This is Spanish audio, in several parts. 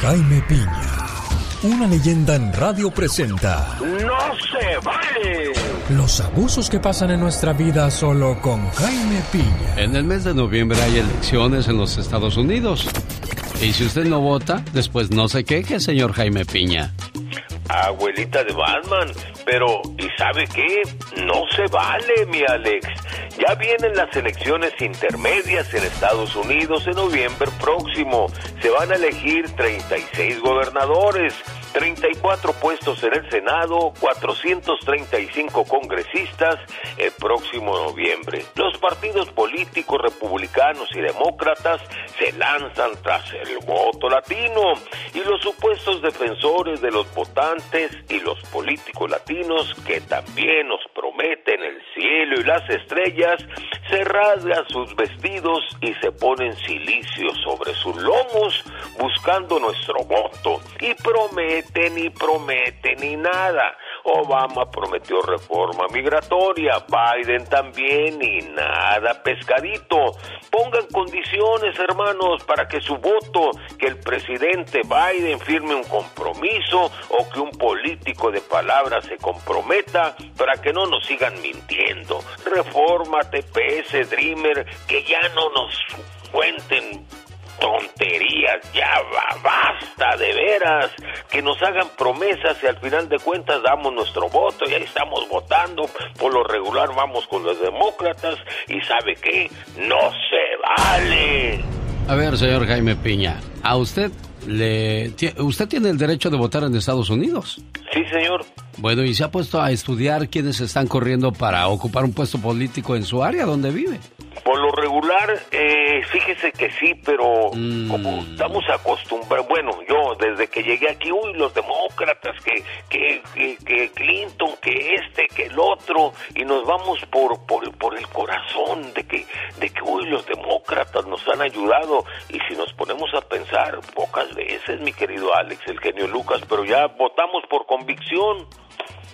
Jaime Piña, una leyenda en radio presenta. ¡No se vale! Los abusos que pasan en nuestra vida solo con Jaime Piña. En el mes de noviembre hay elecciones en los Estados Unidos. Y si usted no vota, después no se queje, señor Jaime Piña. Abuelita de Batman, pero ¿y sabe qué? No se vale, mi Alex. Ya vienen las elecciones intermedias en Estados Unidos en noviembre próximo. Se van a elegir 36 gobernadores. 34 puestos en el Senado, 435 congresistas el próximo noviembre. Los partidos políticos republicanos y demócratas se lanzan tras el voto latino y los supuestos defensores de los votantes y los políticos latinos que también nos prometen el cielo y las estrellas se rasgan sus vestidos y se ponen silicio sobre sus lomos buscando nuestro voto y prometen y prometen y nada. Obama prometió reforma migratoria, Biden también y nada, pescadito. Pongan condiciones, hermanos, para que su voto, que el presidente Biden firme un compromiso o que un político de palabra se comprometa para que no nos sigan mintiendo. Reforma TPS Dreamer, que ya no nos cuenten tonterías, ya basta de veras, que nos hagan promesas y al final de cuentas damos nuestro voto y ahí estamos votando, por lo regular vamos con los demócratas y sabe qué, no se vale. A ver, señor Jaime Piña, ¿a usted le usted tiene el derecho de votar en Estados Unidos? Sí, señor. Bueno, ¿y se ha puesto a estudiar quiénes están corriendo para ocupar un puesto político en su área donde vive? Por lo regular, eh, fíjese que sí, pero Mm. como estamos acostumbrados, bueno, yo desde que llegué aquí, uy, los demócratas, que, que, que, que Clinton, que este, que el otro, y nos vamos por, por, por el corazón de que, de que, uy, los demócratas nos han ayudado, y si nos ponemos a pensar, pocas veces, mi querido Alex, el genio Lucas, pero ya votamos por convicción.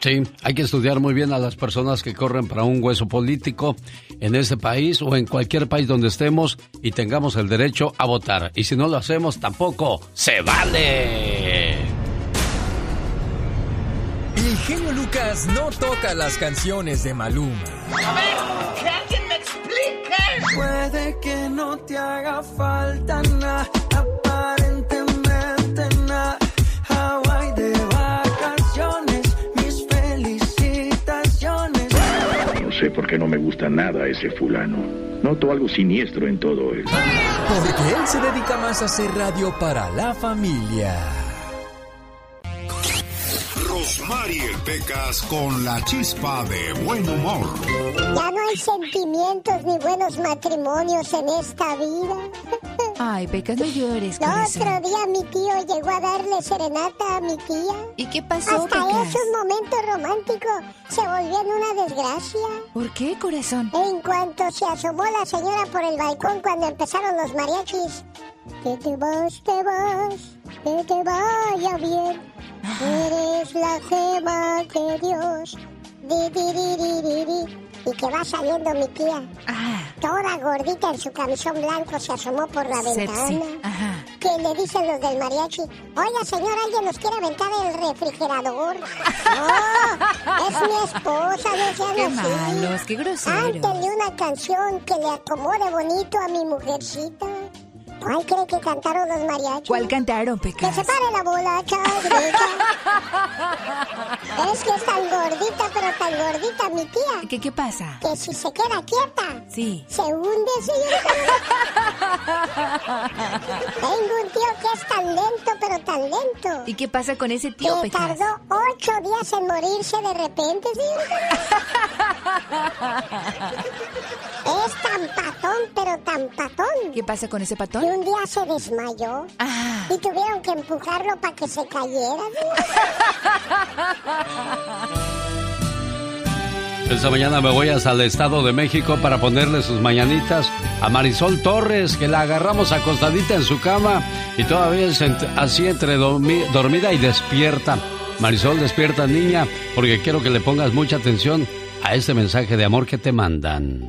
Sí, hay que estudiar muy bien a las personas que corren para un hueso político en este país o en cualquier país donde estemos y tengamos el derecho a votar. Y si no lo hacemos, tampoco se vale. El genio Lucas no toca las canciones de Maluma. A ver, que alguien me explique. Puede que no te haga falta nada, sé por qué no me gusta nada ese fulano. Noto algo siniestro en todo él. Porque él se dedica más a hacer radio para la familia. Rosmarie Pecas con la chispa de buen humor. Ya no hay sentimientos ni buenos matrimonios en esta vida. Ay, Pecas, no llores, El corazón. otro día mi tío llegó a darle serenata a mi tía. ¿Y qué pasó, Hasta Pecas? esos momentos románticos se volvió en una desgracia. ¿Por qué, corazón? En cuanto se asomó la señora por el balcón cuando empezaron los mariachis. Que te vas, te vas, que te vaya bien. Eres la gema de Dios. Di, di, di, di, di, di. Y que va saliendo mi tía. Ah, Toda gordita en su camisón blanco se asomó por la ventana. Ajá. Que le dicen los del mariachi, oiga señor, alguien nos quiere aventar el refrigerador. No, es mi esposa, no sean Qué así. malos, qué groseros. Cántenle una canción que le acomode bonito a mi mujercita. ¿Cuál cree que cantaron los mariachis? ¿Cuál cantaron, Que Pecas? se pare la bola, derecha. es que es tan gordita, pero tan gordita mi tía, ¿Qué, qué pasa? que si se queda quieta, Sí. se hunde, señorita. Tengo un tío que es tan lento, pero tan lento. ¿Y qué pasa con ese tío, que Pecas? tardó ocho días en morirse de repente, señorita. es tan patón, pero tan patón. ¿Qué pasa con ese Y patón? un día se desmayó. Ah, Y tuvieron que empujarlo para que se cayera. Esta mañana me voy hasta el Estado de México para ponerle sus mañanitas a Marisol Torres, que la agarramos acostadita en su cama y todavía es ent- así entre dormi- dormida y despierta. Marisol, despierta niña, porque quiero que le pongas mucha atención a este mensaje de amor que te mandan.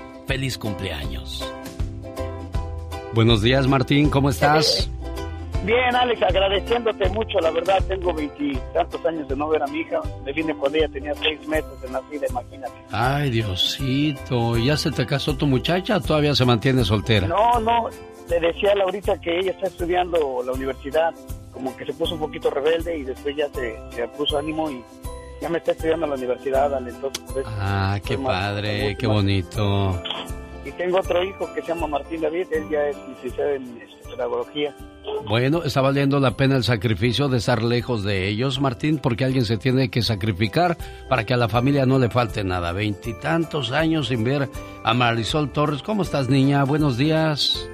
Feliz cumpleaños. Buenos días Martín, ¿cómo estás? Bien, Alex, agradeciéndote mucho, la verdad, tengo veintitantos años de no ver a mi hija, me vine cuando ella tenía seis meses de nacida, imagínate. Ay, Diosito, ¿ya se te casó tu muchacha o todavía se mantiene soltera? No, no, le decía a Laurita que ella está estudiando la universidad, como que se puso un poquito rebelde y después ya se, se puso ánimo y ya me está estudiando en la universidad, Ale, entonces... Pues, ah, qué padre, qué bonito. Y tengo otro hijo que se llama Martín David, él ya es licenciado en este, pedagogía. Bueno, ¿está valiendo la pena el sacrificio de estar lejos de ellos, Martín? Porque alguien se tiene que sacrificar para que a la familia no le falte nada. Veintitantos años sin ver a Marisol Torres. ¿Cómo estás, niña? Buenos días.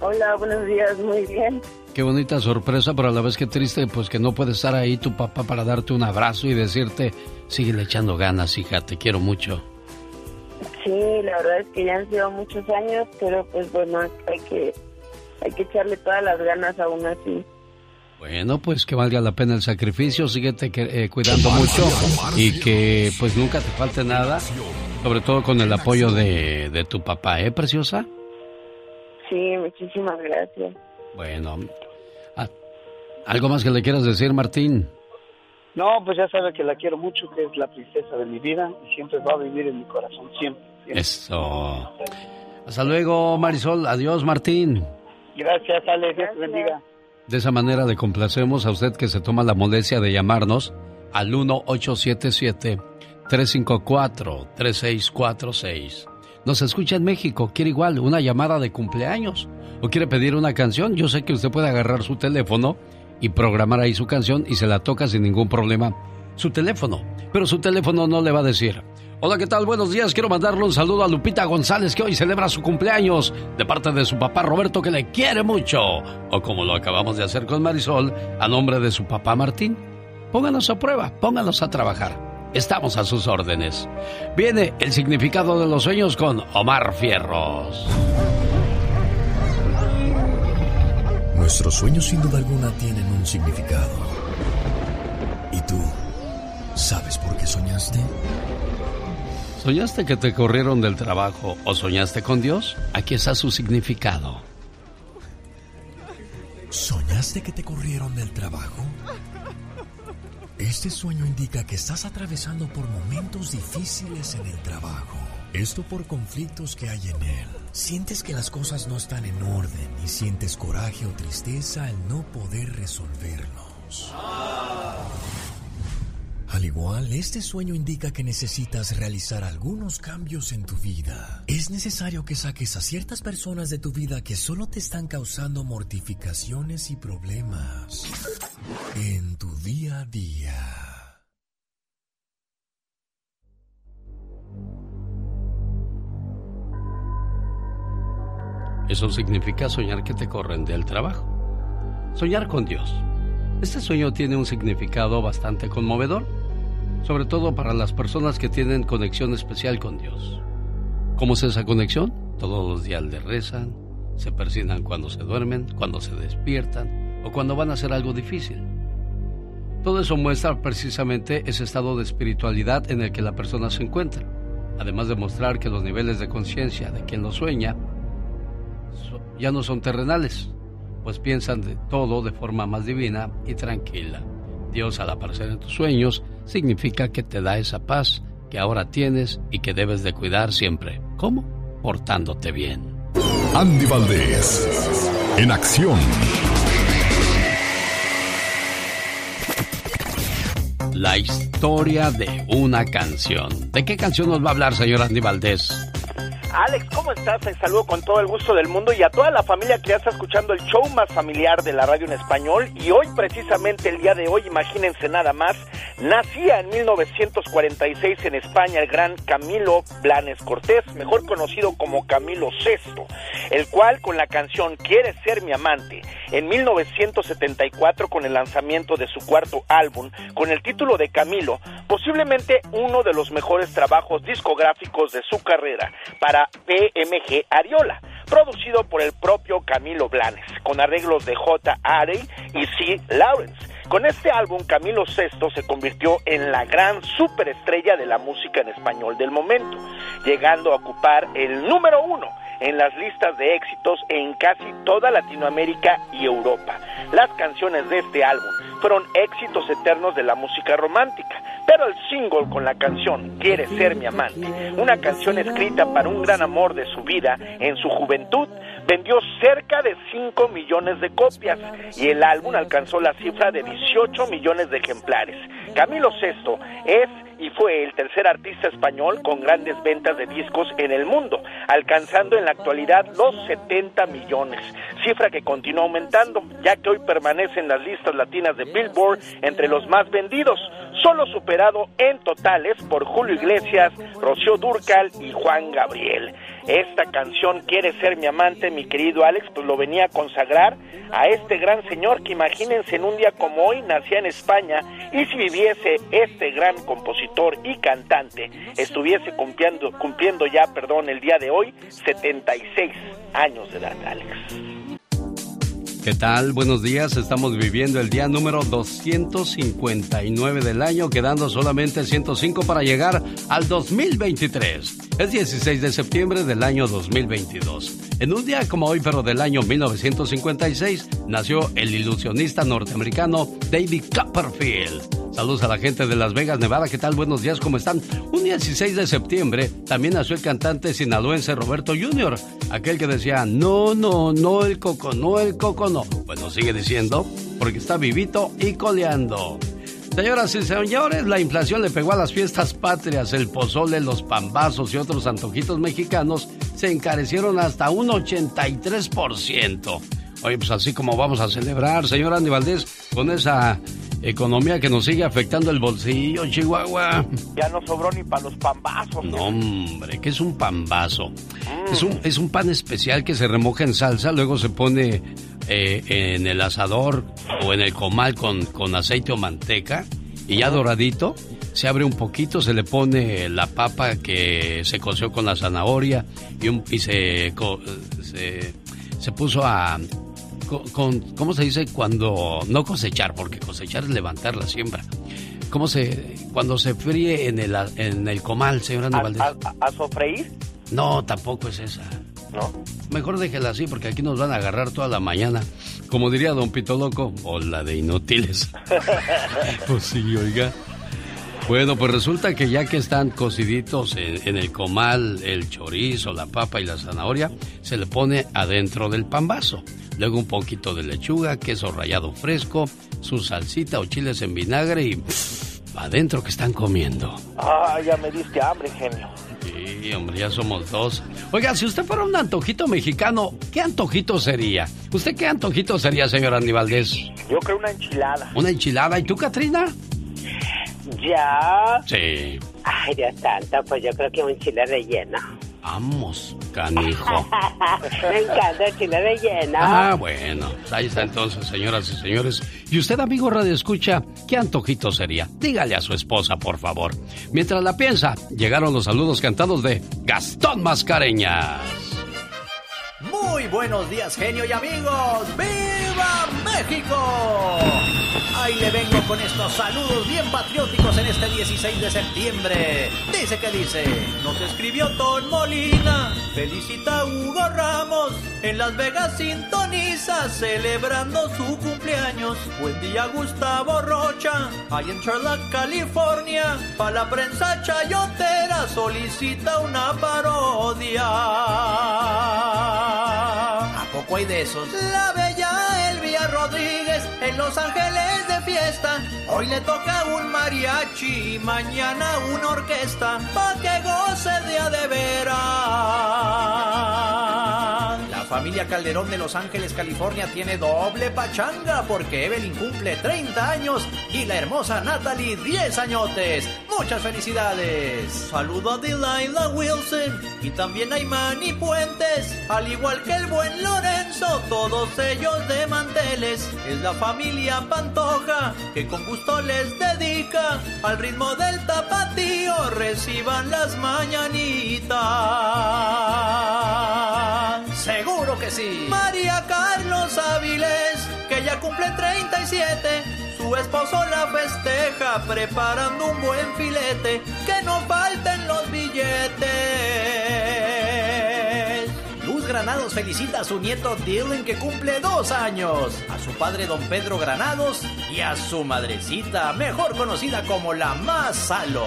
Hola, buenos días, muy bien. Qué bonita sorpresa, pero a la vez que triste, pues que no puede estar ahí tu papá para darte un abrazo y decirte, sigue echando ganas, hija, te quiero mucho. Sí, la verdad es que ya han sido muchos años, pero pues bueno, hay que, hay que echarle todas las ganas aún así. Bueno, pues que valga la pena el sacrificio, síguete eh, cuidando mucho y que pues nunca te falte nada, sobre todo con el apoyo de, de tu papá, ¿eh, preciosa? Sí, muchísimas gracias. Bueno, ¿algo más que le quieras decir, Martín? No, pues ya sabe que la quiero mucho, que es la princesa de mi vida y siempre va a vivir en mi corazón, siempre. Eso. Hasta luego, Marisol. Adiós, Martín. Gracias, Ale. Dios te bendiga. De esa manera le complacemos a usted que se toma la molestia de llamarnos al 1877-354-3646. Nos escucha en México, quiere igual una llamada de cumpleaños o quiere pedir una canción. Yo sé que usted puede agarrar su teléfono y programar ahí su canción y se la toca sin ningún problema. Su teléfono. Pero su teléfono no le va a decir. Hola, ¿qué tal? Buenos días. Quiero mandarle un saludo a Lupita González que hoy celebra su cumpleaños de parte de su papá Roberto que le quiere mucho. O como lo acabamos de hacer con Marisol, a nombre de su papá Martín. Pónganos a prueba, pónganos a trabajar. Estamos a sus órdenes. Viene el significado de los sueños con Omar Fierros. Nuestros sueños sin duda alguna tienen un significado. ¿Y tú sabes por qué soñaste? ¿Soñaste que te corrieron del trabajo o soñaste con Dios? Aquí está su significado. ¿Soñaste que te corrieron del trabajo? Este sueño indica que estás atravesando por momentos difíciles en el trabajo. Esto por conflictos que hay en él. Sientes que las cosas no están en orden y sientes coraje o tristeza al no poder resolverlos. Al igual, este sueño indica que necesitas realizar algunos cambios en tu vida. Es necesario que saques a ciertas personas de tu vida que solo te están causando mortificaciones y problemas en tu día a día. Eso significa soñar que te corren del trabajo. Soñar con Dios. Este sueño tiene un significado bastante conmovedor, sobre todo para las personas que tienen conexión especial con Dios. ¿Cómo es esa conexión? Todos los días le rezan, se persignan cuando se duermen, cuando se despiertan o cuando van a hacer algo difícil. Todo eso muestra precisamente ese estado de espiritualidad en el que la persona se encuentra, además de mostrar que los niveles de conciencia de quien lo sueña ya no son terrenales, pues piensan de todo de forma más divina y tranquila. Dios al aparecer en tus sueños significa que te da esa paz que ahora tienes y que debes de cuidar siempre. ¿Cómo? Portándote bien. Andy Valdés, en acción. La historia de una canción. ¿De qué canción nos va a hablar, señor Andy Valdés? Alex, ¿cómo estás? Te saludo con todo el gusto del mundo y a toda la familia que ya está escuchando el show más familiar de la radio en español. Y hoy, precisamente el día de hoy, imagínense nada más, Nacía en 1946 en España el gran Camilo Blanes Cortés, mejor conocido como Camilo VI, el cual con la canción Quieres ser mi amante, en 1974 con el lanzamiento de su cuarto álbum, con el título de Camilo, posiblemente uno de los mejores trabajos discográficos de su carrera para PMG Ariola producido por el propio Camilo Blanes, con arreglos de J. Arey y C. Lawrence. Con este álbum, Camilo VI se convirtió en la gran superestrella de la música en español del momento, llegando a ocupar el número uno en las listas de éxitos en casi toda Latinoamérica y Europa. Las canciones de este álbum fueron éxitos eternos de la música romántica, pero el single con la canción Quiere ser mi amante, una canción escrita para un gran amor de su vida en su juventud, vendió cerca de 5 millones de copias y el álbum alcanzó la cifra de 18 millones de ejemplares. Camilo VI es y fue el tercer artista español con grandes ventas de discos en el mundo, alcanzando en la actualidad los 70 millones, cifra que continúa aumentando, ya que hoy permanece en las listas latinas de Billboard entre los más vendidos, solo superado en totales por Julio Iglesias, Rocío Durcal y Juan Gabriel. Esta canción Quiere ser mi amante, mi querido Alex, pues lo venía a consagrar a este gran señor que imagínense en un día como hoy nacía en España y si viviese este gran compositor y cantante estuviese cumpliendo, cumpliendo ya, perdón, el día de hoy 76 años de edad, Alex. ¿Qué tal? Buenos días. Estamos viviendo el día número 259 del año, quedando solamente 105 para llegar al 2023. Es 16 de septiembre del año 2022. En un día como hoy, pero del año 1956, nació el ilusionista norteamericano David Copperfield. Saludos a la gente de Las Vegas, Nevada. ¿Qué tal? Buenos días, ¿cómo están? Un 16 de septiembre también nació el cantante sinaloense Roberto Jr., aquel que decía, no, no, no el coco, no el coco, no. Bueno, sigue diciendo, porque está vivito y coleando. Señoras y señores, la inflación le pegó a las fiestas patrias, el pozole, los pambazos y otros antojitos mexicanos se encarecieron hasta un 83%. Oye, pues así como vamos a celebrar, señor Andy Valdés, con esa economía que nos sigue afectando el bolsillo, Chihuahua. Ya no sobró ni para los pambazos. No, hombre, ¿qué es un pambazo? Es, un, es un pan especial que se remoja en salsa, luego se pone eh, en el asador o en el comal con, con aceite o manteca y ya doradito. Se abre un poquito, se le pone la papa que se coció con la zanahoria y, un, y se, se, se puso a, con, ¿cómo se dice? Cuando, no cosechar, porque cosechar es levantar la siembra. ¿Cómo se, cuando se fríe en el, en el comal, señora Valdés? ¿A, a, sofreír? No, tampoco es esa. No. Mejor déjela así, porque aquí nos van a agarrar toda la mañana. Como diría don Pito Loco, o la de inútiles. pues sí, oiga. Bueno, pues resulta que ya que están cociditos en, el comal, el chorizo, la papa y la zanahoria, se le pone adentro del pambazo. Luego un poquito de lechuga, queso rallado fresco, su salsita o chiles en vinagre y adentro que están comiendo. Ah, ya me diste hambre, genio. Sí, hombre, ya somos dos. Oiga, si usted fuera un antojito mexicano, ¿qué antojito sería? ¿Usted qué antojito sería, señor Aníbaldez? Yo creo una enchilada. ¿Una enchilada? ¿Y tú, Katrina? ¿Ya? Sí. Ay, Dios santo, pues yo creo que un chile relleno. Vamos, canijo. Me encanta el chile relleno. Ah, bueno. Ahí está entonces, señoras y señores. Y usted, amigo Radio Escucha, ¿qué antojito sería? Dígale a su esposa, por favor. Mientras la piensa, llegaron los saludos cantados de Gastón Mascareñas. Muy buenos días, genio y amigos. ¡Viva México! Ahí le vengo con estos saludos bien patrióticos en este 16 de septiembre. Dice que dice, nos escribió Don Molina, felicita a Hugo Ramos, en Las Vegas sintoniza, celebrando su cumpleaños. Buen día Gustavo Rocha, ahí en Charlotte, California, para la prensa chayotera solicita una parodia. ¿A poco hay de esos? La bella Rodríguez en Los Ángeles de fiesta. Hoy le toca un mariachi mañana una orquesta. Pa' que goce de a de veras. Familia Calderón de Los Ángeles, California tiene doble pachanga porque Evelyn cumple 30 años y la hermosa Natalie 10 añotes. Muchas felicidades. Saludo a Delilah Wilson y también a Imani Puentes, al igual que el buen Lorenzo, todos ellos de manteles. Es la familia Pantoja que con gusto les dedica al ritmo del tapatío reciban las mañanitas. Seguro que sí. María Carlos Áviles, que ya cumple 37. Su esposo la festeja preparando un buen filete. Que no falten los billetes. Granados felicita a su nieto Dylan que cumple dos años, a su padre don Pedro Granados y a su madrecita, mejor conocida como la Mazalo.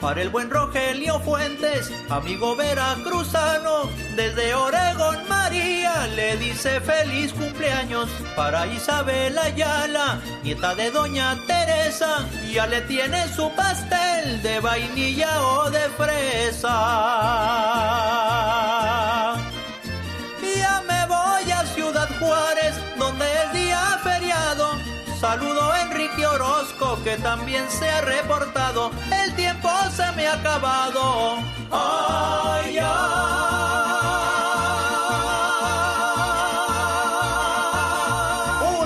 Para el buen Rogelio Fuentes, amigo veracruzano, desde Oregón María le dice feliz cumpleaños. Para Isabel Ayala, nieta de doña Teresa, ya le tiene su pastel de vainilla o de fresa. Juárez, donde el día feriado. Saludo a Enrique Orozco, que también se ha reportado. El tiempo se me ha acabado. Ay, ay.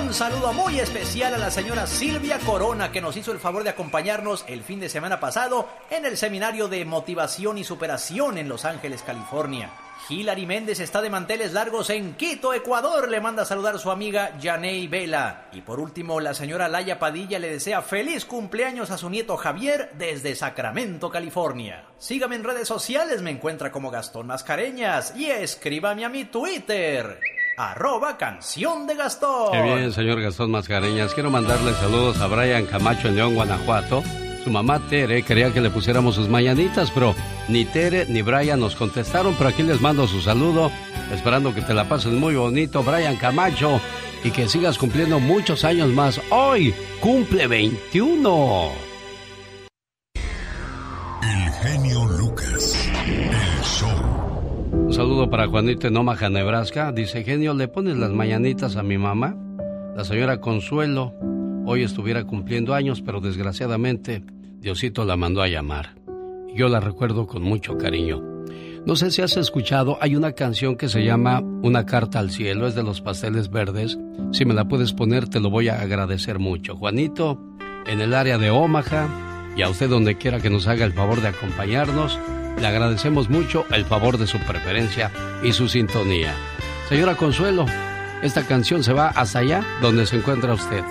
Un saludo muy especial a la señora Silvia Corona, que nos hizo el favor de acompañarnos el fin de semana pasado en el seminario de motivación y superación en Los Ángeles, California. Hilary Méndez está de manteles largos en Quito, Ecuador. Le manda a saludar a su amiga Janey Vela. Y por último, la señora Laya Padilla le desea feliz cumpleaños a su nieto Javier desde Sacramento, California. Sígame en redes sociales, me encuentra como Gastón Mascareñas. Y escríbame a mi Twitter. Arroba canción de Gastón. Qué bien, señor Gastón Mascareñas. Quiero mandarle saludos a Brian Camacho en León, Guanajuato. Su mamá Tere quería que le pusiéramos sus mañanitas, pero ni Tere ni Brian nos contestaron. Pero aquí les mando su saludo, esperando que te la pases muy bonito, Brian Camacho, y que sigas cumpliendo muchos años más. Hoy cumple 21. El genio Lucas, el show. Un saludo para Juanito en Omaha, Nebraska. Dice, genio, ¿le pones las mañanitas a mi mamá? La señora Consuelo hoy estuviera cumpliendo años, pero desgraciadamente Diosito la mandó a llamar. Yo la recuerdo con mucho cariño. No sé si has escuchado, hay una canción que se llama Una carta al cielo, es de los pasteles verdes. Si me la puedes poner, te lo voy a agradecer mucho. Juanito, en el área de Omaha, y a usted donde quiera que nos haga el favor de acompañarnos, le agradecemos mucho el favor de su preferencia y su sintonía. Señora Consuelo, esta canción se va hasta allá donde se encuentra usted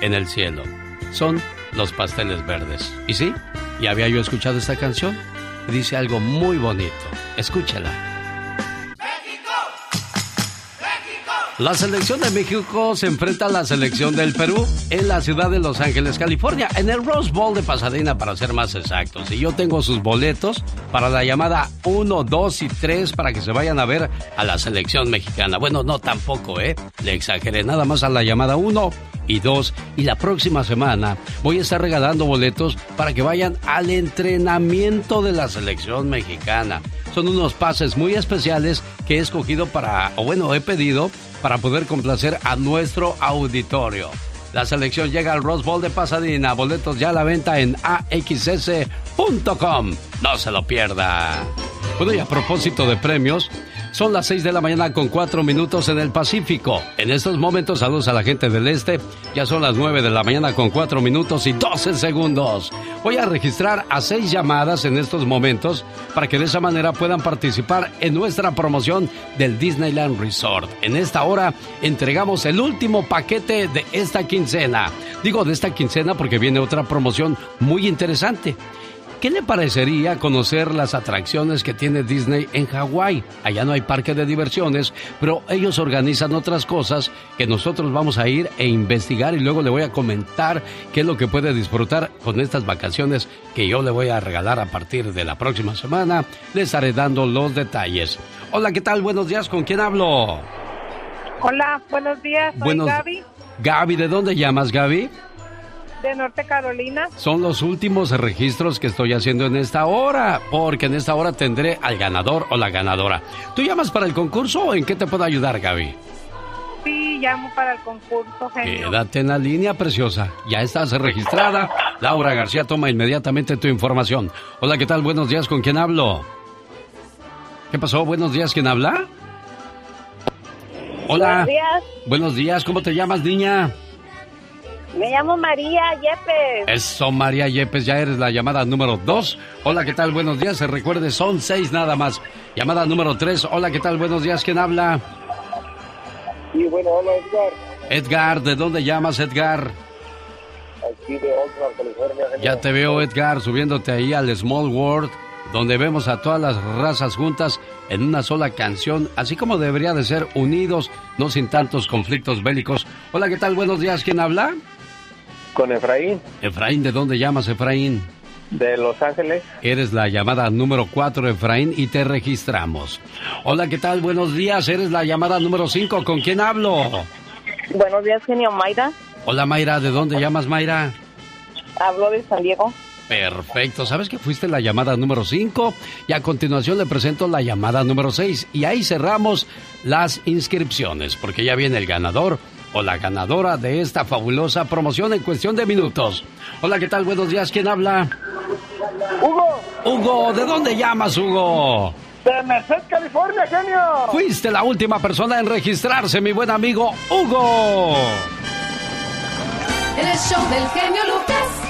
en el cielo. Son los pasteles verdes. ¿Y sí? Ya había yo escuchado esta canción. Dice algo muy bonito. Escúchala. La selección de México se enfrenta a la selección del Perú en la ciudad de Los Ángeles, California, en el Rose Bowl de Pasadena para ser más exactos. Y yo tengo sus boletos para la llamada 1, 2 y 3 para que se vayan a ver a la selección mexicana. Bueno, no tampoco, ¿eh? Le exageré nada más a la llamada 1 y 2. Y la próxima semana voy a estar regalando boletos para que vayan al entrenamiento de la selección mexicana. Son unos pases muy especiales que he escogido para, o bueno, he pedido para poder complacer a nuestro auditorio. La selección llega al Rose Bowl de Pasadena. Boletos ya a la venta en axs.com. No se lo pierda. Bueno, y a propósito de premios, son las 6 de la mañana con 4 minutos en el Pacífico. En estos momentos, saludos a la gente del este. Ya son las 9 de la mañana con 4 minutos y 12 segundos. Voy a registrar a 6 llamadas en estos momentos para que de esa manera puedan participar en nuestra promoción del Disneyland Resort. En esta hora entregamos el último paquete de esta quincena. Digo de esta quincena porque viene otra promoción muy interesante. ¿Qué le parecería conocer las atracciones que tiene Disney en Hawái? Allá no hay parque de diversiones, pero ellos organizan otras cosas que nosotros vamos a ir e investigar y luego le voy a comentar qué es lo que puede disfrutar con estas vacaciones que yo le voy a regalar a partir de la próxima semana. Le estaré dando los detalles. Hola, ¿qué tal? Buenos días, ¿con quién hablo? Hola, buenos días, soy Buenos- Gaby. Gaby, ¿de dónde llamas, Gaby? De Norte Carolina. Son los últimos registros que estoy haciendo en esta hora, porque en esta hora tendré al ganador o la ganadora. ¿Tú llamas para el concurso o en qué te puedo ayudar, Gaby? Sí, llamo para el concurso, genio. Quédate en la línea, preciosa. Ya estás registrada. Laura García toma inmediatamente tu información. Hola, ¿qué tal? Buenos días, ¿con quién hablo? ¿Qué pasó? Buenos días, ¿quién habla? Hola. Buenos días. Buenos días, ¿cómo te llamas, niña? Me llamo María Yepes. Eso, María Yepes, ya eres la llamada número dos. Hola, ¿qué tal? Buenos días. Se recuerde, son seis nada más. Llamada número tres. Hola, ¿qué tal? Buenos días. ¿Quién habla? Sí, bueno, hola Edgar. Edgar, ¿de dónde llamas, Edgar? Aquí de Oakland, California. Ya te veo, Edgar, subiéndote ahí al Small World, donde vemos a todas las razas juntas en una sola canción, así como debería de ser unidos, no sin tantos conflictos bélicos. Hola, ¿qué tal? Buenos días. ¿Quién habla? Con Efraín. Efraín, ¿de dónde llamas, Efraín? De Los Ángeles. Eres la llamada número 4, Efraín, y te registramos. Hola, ¿qué tal? Buenos días. Eres la llamada número 5. ¿Con quién hablo? Buenos días, genio Mayra. Hola, Mayra. ¿De dónde llamas, Mayra? Hablo de San Diego. Perfecto. ¿Sabes que fuiste la llamada número 5? Y a continuación le presento la llamada número 6. Y ahí cerramos las inscripciones, porque ya viene el ganador o la ganadora de esta fabulosa promoción en cuestión de minutos. Hola, ¿qué tal? Buenos días. ¿Quién habla? Hugo. Hugo, ¿de dónde llamas, Hugo? De Merced, California, genio. Fuiste la última persona en registrarse, mi buen amigo Hugo. El show del genio Lucas.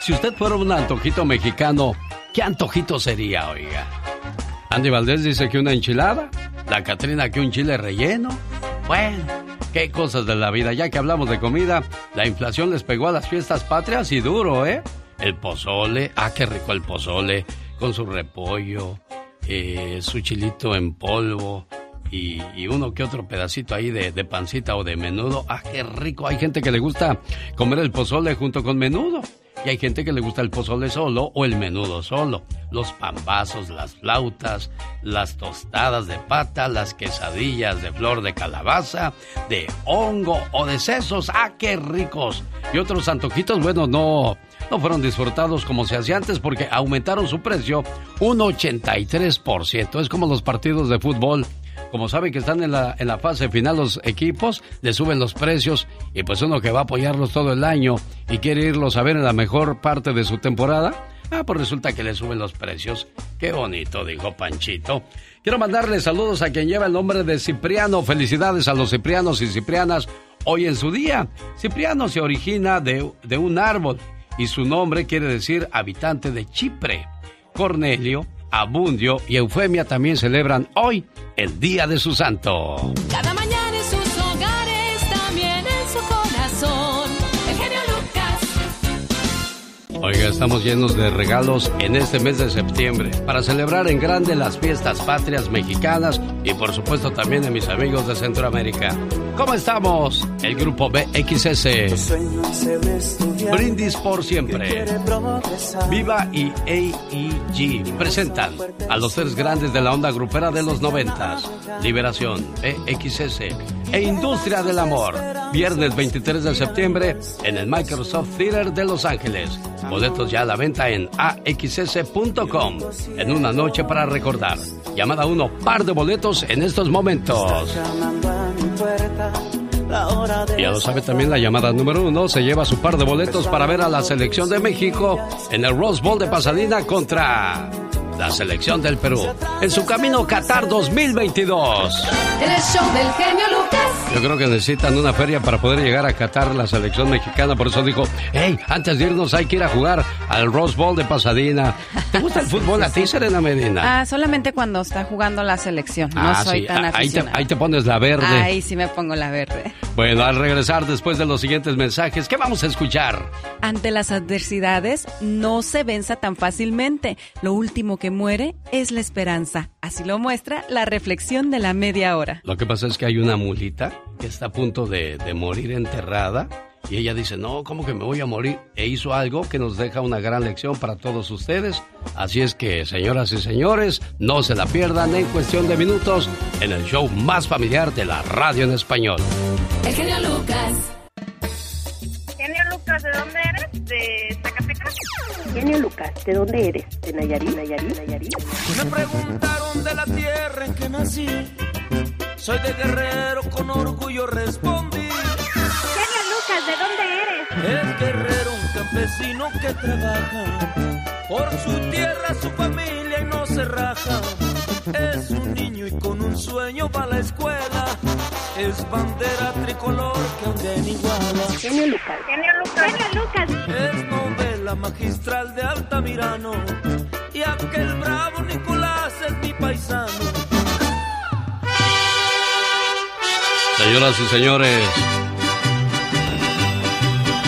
Si usted fuera un antojito mexicano, ¿qué antojito sería, oiga? Andy Valdés dice que una enchilada, la Catrina que un chile relleno. Bueno, qué cosas de la vida. Ya que hablamos de comida, la inflación les pegó a las fiestas patrias y duro, ¿eh? El pozole, ah, qué rico el pozole, con su repollo, eh, su chilito en polvo y, uno que otro pedacito ahí de, de pancita o de menudo. Ah, qué rico. Hay gente que le gusta comer el pozole junto con menudo. Y hay gente que le gusta el pozole solo o el menudo solo. Los pambazos, las flautas, las tostadas de pata, las quesadillas de flor de calabaza, de hongo o de sesos. ¡Ah, qué ricos! Y otros antojitos, bueno, no, no fueron disfrutados como se hacía antes porque aumentaron su precio un 83%. Es como los partidos de fútbol como saben que están en la, en la fase final los equipos, le suben los precios y pues uno que va a apoyarlos todo el año y quiere irlos a ver en la mejor parte de su temporada, ah, pues resulta que le suben los precios. Qué bonito, dijo Panchito. Quiero mandarle saludos a quien lleva el nombre de Cipriano. Felicidades a los ciprianos y ciprianas hoy en su día. Cipriano se origina de, de un árbol y su nombre quiere decir habitante de Chipre. Cornelio Abundio y Eufemia también celebran hoy el Día de su Santo. Oiga, estamos llenos de regalos en este mes de septiembre para celebrar en grande las fiestas patrias mexicanas y por supuesto también de mis amigos de Centroamérica. ¿Cómo estamos? El grupo BXS. Brindis por siempre. Viva y AEG presentan a los tres grandes de la onda grupera de los noventas. Liberación, BXS e Industria del Amor. Viernes 23 de septiembre en el Microsoft Theater de Los Ángeles. Boletos ya a la venta en axs.com. En una noche para recordar. Llamada 1, par de boletos en estos momentos. Ya lo sabe también la llamada número uno, se lleva su par de boletos para ver a la selección de México en el Rose Bowl de Pasadena contra la selección del Perú en su camino Qatar 2022. En el show del genio Lucas. Yo creo que necesitan una feria para poder llegar a Qatar la selección mexicana, por eso dijo, hey, antes de irnos hay que ir a jugar al Rose Bowl de Pasadena. ¿Te gusta el fútbol a ti, Serena Medina? Ah, solamente cuando está jugando la selección. No Ah, soy sí, tan ahí te, aficionada. ahí te pones la verde. Ahí sí me pongo la verde. Bueno, al regresar después de los siguientes mensajes, ¿qué vamos a escuchar? Ante las adversidades, no se venza tan fácilmente. Lo último que muere es la esperanza. Así lo muestra la reflexión de la media hora. Lo que pasa es que hay una mulita que está a punto de, de morir enterrada Y ella dice, no, ¿cómo que me voy a morir? E hizo algo que nos deja una gran lección para todos ustedes. Así es que, señoras y señores, no se la pierdan en cuestión de minutos en el show más familiar de la radio en español. El genio Lucas. Lucas, ¿de dónde eres? ¿De Zacatecas? Genio Lucas, ¿de dónde eres? ¿De Nayarit, Nayarit, Nayarit? Me preguntaron de la tierra en que nací. Soy de guerrero, con orgullo respondí. Genio Lucas, ¿de dónde eres? Es guerrero, un campesino que trabaja por su tierra, su familia y no se raja. Es un niño y con un sueño va a la escuela. Es bandera tricolor que aún en iguala. Genio Lucas. Genio Lucas. Genio Lucas. Es novela magistral de Altamirano. Y aquel bravo Nicolás es mi paisano. Señoras y señores,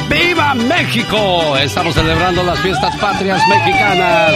¡Viva México! Estamos celebrando las fiestas patrias mexicanas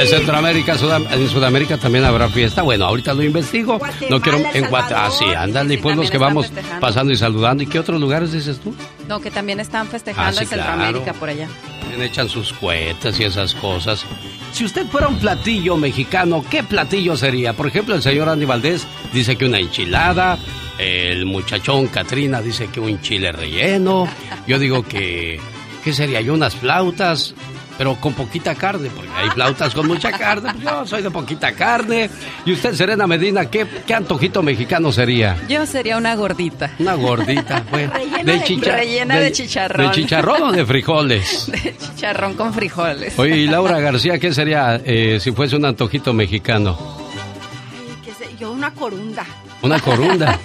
de Centroamérica. Sudam- en Sudamérica también habrá fiesta. Bueno, ahorita lo investigo. No quiero en Guatemala. Ah, sí, ándale, y pueblos que están vamos festejando. pasando y saludando. ¿Y qué otros lugares dices tú? No, que también están festejando Ah, sí, en Centroamérica claro. por allá. También echan sus cohetes y esas cosas. Si usted fuera un platillo mexicano, ¿qué platillo sería? Por ejemplo, el señor Andy Valdés dice que una enchilada. El muchachón Katrina dice que un chile relleno. Yo digo que. ¿Qué sería? Yo unas flautas, pero con poquita carne, porque hay flautas con mucha carne. Pues yo soy de poquita carne. Y usted, Serena Medina, ¿qué, qué antojito mexicano sería? Yo sería una gordita. Una gordita, bueno. Rellena de- rellena de chicharrón. ¿De chicharrón o de frijoles? De chicharrón con frijoles. Oye, y Laura García, ¿qué sería eh, si fuese un antojito mexicano? ¿Qué sé? Yo una corunda. Una corunda.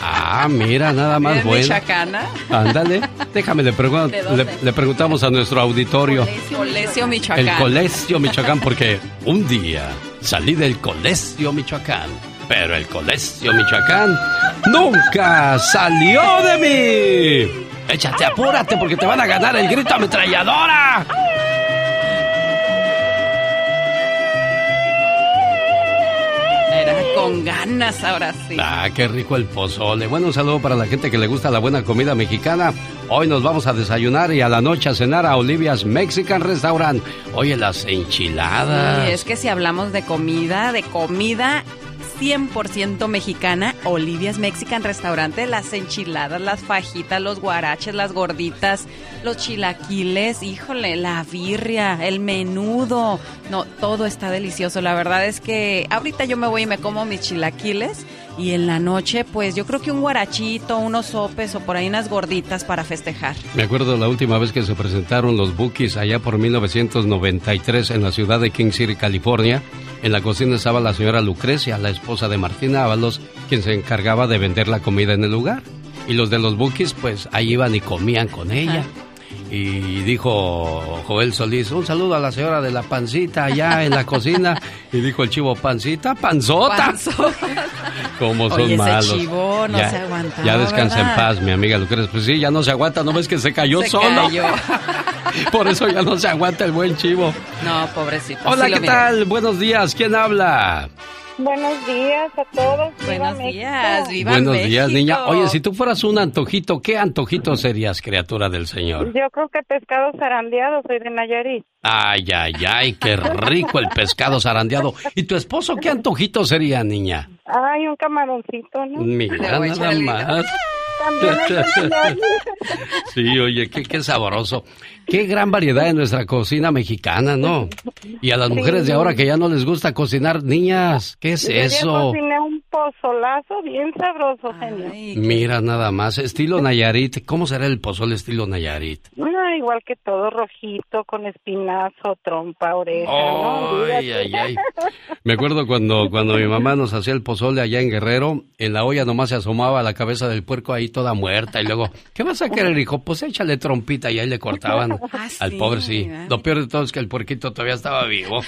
Ah, mira, nada más bueno. michoacana. Ándale, déjame, le, pregun- ¿De dónde? le, le preguntamos a nuestro auditorio. Colegio Michoacán. El Colegio Michoacán, porque un día salí del Colegio Michoacán, pero el Colegio Michoacán nunca salió de mí. Échate, apúrate, porque te van a ganar el grito ametralladora. Con ganas ahora sí. Ah, qué rico el pozole. Bueno, un saludo para la gente que le gusta la buena comida mexicana. Hoy nos vamos a desayunar y a la noche a cenar a Olivia's Mexican Restaurant. Oye, las enchiladas. Es que si hablamos de comida, de comida 100% mexicana, Olivia's Mexican Restaurante, las enchiladas, las fajitas, los guaraches, las gorditas, los chilaquiles, híjole, la birria, el menudo. No, todo está delicioso. La verdad es que ahorita yo me voy y me como mis chilaquiles y en la noche pues yo creo que un guarachito, unos sopes o por ahí unas gorditas para festejar. Me acuerdo la última vez que se presentaron los Bookies allá por 1993 en la ciudad de King City, California. En la cocina estaba la señora Lucrecia, la esposa de Martín Ábalos, quien se encargaba de vender la comida en el lugar. Y los de los Bookies, pues ahí iban y comían con ella. Y dijo Joel Solís, un saludo a la señora de la pancita allá en la cocina. Y dijo el chivo, pancita, panzota. Como son Oye, ese malos. chivo no ya, se aguantaba, Ya descansa en paz, mi amiga Lucrecia. Pues sí, ya no se aguanta, ¿no ves que se cayó Se solo? cayó. Por eso ya no se aguanta el buen chivo. No, pobrecito. Hola, sí ¿qué miré. tal? Buenos días, ¿quién habla? Buenos días a todos. Buenos días, viva Buenos México. días, niña. Oye, si tú fueras un antojito, ¿qué antojito serías, criatura del Señor? Yo creo que pescado zarandeado, soy de Nayarit. Ay, ay, ay, qué rico el pescado zarandeado. ¿Y tu esposo qué antojito sería, niña? Ay, un camaroncito, ¿no? Mira, nada más. También. Sí, oye, qué, qué sabroso. Qué gran variedad en nuestra cocina mexicana, ¿no? Y a las mujeres de ahora que ya no les gusta cocinar, niñas, ¿qué es Yo eso? cociné un pozolazo bien sabroso, genio. Mira nada más, estilo Nayarit. ¿Cómo será el pozole estilo Nayarit? Ah, igual que todo, rojito, con espinazo, trompa, oreja, ¿no? Ay, ay, ay. Me acuerdo cuando, cuando mi mamá nos hacía el pozole allá en Guerrero, en la olla nomás se asomaba la cabeza del puerco ahí toda muerta y luego, ¿qué vas a querer, hijo? Pues échale trompita y ahí le cortaban Ah, al sí, pobre, sí. ¿verdad? Lo peor de todo es que el puerquito todavía estaba vivo.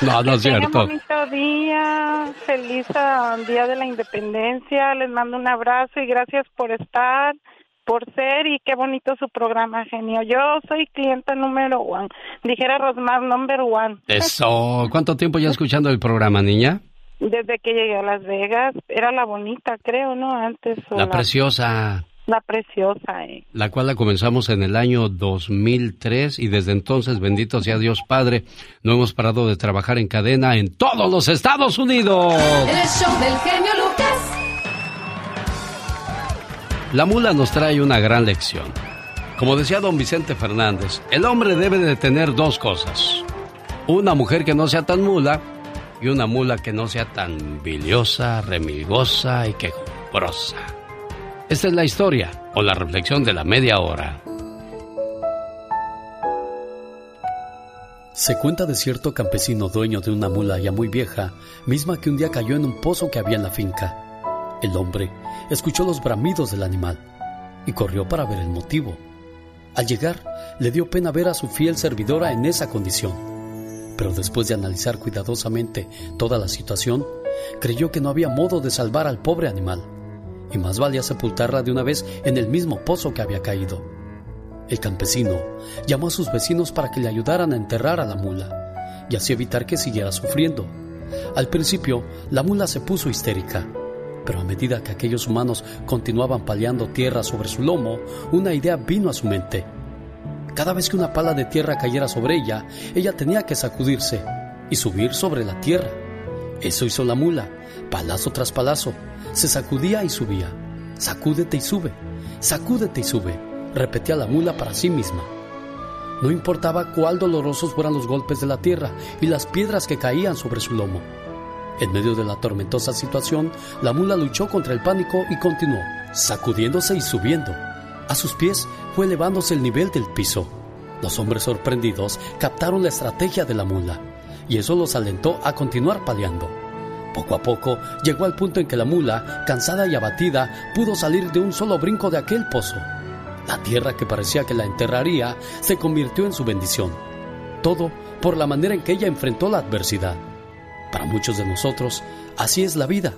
No, no es cierto. bonito día, feliz ah, Día de la Independencia, les mando un abrazo y gracias por estar, por ser y qué bonito su programa, genio. Yo soy clienta número one, dijera Rosmar, number one. Eso. ¿Cuánto tiempo ya escuchando el programa, niña? Desde que llegué a Las Vegas, era la bonita, creo, ¿no? Antes. o La preciosa. La preciosa. Eh. La cual la comenzamos en el año 2003 y desde entonces, bendito sea Dios Padre, no hemos parado de trabajar en cadena en todos los Estados Unidos. El show del genio Lucas. La mula nos trae una gran lección. Como decía don Vicente Fernández, el hombre debe de tener dos cosas. Una mujer que no sea tan mula y una mula que no sea tan biliosa, remilgosa y quejumbrosa. Esta es la historia o la reflexión de la media hora. Se cuenta de cierto campesino dueño de una mula ya muy vieja, misma que un día cayó en un pozo que había en la finca. El hombre escuchó los bramidos del animal y corrió para ver el motivo. Al llegar, le dio pena ver a su fiel servidora en esa condición. Pero después de analizar cuidadosamente toda la situación, creyó que no había modo de salvar al pobre animal, y más valía sepultarla de una vez en el mismo pozo que había caído. El campesino llamó a sus vecinos para que le ayudaran a enterrar a la mula, y así evitar que siguiera sufriendo. Al principio, la mula se puso histérica, pero a medida que aquellos humanos continuaban paliando tierra sobre su lomo, una idea vino a su mente. Cada vez que una pala de tierra cayera sobre ella, ella tenía que sacudirse y subir sobre la tierra. Eso hizo la mula, palazo tras palazo. Se sacudía y subía. Sacúdete y sube. Sacúdete y sube. Repetía la mula para sí misma. No importaba cuál dolorosos fueran los golpes de la tierra y las piedras que caían sobre su lomo. En medio de la tormentosa situación, la mula luchó contra el pánico y continuó, sacudiéndose y subiendo. A sus pies fue elevándose el nivel del piso. Los hombres sorprendidos captaron la estrategia de la mula y eso los alentó a continuar paliando. Poco a poco llegó al punto en que la mula, cansada y abatida, pudo salir de un solo brinco de aquel pozo. La tierra que parecía que la enterraría se convirtió en su bendición. Todo por la manera en que ella enfrentó la adversidad. Para muchos de nosotros, así es la vida.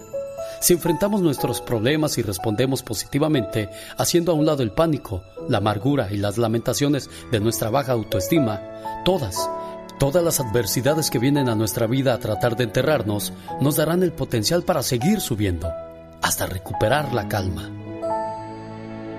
Si enfrentamos nuestros problemas y respondemos positivamente, haciendo a un lado el pánico, la amargura y las lamentaciones de nuestra baja autoestima, todas, todas las adversidades que vienen a nuestra vida a tratar de enterrarnos, nos darán el potencial para seguir subiendo, hasta recuperar la calma.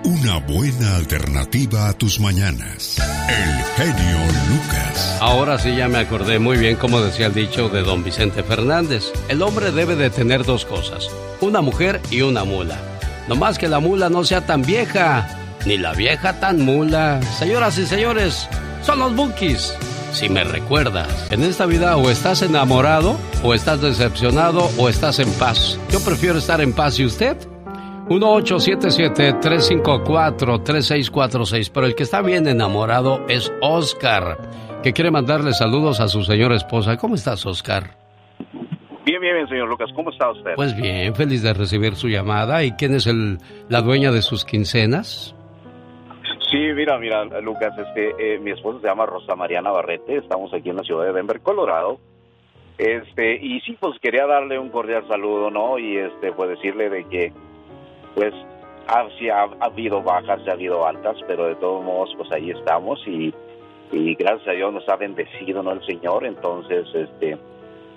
Una buena alternativa a tus mañanas. El genio Lucas. Ahora sí ya me acordé muy bien como decía el dicho de don Vicente Fernández. El hombre debe de tener dos cosas, una mujer y una mula. No más que la mula no sea tan vieja, ni la vieja tan mula. Señoras y señores, son los Bookies. Si me recuerdas, en esta vida o estás enamorado, o estás decepcionado, o estás en paz. Yo prefiero estar en paz y usted. 1877-354-3646. Pero el que está bien enamorado es Oscar, que quiere mandarle saludos a su señora esposa. ¿Cómo estás, Oscar? Bien, bien, bien, señor Lucas. ¿Cómo está usted? Pues bien, feliz de recibir su llamada. ¿Y quién es el, la dueña de sus quincenas? Sí, mira, mira, Lucas, este, eh, mi esposa se llama Rosa Mariana Barrete. Estamos aquí en la ciudad de Denver, Colorado. Este, y sí, pues quería darle un cordial saludo, ¿no? Y este, pues decirle de que pues ha, sí ha, habido bajas, ha habido altas, pero de todos modos, pues ahí estamos y, y gracias a Dios nos ha bendecido, ¿no? El Señor, entonces, este,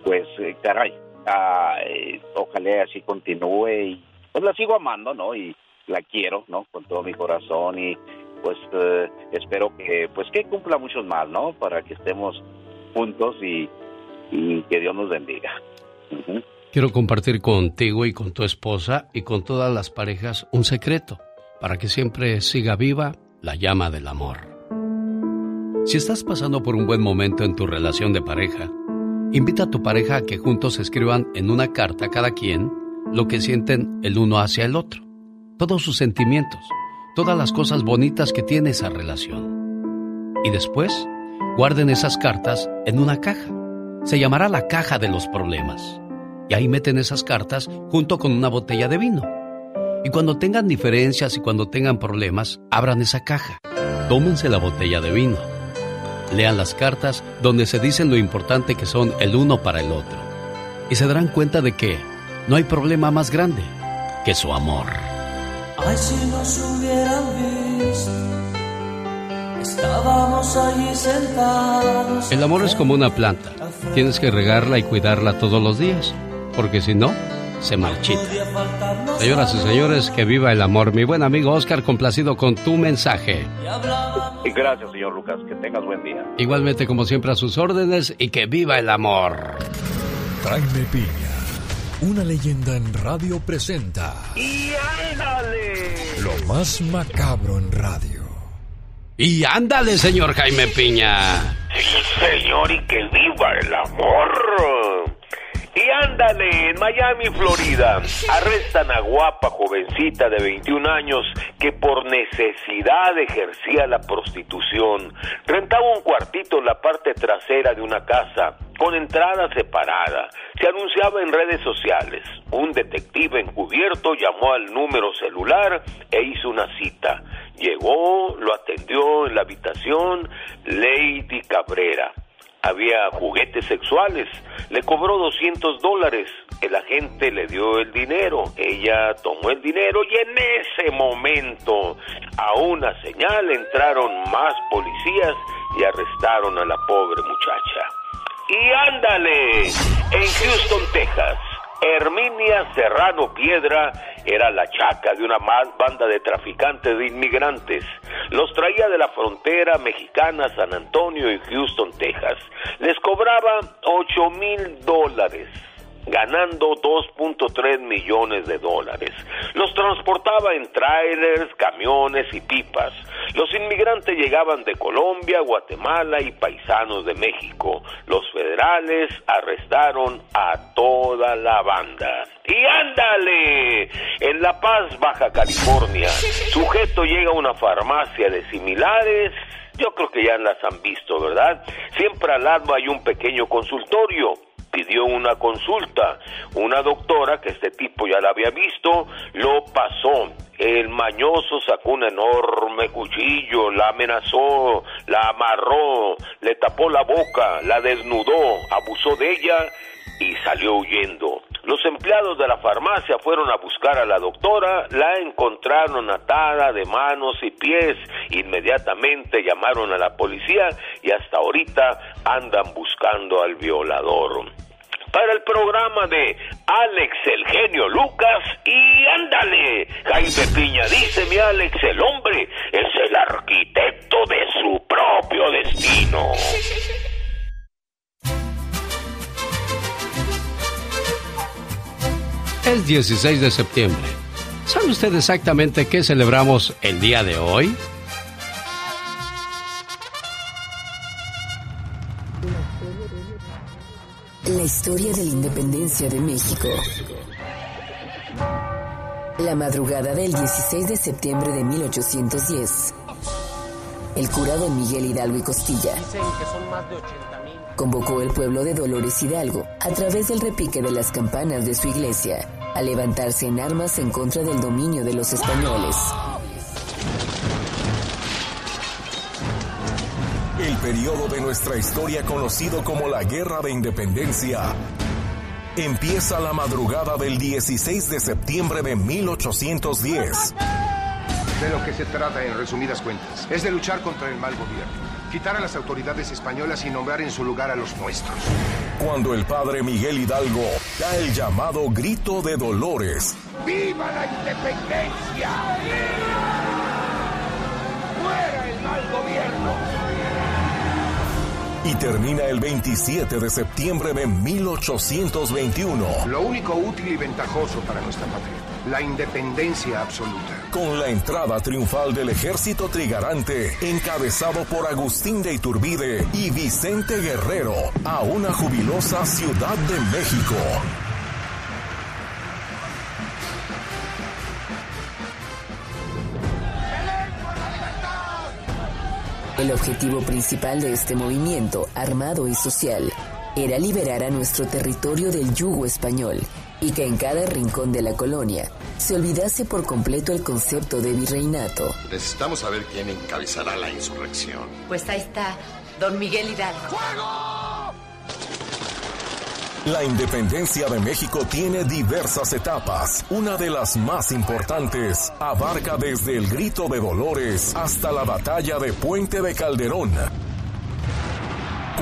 pues, eh, caray, ah, eh, ojalá así continúe y pues la sigo amando, ¿no? Y la quiero, ¿no? Con todo mi corazón y pues eh, espero que, pues que cumpla muchos más, ¿no? Para que estemos juntos y, y que Dios nos bendiga. Quiero compartir contigo y con tu esposa y con todas las parejas un secreto para que siempre siga viva la llama del amor. Si estás pasando por un buen momento en tu relación de pareja, invita a tu pareja a que juntos escriban en una carta cada quien lo que sienten el uno hacia el otro, todos sus sentimientos, todas las cosas bonitas que tiene esa relación. Y después, guarden esas cartas en una caja. Se llamará la caja de los problemas y ahí meten esas cartas junto con una botella de vino. Y cuando tengan diferencias y cuando tengan problemas, abran esa caja. Tómense la botella de vino. Lean las cartas donde se dicen lo importante que son el uno para el otro. Y se darán cuenta de que no hay problema más grande que su amor. Ay, si nos hubieran visto, estábamos allí sentados. El amor es como una planta. Tienes que regarla y cuidarla todos los días, porque si no, se marchita. Señoras y señores, que viva el amor. Mi buen amigo Oscar, complacido con tu mensaje. Y gracias, señor Lucas. Que tengas buen día. Igualmente, como siempre, a sus órdenes y que viva el amor. Jaime Piña, una leyenda en radio presenta. ¡Y ándale! Lo más macabro en radio. Y ándale, señor Jaime Piña. Sí, señor, y que viva el amor. Y ándale, en Miami, Florida, arrestan a guapa jovencita de 21 años que por necesidad ejercía la prostitución. Rentaba un cuartito en la parte trasera de una casa, con entrada separada. Se anunciaba en redes sociales. Un detective encubierto llamó al número celular e hizo una cita. Llegó, lo atendió en la habitación Lady Cabrera había juguetes sexuales. Le cobró 200 dólares. El agente le dio el dinero. Ella tomó el dinero y en ese momento, a una señal, entraron más policías y arrestaron a la pobre muchacha. Y ándale, en Houston, Texas. Herminia Serrano Piedra era la chaca de una banda de traficantes de inmigrantes. Los traía de la frontera mexicana San Antonio y Houston, Texas. Les cobraba 8 mil dólares ganando 2.3 millones de dólares. Los transportaba en trailers, camiones y pipas. Los inmigrantes llegaban de Colombia, Guatemala y paisanos de México. Los federales arrestaron a toda la banda. Y ándale, en La Paz, Baja California, sujeto llega a una farmacia de similares yo creo que ya las han visto, ¿verdad? Siempre al lado hay un pequeño consultorio pidió una consulta. Una doctora, que este tipo ya la había visto, lo pasó. El mañoso sacó un enorme cuchillo, la amenazó, la amarró, le tapó la boca, la desnudó, abusó de ella y salió huyendo. Los empleados de la farmacia fueron a buscar a la doctora, la encontraron atada de manos y pies, inmediatamente llamaron a la policía y hasta ahorita andan buscando al violador para el programa de Alex el genio Lucas y ándale, Jaime Piña dice mi Alex, el hombre es el arquitecto de su propio destino. Es 16 de septiembre. ¿Sabe usted exactamente qué celebramos el día de hoy? La historia de la independencia de México. La madrugada del 16 de septiembre de 1810. El cura don Miguel Hidalgo y Costilla convocó el pueblo de Dolores Hidalgo a través del repique de las campanas de su iglesia a levantarse en armas en contra del dominio de los españoles. El periodo de nuestra historia conocido como la Guerra de Independencia empieza la madrugada del 16 de septiembre de 1810. De lo que se trata, en resumidas cuentas, es de luchar contra el mal gobierno, quitar a las autoridades españolas y nombrar en su lugar a los nuestros. Cuando el padre Miguel Hidalgo da el llamado grito de Dolores. ¡Viva la independencia! ¡Fuera el mal gobierno! Y termina el 27 de septiembre de 1821. Lo único útil y ventajoso para nuestra patria, la independencia absoluta. Con la entrada triunfal del ejército trigarante, encabezado por Agustín de Iturbide y Vicente Guerrero, a una jubilosa Ciudad de México. El objetivo principal de este movimiento, armado y social, era liberar a nuestro territorio del yugo español y que en cada rincón de la colonia se olvidase por completo el concepto de virreinato. Necesitamos saber quién encabezará la insurrección. Pues ahí está, don Miguel Hidalgo. ¡Fuego! La independencia de México tiene diversas etapas. Una de las más importantes abarca desde el grito de Dolores hasta la batalla de Puente de Calderón.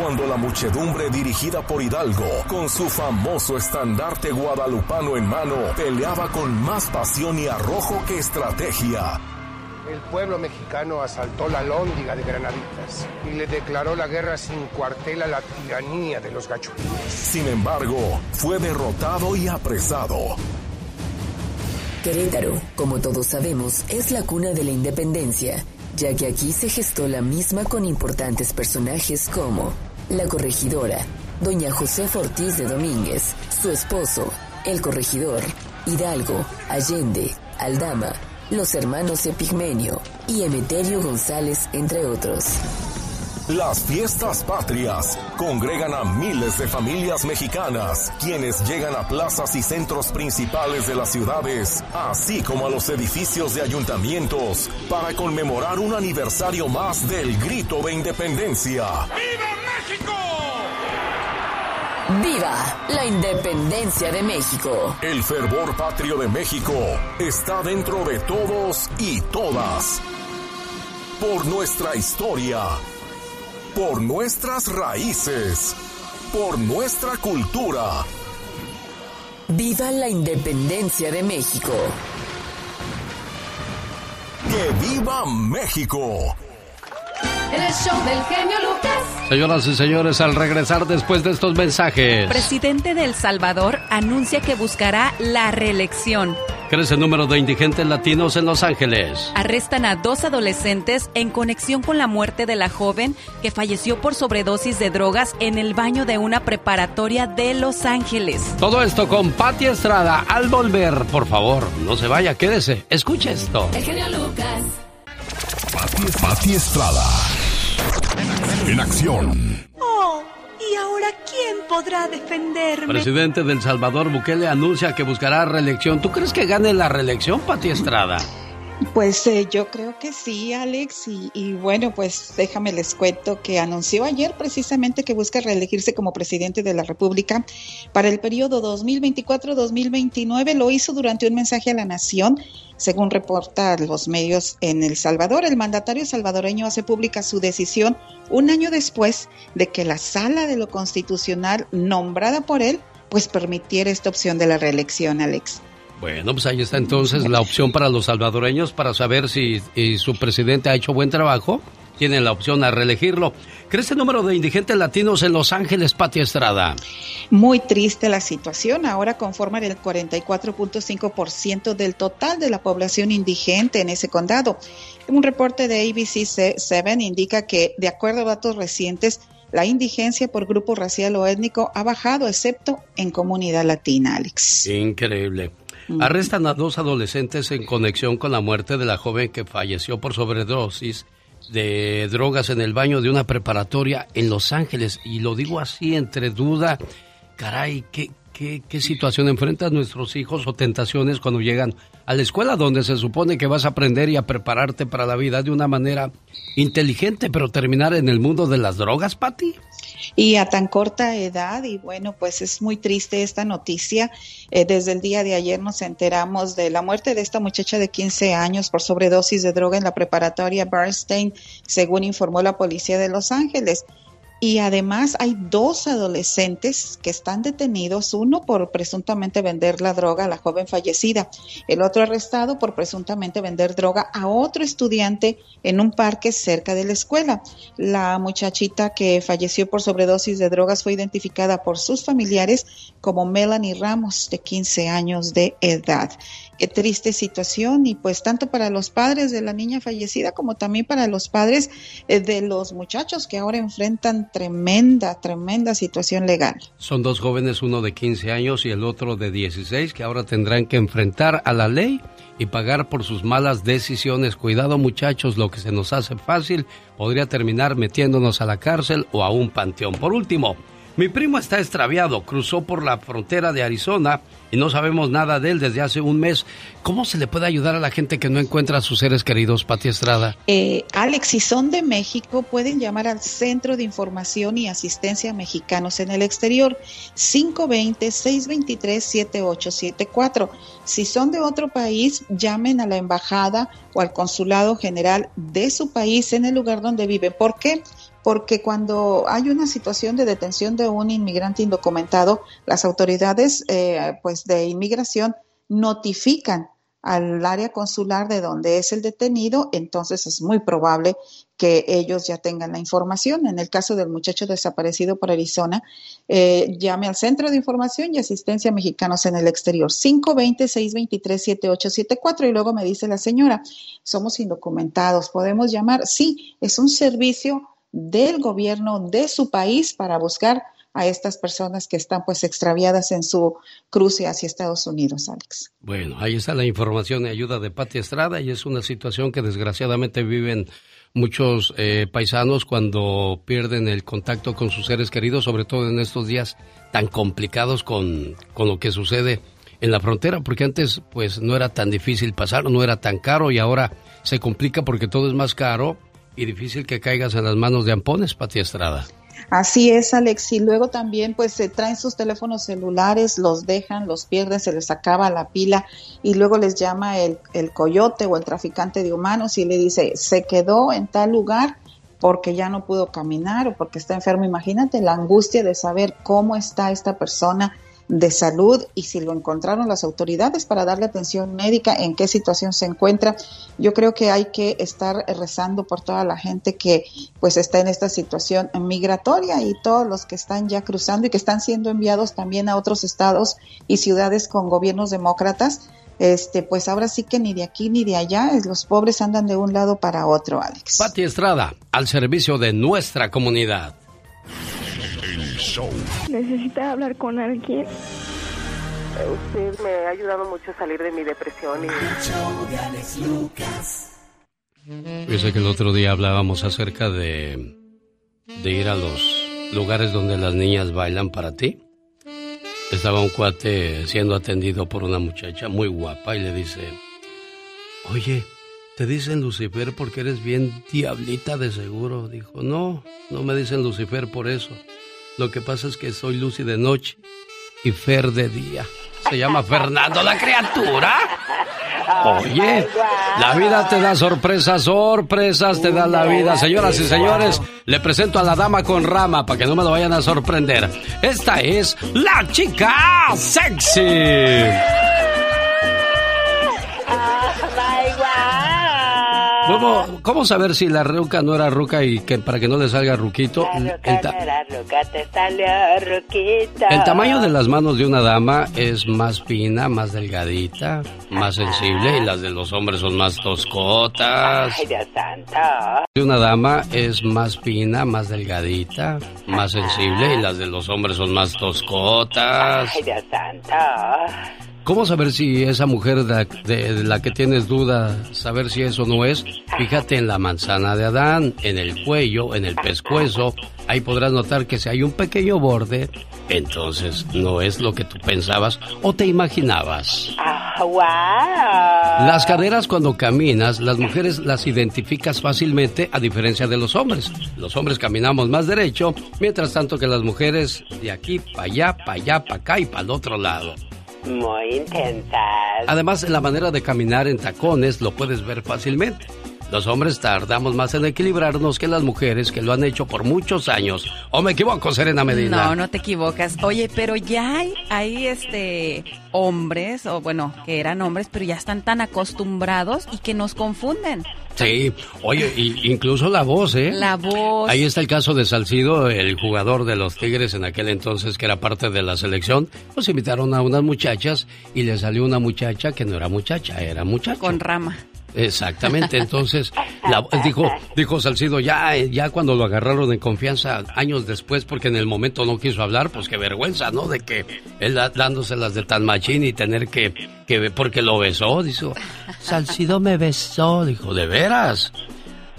cuando la muchedumbre dirigida por Hidalgo, con su famoso estandarte guadalupano en mano, peleaba con más pasión y arrojo que estrategia. El pueblo mexicano asaltó la lóndiga de Granaditas y le declaró la guerra sin cuartel a la tiranía de los gachupines. Sin embargo, fue derrotado y apresado. Querétaro, como todos sabemos, es la cuna de la independencia, ya que aquí se gestó la misma con importantes personajes como la corregidora, doña Josefa Ortiz de Domínguez, su esposo, el corregidor, Hidalgo, Allende, Aldama, los hermanos Epigmenio y Emeterio González, entre otros. Las fiestas patrias congregan a miles de familias mexicanas, quienes llegan a plazas y centros principales de las ciudades, así como a los edificios de ayuntamientos, para conmemorar un aniversario más del grito de independencia. ¡Viva México! ¡Viva la independencia de México! El fervor patrio de México está dentro de todos y todas. Por nuestra historia por nuestras raíces, por nuestra cultura. ¡Viva la independencia de México! ¡Que viva México! El show del genio Lucas. Señoras y señores, al regresar después de estos mensajes. Presidente de El Salvador anuncia que buscará la reelección. Crece el número de indigentes latinos en Los Ángeles. Arrestan a dos adolescentes en conexión con la muerte de la joven que falleció por sobredosis de drogas en el baño de una preparatoria de Los Ángeles. Todo esto con Patti Estrada. Al volver, por favor, no se vaya, quédese. Escuche esto. El genio Lucas. Pati, Pati Estrada. En acción. Oh, ¿y ahora quién podrá defenderme? Presidente del Salvador Bukele anuncia que buscará reelección. ¿Tú crees que gane la reelección, Pati Estrada? Pues eh, yo creo que sí, Alex, y, y, bueno, pues déjame les cuento que anunció ayer precisamente que busca reelegirse como presidente de la República para el periodo 2024-2029. Lo hizo durante un mensaje a la nación, según reportan los medios en El Salvador. El mandatario salvadoreño hace pública su decisión un año después de que la Sala de lo Constitucional, nombrada por él, pues permitiera esta opción de la reelección, Alex. Bueno, pues ahí está entonces la opción para los salvadoreños para saber si, su presidente ha hecho buen trabajo. Tienen la opción a reelegirlo. ¿Crece el número de indigentes latinos en Los Ángeles, Pati Estrada? Muy triste la situación. Ahora conforman el 44.5% del total de la población indigente en ese condado. Un reporte de ABC 7 indica que, de acuerdo a datos recientes, la indigencia por grupo racial o étnico ha bajado, excepto en comunidad latina, Alex. Increíble. Arrestan a dos adolescentes en conexión con la muerte de la joven que falleció por sobredosis de drogas en el baño de una preparatoria en Los Ángeles. Y lo digo así entre duda. Caray, ¿qué, qué, qué situación enfrentan nuestros hijos o tentaciones cuando llegan a la escuela donde se supone que vas a aprender y a prepararte para la vida de una manera inteligente, pero terminar en el mundo de las drogas, Patti? Y a tan corta edad. Y bueno, pues es muy triste esta noticia. Eh, desde el día de ayer nos enteramos de la muerte de esta muchacha de 15 años por sobredosis de droga en la preparatoria Bernstein, según informó la policía de Los Ángeles. Y además hay dos adolescentes que están detenidos, uno por presuntamente vender la droga a la joven fallecida, el otro arrestado por presuntamente vender droga a otro estudiante en un parque cerca de la escuela. La muchachita que falleció por sobredosis de drogas fue identificada por sus familiares como Melanie Ramos, de 15 años de edad. Triste situación y pues tanto para los padres de la niña fallecida como también para los padres eh, de los muchachos que ahora enfrentan tremenda, tremenda situación legal. Son dos jóvenes, uno de 15 años y el otro de 16, que ahora tendrán que enfrentar a la ley y pagar por sus malas decisiones. Cuidado muchachos, lo que se nos hace fácil podría terminar metiéndonos a la cárcel o a un panteón. Por último, mi primo está extraviado, cruzó por la frontera de Arizona y no sabemos nada de él desde hace un mes. ¿Cómo se le puede ayudar a la gente que no encuentra a sus seres queridos, Pati Estrada? Eh, Alex, si son de México, pueden llamar al Centro de Información y Asistencia Mexicanos en el Exterior, 520-623-7874. Si son de otro país, llamen a la embajada o al consulado general de su país en el lugar donde viven. ¿Por qué? Porque cuando hay una situación de detención de un inmigrante indocumentado, las autoridades eh, pues de inmigración notifican al área consular de donde es el detenido, entonces es muy probable que ellos ya tengan la información. En el caso del muchacho desaparecido por Arizona, eh, llame al Centro de Información y Asistencia Mexicanos en el Exterior, 520-623-7874. Y luego me dice la señora, somos indocumentados, ¿podemos llamar? Sí, es un servicio del gobierno de su país para buscar a estas personas que están pues extraviadas en su cruce hacia Estados Unidos, Alex. Bueno, ahí está la información y ayuda de Pati Estrada y es una situación que desgraciadamente viven muchos eh, paisanos cuando pierden el contacto con sus seres queridos, sobre todo en estos días tan complicados con, con lo que sucede en la frontera, porque antes pues no era tan difícil pasar, no era tan caro y ahora se complica porque todo es más caro y difícil que caigas en las manos de ampones, Pati Estrada. Así es, Alex. Y luego también, pues, se traen sus teléfonos celulares, los dejan, los pierden, se les acaba la pila y luego les llama el, el coyote o el traficante de humanos y le dice, se quedó en tal lugar porque ya no pudo caminar o porque está enfermo. Imagínate la angustia de saber cómo está esta persona de salud y si lo encontraron las autoridades para darle atención médica, en qué situación se encuentra. Yo creo que hay que estar rezando por toda la gente que pues está en esta situación migratoria y todos los que están ya cruzando y que están siendo enviados también a otros estados y ciudades con gobiernos demócratas. Este, pues ahora sí que ni de aquí ni de allá, los pobres andan de un lado para otro, Alex. Pati Estrada, al servicio de nuestra comunidad. Necesita hablar con alguien. Usted me ha ayudado mucho a salir de mi depresión. Y... Yo sé que el otro día hablábamos acerca de, de ir a los lugares donde las niñas bailan para ti. Estaba un cuate siendo atendido por una muchacha muy guapa y le dice, oye, te dicen Lucifer porque eres bien diablita de seguro. Dijo, no, no me dicen Lucifer por eso. Lo que pasa es que soy Lucy de noche y Fer de día. Se llama Fernando la criatura. Oye, la vida te da sorpresas, sorpresas te da la vida. Señoras y señores, le presento a la dama con rama para que no me lo vayan a sorprender. Esta es la chica sexy. ¿Cómo, ¿Cómo, saber si la ruca no era ruca y que para que no le salga ruquito? La ruca no era ruca, te salió ruquita. El tamaño de las manos de una dama es más fina, más delgadita, más sensible y las de los hombres son más toscotas. Ay, Dios santo. De una dama es más fina, más delgadita, más sensible y las de los hombres son más toscotas. Ay, Dios santo. ¿Cómo saber si esa mujer de, la que tienes duda, saber si eso no es? Fíjate en la manzana de Adán, en el cuello, en el pescuezo. Ahí podrás notar que si hay un pequeño borde, entonces no es lo que tú pensabas o te imaginabas. Ah, wow. Las caderas cuando caminas, las mujeres las identificas fácilmente a diferencia de los hombres. Los hombres caminamos más derecho, mientras tanto que las mujeres de aquí para allá, para allá, para acá y para el otro lado. Muy intensas. Además, la manera de caminar en tacones lo puedes ver fácilmente. Los hombres tardamos más en equilibrarnos que las mujeres que lo han hecho por muchos años. ¿O me equivoco, Serena Medina? No, no te equivocas. Oye, pero ya hay, hay este hombres, o bueno, que eran hombres, pero ya están tan acostumbrados y que nos confunden. Sí, oye, y incluso la voz, ¿eh? La voz. Ahí está el caso de Salcido, el jugador de los Tigres en aquel entonces que era parte de la selección. Pues invitaron a unas muchachas y le salió una muchacha que no era muchacha, era muchacho. Con rama. Exactamente, entonces la, dijo, dijo Salcido, ya, ya cuando lo agarraron en confianza años después, porque en el momento no quiso hablar, pues qué vergüenza, ¿no? De que él dándoselas de tan machín y tener que, que porque lo besó, dijo, Salcido me besó, dijo, ¿de veras?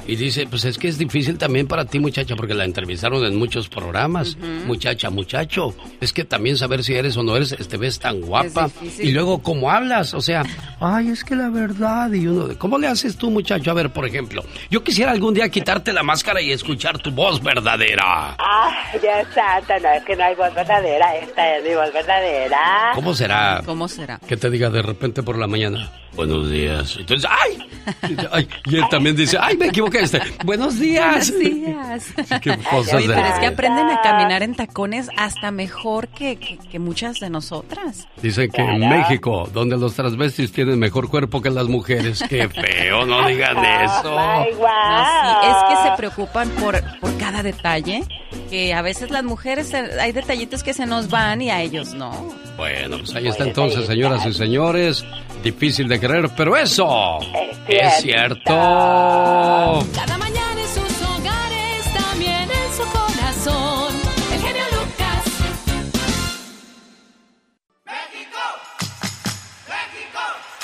Y dice, pues es que es difícil también para ti, muchacha, porque la entrevistaron en muchos programas. Muchacha, muchacho. Es que también saber si eres o no eres, te ves tan guapa. Y luego, ¿cómo hablas? O sea, ay, es que la verdad. Y uno, ¿cómo le haces tú, muchacho? A ver, por ejemplo, yo quisiera algún día quitarte la máscara y escuchar tu voz verdadera. Ah, ya santo, no, es que no hay voz verdadera. Esta es mi voz verdadera. ¿Cómo será? ¿Cómo será? Que te diga de repente por la mañana. Buenos días. Entonces, ¡ay! Ay, Y él también dice, ¡ay, me equivoqué! Este, buenos días. Buenos días. Qué cosas Oye, de- pero es que aprenden a caminar en tacones hasta mejor que, que- que muchas de nosotras. Dicen que en México, donde los transvestis tienen mejor cuerpo que las mujeres. ¡Qué feo! No digan eso. No, sí, es que se preocupan por, por cada detalle, que a veces las mujeres se- hay detallitos que se nos van y a ellos no. Bueno, pues ahí está entonces, señoras y señores. Difícil de creer, pero eso es cierto. Cada mañana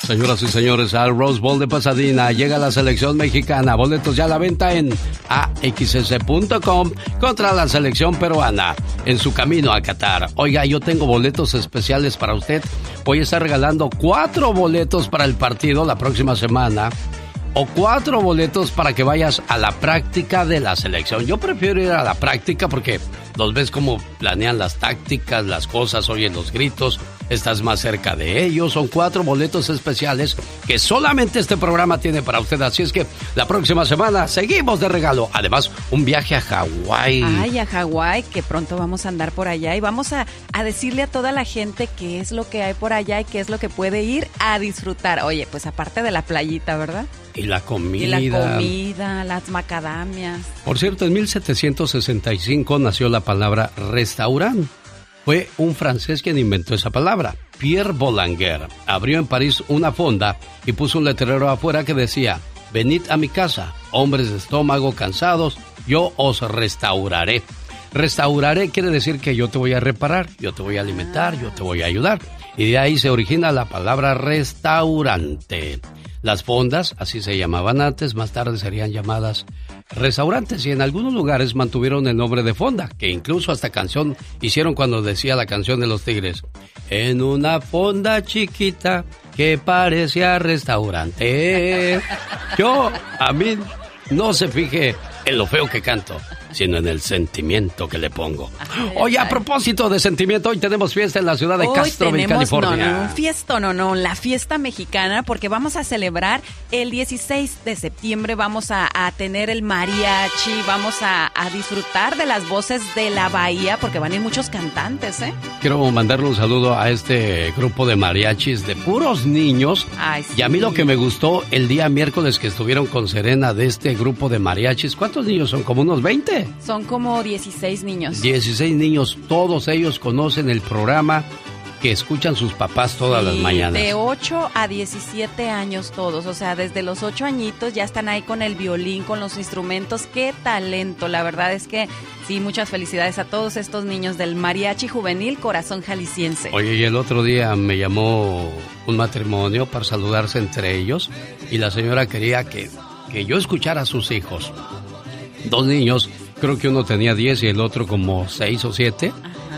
Señoras y señores, al Rose Bowl de Pasadena llega la selección mexicana. Boletos ya a la venta en axs.com contra la selección peruana en su camino a Qatar. Oiga, yo tengo boletos especiales para usted. Voy a estar regalando cuatro boletos para el partido la próxima semana o cuatro boletos para que vayas a la práctica de la selección. Yo prefiero ir a la práctica porque los ves cómo planean las tácticas, las cosas, oyen los gritos, estás más cerca de ellos. Son cuatro boletos especiales que solamente este programa tiene para usted. Así es que la próxima semana seguimos de regalo. Además, un viaje a Hawái. Ay, a Hawái, que pronto vamos a andar por allá y vamos a, a decirle a toda la gente qué es lo que hay por allá y qué es lo que puede ir a disfrutar. Oye, pues aparte de la playita, ¿verdad? Y la comida. Y la comida, las macadamias. Por cierto, en 1765 nació la palabra restaurant. Fue un francés quien inventó esa palabra. Pierre Boulanger abrió en París una fonda y puso un letrero afuera que decía, venid a mi casa, hombres de estómago cansados, yo os restauraré. Restauraré quiere decir que yo te voy a reparar, yo te voy a alimentar, yo te voy a ayudar. Y de ahí se origina la palabra restaurante. Las fondas, así se llamaban antes, más tarde serían llamadas restaurantes y en algunos lugares mantuvieron el nombre de fonda, que incluso hasta canción hicieron cuando decía la canción de los tigres. En una fonda chiquita que parecía restaurante. Yo, a mí, no se fije en lo feo que canto, sino en el sentimiento que le pongo. Oye, a propósito de sentimiento, hoy tenemos fiesta en la ciudad de Hoy Castroville, tenemos, no, California. no, un fiesta, no, no, la fiesta mexicana, porque vamos a celebrar el 16 de septiembre, vamos a, a tener el mariachi, vamos a, a disfrutar de las voces de la bahía, porque van a ir muchos cantantes, ¿eh? Quiero mandarle un saludo a este grupo de mariachis de puros niños. Ay, sí. Y a mí lo que me gustó el día miércoles que estuvieron con Serena de este grupo de mariachis, ¿cuántos niños son? ¿Como unos 20? Son como 16 niños. 16 niños, todos ellos conocen el programa que escuchan sus papás todas las mañanas. De 8 a 17 años todos, o sea, desde los 8 añitos ya están ahí con el violín, con los instrumentos. Qué talento, la verdad es que sí, muchas felicidades a todos estos niños del Mariachi Juvenil Corazón Jalisciense. Oye, y el otro día me llamó un matrimonio para saludarse entre ellos y la señora quería que, que yo escuchara a sus hijos. Dos niños, creo que uno tenía 10 y el otro como 6 o 7.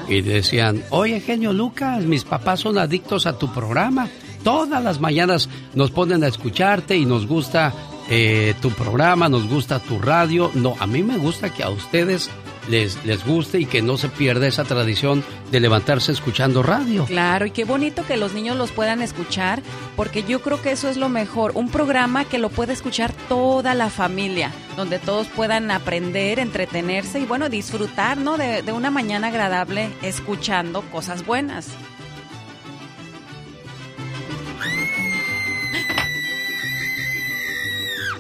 Y decían, oye, genio Lucas, mis papás son adictos a tu programa. Todas las mañanas nos ponen a escucharte y nos gusta eh, tu programa, nos gusta tu radio. No, a mí me gusta que a ustedes les, les guste y que no se pierda esa tradición de levantarse escuchando radio. Claro, y qué bonito que los niños los puedan escuchar, porque yo creo que eso es lo mejor, un programa que lo puede escuchar toda la familia, donde todos puedan aprender, entretenerse y bueno, disfrutar, ¿no? De, de una mañana agradable escuchando cosas buenas.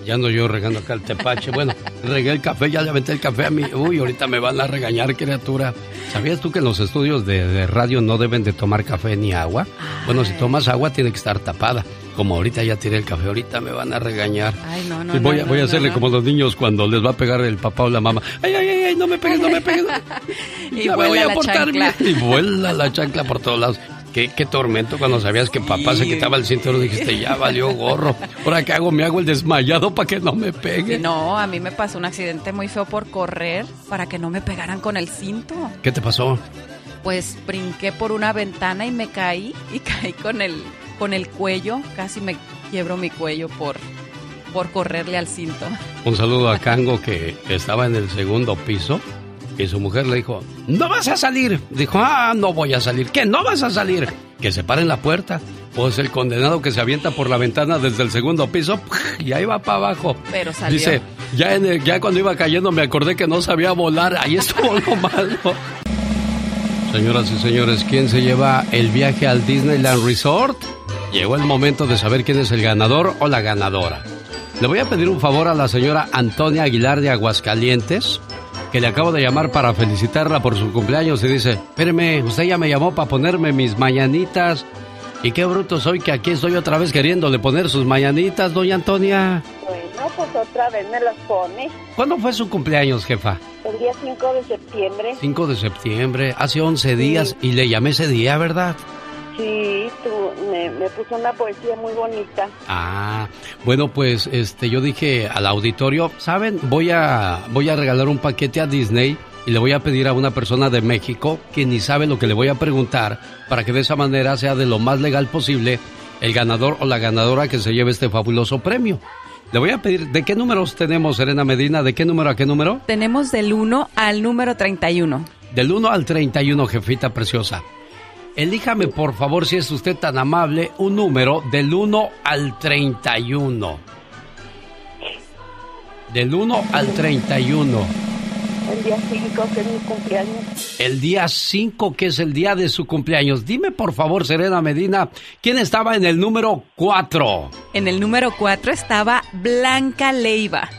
Ya ando yo regando acá el tepache. Bueno, regué el café, ya le aventé el café a mí. Uy, ahorita me van a regañar, criatura. ¿Sabías tú que en los estudios de, de radio no deben de tomar café ni agua? Bueno, si tomas agua tiene que estar tapada. Como ahorita ya tiré el café, ahorita me van a regañar. Ay, no, no, voy, no, a, voy a hacerle como los niños cuando les va a pegar el papá o la mamá. Ay, ay, ay, ay, no me pegues, no me pegues. Y ya me voy a portar chancla. bien. Y vuela la chancla por todos lados. Qué, qué tormento cuando sabías que papá se quitaba el cinturón. Dijiste, ya valió gorro. Ahora qué hago, me hago el desmayado para que no me pegue. No, a mí me pasó un accidente muy feo por correr para que no me pegaran con el cinto. ¿Qué te pasó? Pues brinqué por una ventana y me caí y caí con el con el cuello, casi me quiebro mi cuello por por correrle al cinto. Un saludo a Cango que estaba en el segundo piso y su mujer le dijo, no vas a salir. Dijo, ah, no voy a salir. ¿Qué? No vas a salir. Que se pare en la puerta. Pues el condenado que se avienta por la ventana desde el segundo piso y ahí va para abajo. Pero salió. Dice, ya, en el- ya cuando iba cayendo me acordé que no sabía volar. Ahí estuvo lo malo. Señoras y señores, ¿quién se lleva el viaje al Disneyland Resort? Llegó el momento de saber quién es el ganador o la ganadora. Le voy a pedir un favor a la señora Antonia Aguilar de Aguascalientes, que le acabo de llamar para felicitarla por su cumpleaños y dice, espéreme, usted ya me llamó para ponerme mis mañanitas. Y qué bruto soy que aquí estoy otra vez queriéndole poner sus mañanitas, doña Antonia. Bueno, pues otra vez me las pone. ¿Cuándo fue su cumpleaños, jefa? El día 5 de septiembre. 5 de septiembre, hace 11 días, y le llamé ese día, ¿verdad? Sí, tú, me, me puso una poesía muy bonita. Ah, bueno, pues este yo dije al auditorio, ¿saben? Voy a voy a regalar un paquete a Disney y le voy a pedir a una persona de México que ni sabe lo que le voy a preguntar para que de esa manera sea de lo más legal posible el ganador o la ganadora que se lleve este fabuloso premio. Le voy a pedir, ¿de qué números tenemos, Serena Medina? ¿De qué número a qué número? Tenemos del 1 al número 31. Del 1 al 31, jefita preciosa. Elíjame, por favor, si es usted tan amable, un número del 1 al 31. Del 1 al 31. El día 5, que es mi cumpleaños. El día 5, que es el día de su cumpleaños. Dime, por favor, Serena Medina, ¿quién estaba en el número 4? En el número 4 estaba Blanca Leiva.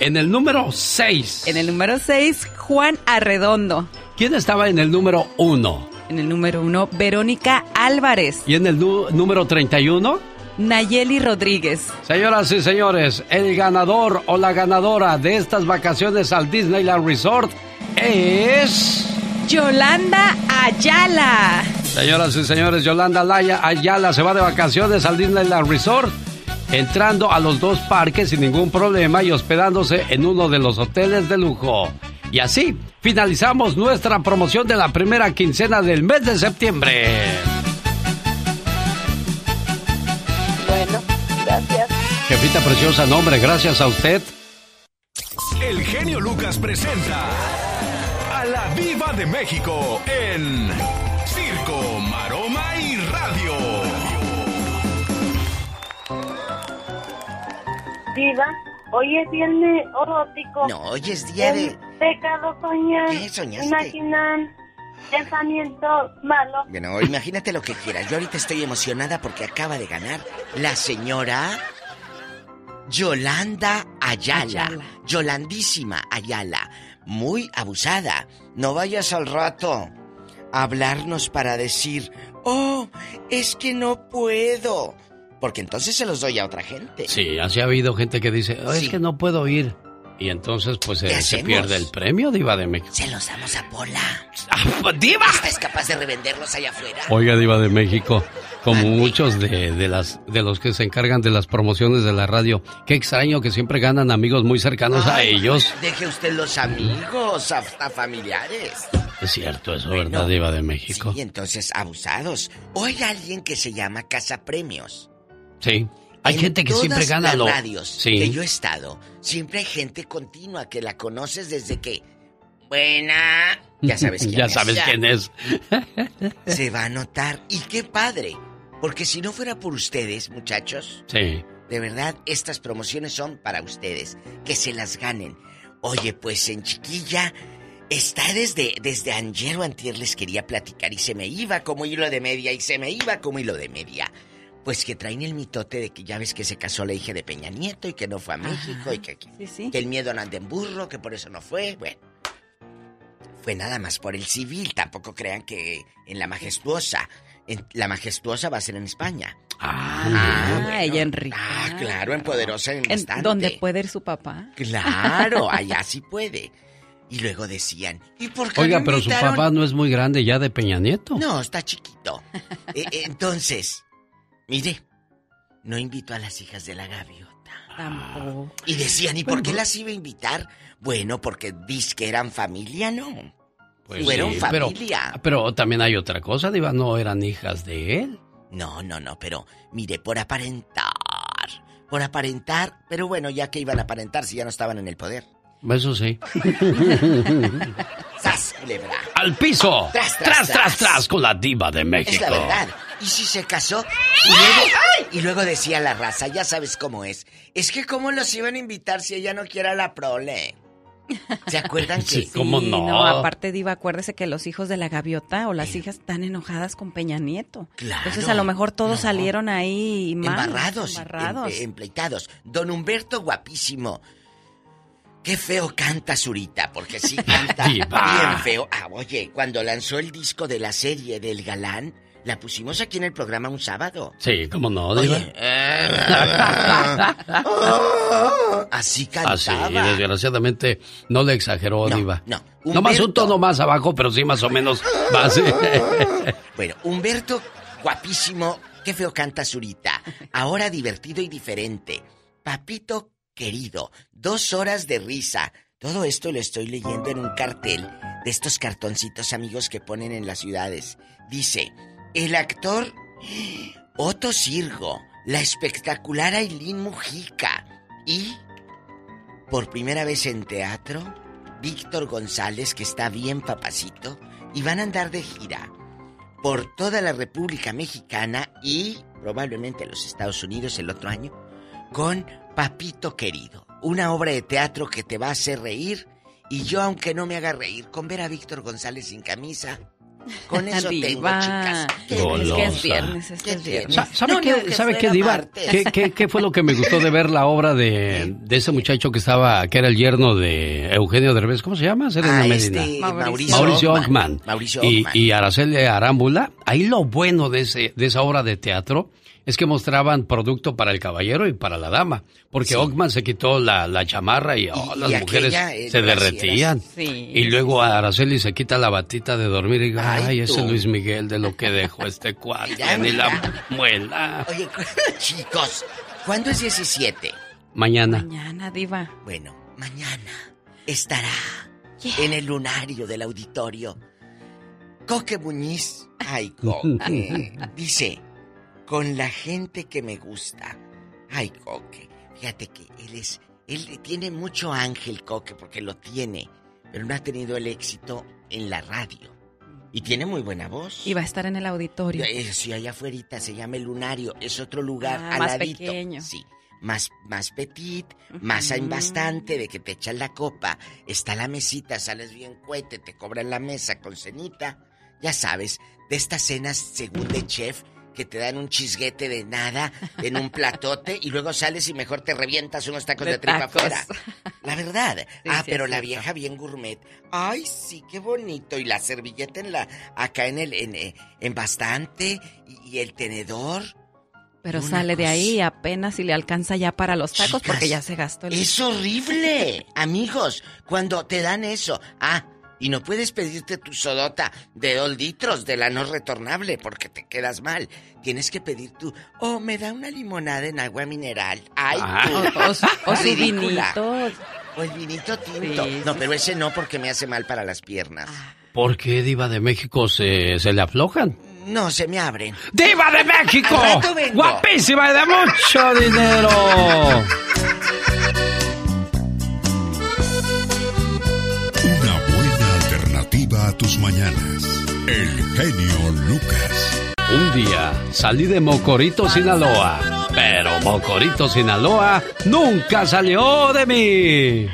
En el número 6. En el número 6, Juan Arredondo. ¿Quién estaba en el número 1? En el número 1, Verónica Álvarez. ¿Y en el número 31? Nayeli Rodríguez. Señoras y señores, el ganador o la ganadora de estas vacaciones al Disneyland Resort es... Yolanda Ayala. Señoras y señores, Yolanda Laya Ayala se va de vacaciones al Disneyland Resort, entrando a los dos parques sin ningún problema y hospedándose en uno de los hoteles de lujo. Y así finalizamos nuestra promoción de la primera quincena del mes de septiembre. Bueno, gracias. Jefita preciosa, nombre, gracias a usted. El genio Lucas presenta a la Viva de México en Circo, Maroma y Radio. Diva, hoy es viernes erótico. No, hoy es día de... Pecado soñar. ¿Qué soñaste? Imaginar pensamientos malos. Bueno, imagínate lo que quieras. Yo ahorita estoy emocionada porque acaba de ganar la señora Yolanda Ayala. Ayala. Yolandísima Ayala. Muy abusada. No vayas al rato a hablarnos para decir, oh, es que no puedo. Porque entonces se los doy a otra gente. Sí, así ha habido gente que dice, "Oh, Sí. es que no puedo ir. Y entonces pues ¿Qué eh, se pierde el premio, Diva de México. Se los damos a Pola. ¡Diva! ¿Estás capaz de revenderlos allá afuera? Oiga, Diva de México, como muchos de, de las, de los que se encargan de las promociones de la radio, qué extraño que siempre ganan amigos muy cercanos a ellos. Deje usted los amigos, hasta familiares. Es cierto eso, ¿verdad, Diva de México? Y entonces, abusados. O hay alguien que se llama Casa Premios. Sí. Hay En gente que todas siempre gana las lo... radios Sí. que yo he estado, siempre hay gente continua que la conoces desde que... Buena... Ya sabes quién ya es. sabes quién es. Se va a notar. Y qué padre. Porque si no fuera por ustedes, muchachos, Sí. de verdad, estas promociones son para ustedes. Que se las ganen. Oye, pues en chiquilla, está desde, desde ayer o antier les quería platicar y se me iba como hilo de media y se me iba como hilo de media. Pues que traen el mitote de que ya ves que se casó la hija de Peña Nieto y que no fue a México y que, que el miedo no anda en burro, que por eso no fue. Bueno, fue nada más por el civil. Tampoco crean que en la majestuosa. En, la majestuosa va a ser en España. Ah, bueno. ella en Rica. Ah, claro, en Poderosa en, En donde puede ir su papá. Claro, allá sí puede. Y luego decían, ¿y por qué Oiga, no pero su papá no es muy grande ya de Peña Nieto. No, está chiquito. Eh, eh, entonces, mire, no invito a las hijas de la gaviota. Tampoco. Y decían, ¿y por qué las iba a invitar? Bueno, porque dis que eran familia, ¿no? Pues Fueron sí, pero- familia. Pero, también hay otra cosa, Diva, no eran hijas de él. No, no, no, pero mire, por aparentar. Por aparentar, pero bueno, ya que iban a aparentar si ya no estaban en el poder. Eso sí. ¡Sas, culebra! ¡Al piso! Tras, Tras, tras, tras, tras, tras. con la diva de México. Es la verdad. ¿Y si se casó? Y luego, y luego decía la raza, ya sabes cómo es. Es que cómo los iban a invitar si ella no quiera la prole. ¿Se acuerdan que? Sí, ¿cómo Sí, no? aparte Diva, acuérdese que los hijos de la gaviota o las hijas están enojadas con Peña Nieto. Claro. Entonces a lo mejor todos salieron ahí mal. Embarrados, embarrados. em- empleitados. Don Humberto, guapísimo. Qué feo canta Zurita, porque sí canta bien feo. Ah, oye, cuando lanzó el disco de la serie del galán, la pusimos aquí en el programa un sábado. Sí, ¿cómo no, diva? Oye, así cantaba. Así, desgraciadamente no le exageró, diva. no. No más un tono más abajo, pero sí más o menos. Bueno, Humberto, guapísimo, qué feo canta Zurita. Ahora divertido y diferente. Papito querido, dos horas de risa. Todo esto lo estoy leyendo en un cartel de estos cartoncitos amigos que ponen en las ciudades. Dice, el actor Otto Sirgo, la espectacular Aileen Mujica y, por primera vez en teatro, Víctor González, que está bien papacito, y van a andar de gira por toda la República Mexicana y probablemente los Estados Unidos el otro año con Papito Querido, una obra de teatro que te va a hacer reír y yo aunque no me haga reír con ver a Víctor González sin camisa, con eso tengo Diva. chicas. Es que es viernes, este es viernes. Sa- ¿Sabe No, qué, aunque ¿sabe fuera qué, Diva? ¿Qué, qué, qué fue lo que me gustó de ver la obra de, de ese muchacho que estaba, que era el yerno de Eugenio Derbez? ¿Cómo se llama? Serena Ah, este, Mauricio, Mauricio Ockman. Ockman. Mauricio y Araceli Arámbula. Ahí lo bueno de, ese, de esa obra de teatro es que mostraban producto para el caballero y para la dama. Porque Ockman se quitó la, la chamarra y, oh, Y- las y mujeres aquella, eh, se derretían. Sí. Y luego Araceli se quita la batita de dormir y Ay, ay, ese. Luis Miguel de lo que dejó este Mira, ni la muela. Oye, chicos, ¿cuándo es 17? Mañana. Mañana, Diva. Bueno, mañana estará en el lunario del auditorio Coque Muñiz. Ay, Coque. Dice, con la gente que me gusta. Ay, Coque. Fíjate que él es. Él tiene mucho ángel, Coque, porque lo tiene. Pero no ha tenido el éxito en la radio. Y tiene muy buena voz. Y va a estar en el auditorio. Eh, sí, allá afuera se llama el lunario. Es otro lugar Ah, al más ladito. pequeño. Sí. Más, más petit, más hay bastante de que te echan la copa. Está la mesita, sales bien cuete, te cobran la mesa con cenita. Ya sabes, de estas cenas según de chef que te dan un chisguete de nada en un platote y luego sales y mejor te revientas unos tacos de, De tripa tacos. afuera. La verdad. ah, sí, pero la vieja bien gourmet. Ay, sí, qué bonito. Y la servilleta en la acá en el en, eh, en bastante y, y el tenedor. Pero Una sale de ahí apenas y le alcanza ya para los tacos Chicas, porque ya se gastó el... Es horrible, amigos, cuando te dan eso. Ah, y no puedes pedirte tu sodota de dos litros de la no retornable porque te quedas mal. Tienes que pedir tu, oh, me da una limonada en agua mineral. Ay, Ah. tú. O, su- o su vinito. O el vinito tinto. Sí, no, sí, pero ese no porque me hace mal para las piernas. ¿Por qué Diva de México se, se le aflojan? No, se me abren. ¡Diva de México! Al rato vengo. ¡Guapísima y de mucho dinero! a tus mañanas. El genio Lucas. Un día salí de Mocorito, Sinaloa. Pero Mocorito, Sinaloa nunca salió de mí.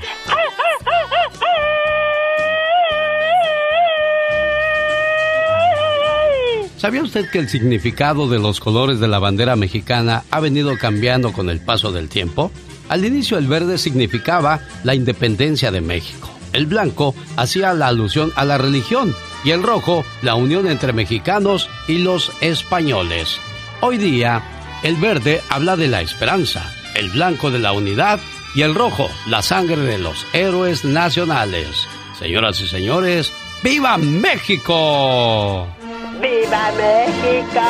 ¿Sabía usted que el significado de los colores de la bandera mexicana ha venido cambiando con el paso del tiempo? Al inicio el verde significaba la independencia de México, el blanco hacía la alusión a la religión y el rojo la unión entre mexicanos y los españoles. Hoy día el verde habla de la esperanza, el blanco de la unidad y el rojo la sangre de los héroes nacionales. Señoras y señores, ¡viva México! ¡Viva México!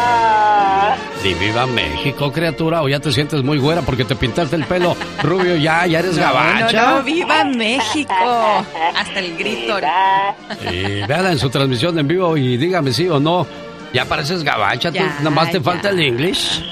Y viva México, criatura. O ya te sientes muy güera porque te pintaste el pelo rubio ya, ya eres No, gabacha. no, no, viva México. Hasta el grito. Y véala en su transmisión en vivo y dígame sí o no. Ya pareces gabacha, tú nada más te ya. falta el English.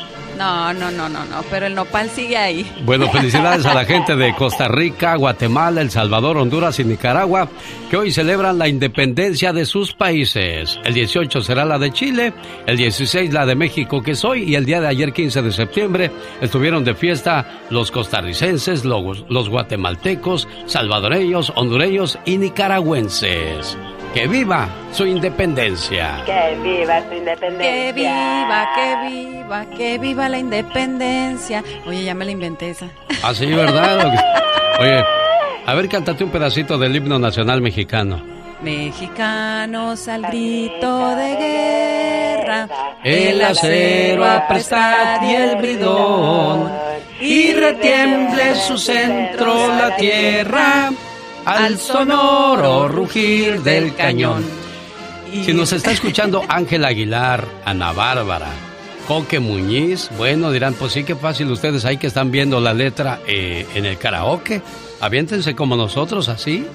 No, no, no, no, no, pero el nopal sigue ahí. Bueno, felicidades a la gente de Costa Rica, Guatemala, El Salvador, Honduras y Nicaragua, que hoy celebran la independencia de sus países. El 18 será la de Chile, el 16 la de México, que soy, y el día de ayer, 15 de septiembre, estuvieron de fiesta los costarricenses, los, los guatemaltecos, salvadoreños, hondureños y nicaragüenses. ¡Que viva su independencia! Que viva su independencia. Que viva, que viva, que viva la independencia. Oye, ya me la inventé esa. Ah, sí, ¿verdad? Oye, a ver, cántate un pedacito del himno nacional mexicano. Mexicanos al grito de guerra, El acero aprestad y el bridón, y retiemble su centro la tierra al sonoro rugir del cañón. Si nos está escuchando Ángel Aguilar, Ana Bárbara, Coque Muñiz, bueno, dirán, pues sí, qué fácil ustedes ahí que están viendo la letra eh, en el karaoke. Aviéntense como nosotros, así,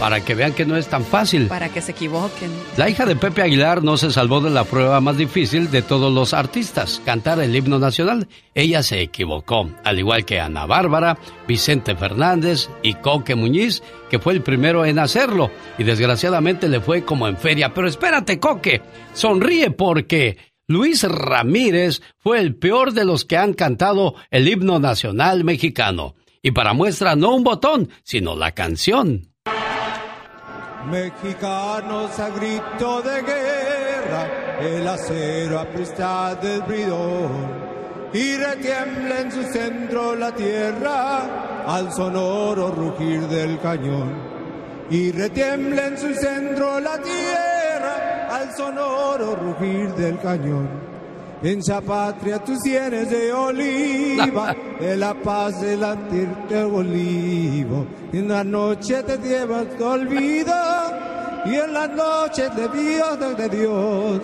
para que vean que no es tan fácil. Para que se equivoquen. La hija de Pepe Aguilar no se salvó de la prueba más difícil de todos los artistas, cantar el himno nacional. Ella se equivocó, al igual que Ana Bárbara, Vicente Fernández y Coque Muñiz, que fue el primero en hacerlo. Y desgraciadamente le fue como en feria. Pero espérate, Coque, sonríe porque Luis Ramírez fue el peor de los que han cantado el himno nacional mexicano. Y para muestra no un botón, sino la canción. Mexicanos a grito de guerra, el acero apresta del bridón, y retiembla en su centro la tierra al sonoro rugir del cañón. Y retiembla en su centro la tierra al sonoro rugir del cañón. En esa patria tus sienes de oliva, de la paz del antirte olivo. En la noche te llevas tu olvido, y en la noche de Dios, de Dios.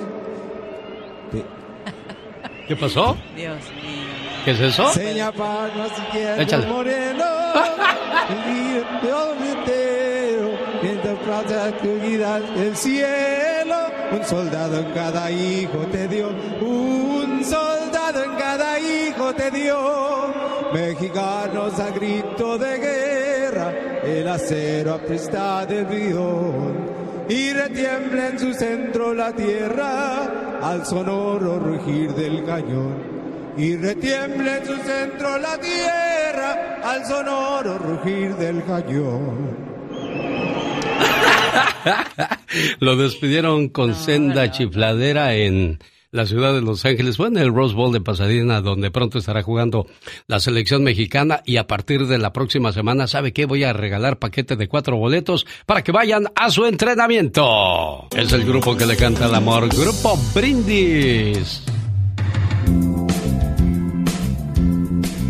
¿Qué pasó? Dios mío. ¿Qué es eso? Seña palmas si quieres Échale. moreno, el cielo, un soldado en cada hijo te dio, un soldado en cada hijo te dio, mexicanos a grito de guerra, el acero apresta del bidón, y retiembla en su centro la tierra, al sonoro rugir del cañón. Y retiembla en su centro la tierra al sonoro rugir del cañón. Lo despidieron con senda chifladera en la ciudad de Los Ángeles. Fue en el Rose Bowl de Pasadena, donde pronto estará jugando la selección mexicana. Y a partir de la próxima semana, ¿sabe qué? Voy a regalar paquete de cuatro boletos para que vayan a su entrenamiento. Es el grupo que le canta el amor, Grupo Brindis.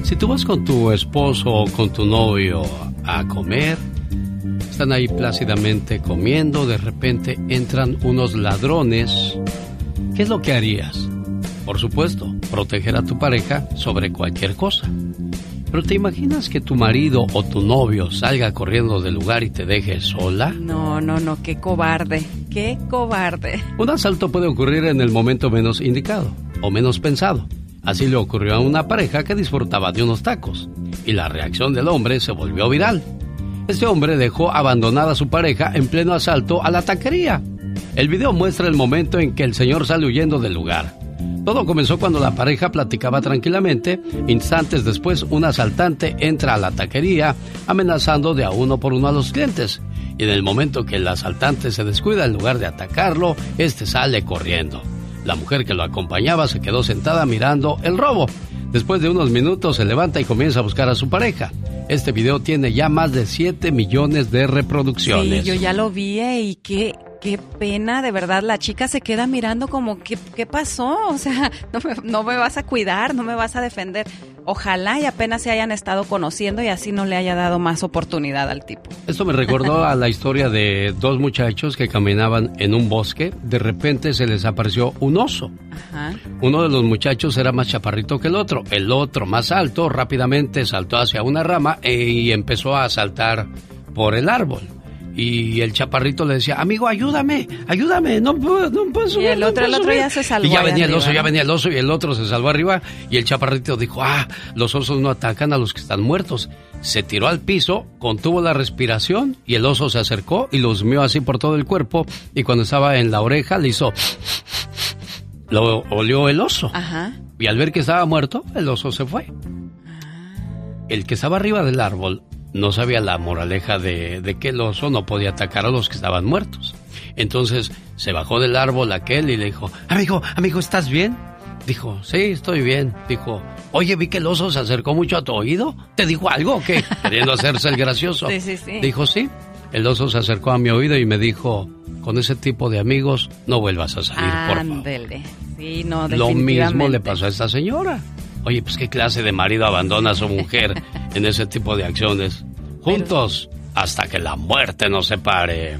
Si tú vas con tu esposo o con tu novio a comer, están ahí plácidamente comiendo, de repente entran unos ladrones, ¿qué es lo que harías? Por supuesto, proteger a tu pareja sobre cualquier cosa. Pero ¿te imaginas que tu marido o tu novio salga corriendo del lugar y te deje sola? No, no, no, qué cobarde, qué cobarde. Un asalto puede ocurrir en el momento menos indicado o menos pensado. Así le ocurrió a una pareja que disfrutaba de unos tacos y la reacción del hombre se volvió viral. Este hombre dejó abandonada a su pareja en pleno asalto a la taquería. El video muestra el momento en que el señor sale huyendo del lugar. Todo comenzó cuando la pareja platicaba tranquilamente. Instantes después, un asaltante entra a la taquería amenazando de a uno por uno a los clientes. Y en el momento que el asaltante se descuida, en lugar de atacarlo, este sale corriendo. La mujer que lo acompañaba se quedó sentada mirando el robo. Después de unos minutos se levanta y comienza a buscar a su pareja. Este video tiene ya más de 7 millones de reproducciones. Yo ya lo vi eh, y qué, qué pena, de verdad. La chica se queda mirando como, ¿qué, qué pasó? O sea, no me, no me vas a cuidar, no me vas a defender. Ojalá y apenas se hayan estado conociendo y así no le haya dado más oportunidad al tipo. Esto me recordó a la historia de dos muchachos que caminaban en un bosque. De repente se les apareció un oso. Ajá. Uno de los muchachos era más chaparrito que el otro. El otro, más alto, rápidamente saltó hacia una rama e- y empezó a saltar por el árbol. Y el chaparrito le decía, amigo, ayúdame, ayúdame, no puedo, no puedo subir, Y el no otro, el otro subir". ya se salvó Y ya venía el oso, ya venía el oso y el otro se salvó arriba y el chaparrito dijo, ah, los osos no atacan a los que están muertos. Se tiró al piso, contuvo la respiración y el oso se acercó y lo humeó así por todo el cuerpo y cuando estaba en la oreja le hizo... Lo olió el oso. Ajá. Y al ver que estaba muerto, el oso se fue. El que estaba arriba del árbol no sabía la moraleja de, de que el oso no podía atacar a los que estaban muertos. Entonces se bajó del árbol aquel y le dijo, amigo, amigo, ¿estás bien? Dijo, sí, estoy bien. Dijo, oye, vi que el oso se acercó mucho a tu oído. ¿Te dijo algo o qué? Queriendo hacerse el gracioso. Sí, sí, sí. Dijo, sí. El oso se acercó a mi oído y me dijo, con ese tipo de amigos no vuelvas a salir, por favor. Sí, no, Lo mismo le pasó a esta señora. Oye, pues qué clase de marido abandona a su mujer en ese tipo de acciones. Juntos hasta que la muerte nos separe.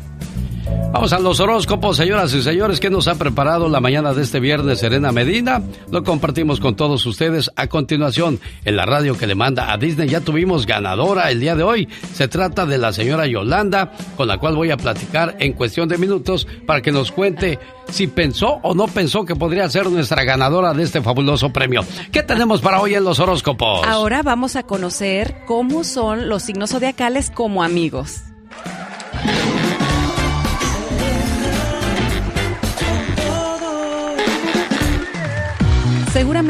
Vamos a los horóscopos, señoras y señores, que nos ha preparado la mañana de este viernes Serena Medina. Lo compartimos con todos ustedes a continuación en la radio que le manda a Disney. Ya tuvimos ganadora el día de hoy. Se trata de la señora Yolanda, con la cual voy a platicar en cuestión de minutos para que nos cuente si pensó o no pensó que podría ser nuestra ganadora de este fabuloso premio. ¿Qué tenemos para hoy en los horóscopos? Ahora vamos a conocer cómo son los signos zodiacales como amigos.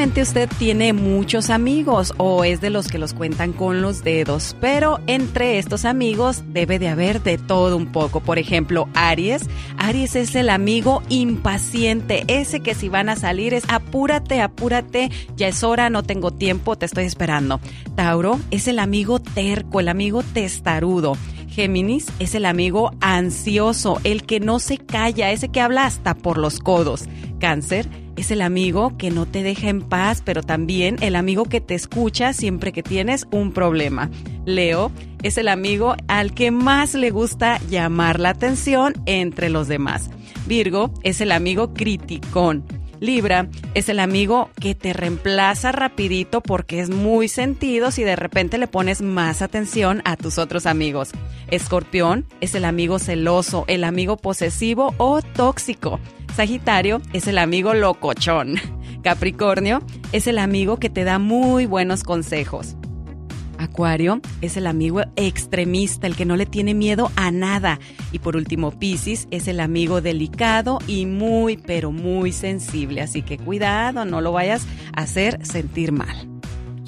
Usted tiene muchos amigos o es de los que los cuentan con los dedos, pero entre estos amigos debe de haber de todo un poco. Por ejemplo, Aries. Aries es el amigo impaciente, ese que si van a salir es apúrate, apúrate, ya es hora, no tengo tiempo, te estoy esperando. Tauro es el amigo terco, el amigo testarudo. Géminis es el amigo ansioso, el que no se calla, ese que habla hasta por los codos. Cáncer es el amigo que no te deja en paz, pero también el amigo que te escucha siempre que tienes un problema. Leo es el amigo al que más le gusta llamar la atención entre los demás. Virgo es el amigo criticón. Libra es el amigo que te reemplaza rapidito porque es muy sentido si de repente le pones más atención a tus otros amigos. Escorpión es el amigo celoso, el amigo posesivo o tóxico. Sagitario es el amigo locochón. Capricornio es el amigo que te da muy buenos consejos. Acuario es el amigo extremista, el que no le tiene miedo a nada. Y por último, Piscis es el amigo delicado y muy, pero muy sensible. Así que cuidado, no lo vayas a hacer sentir mal.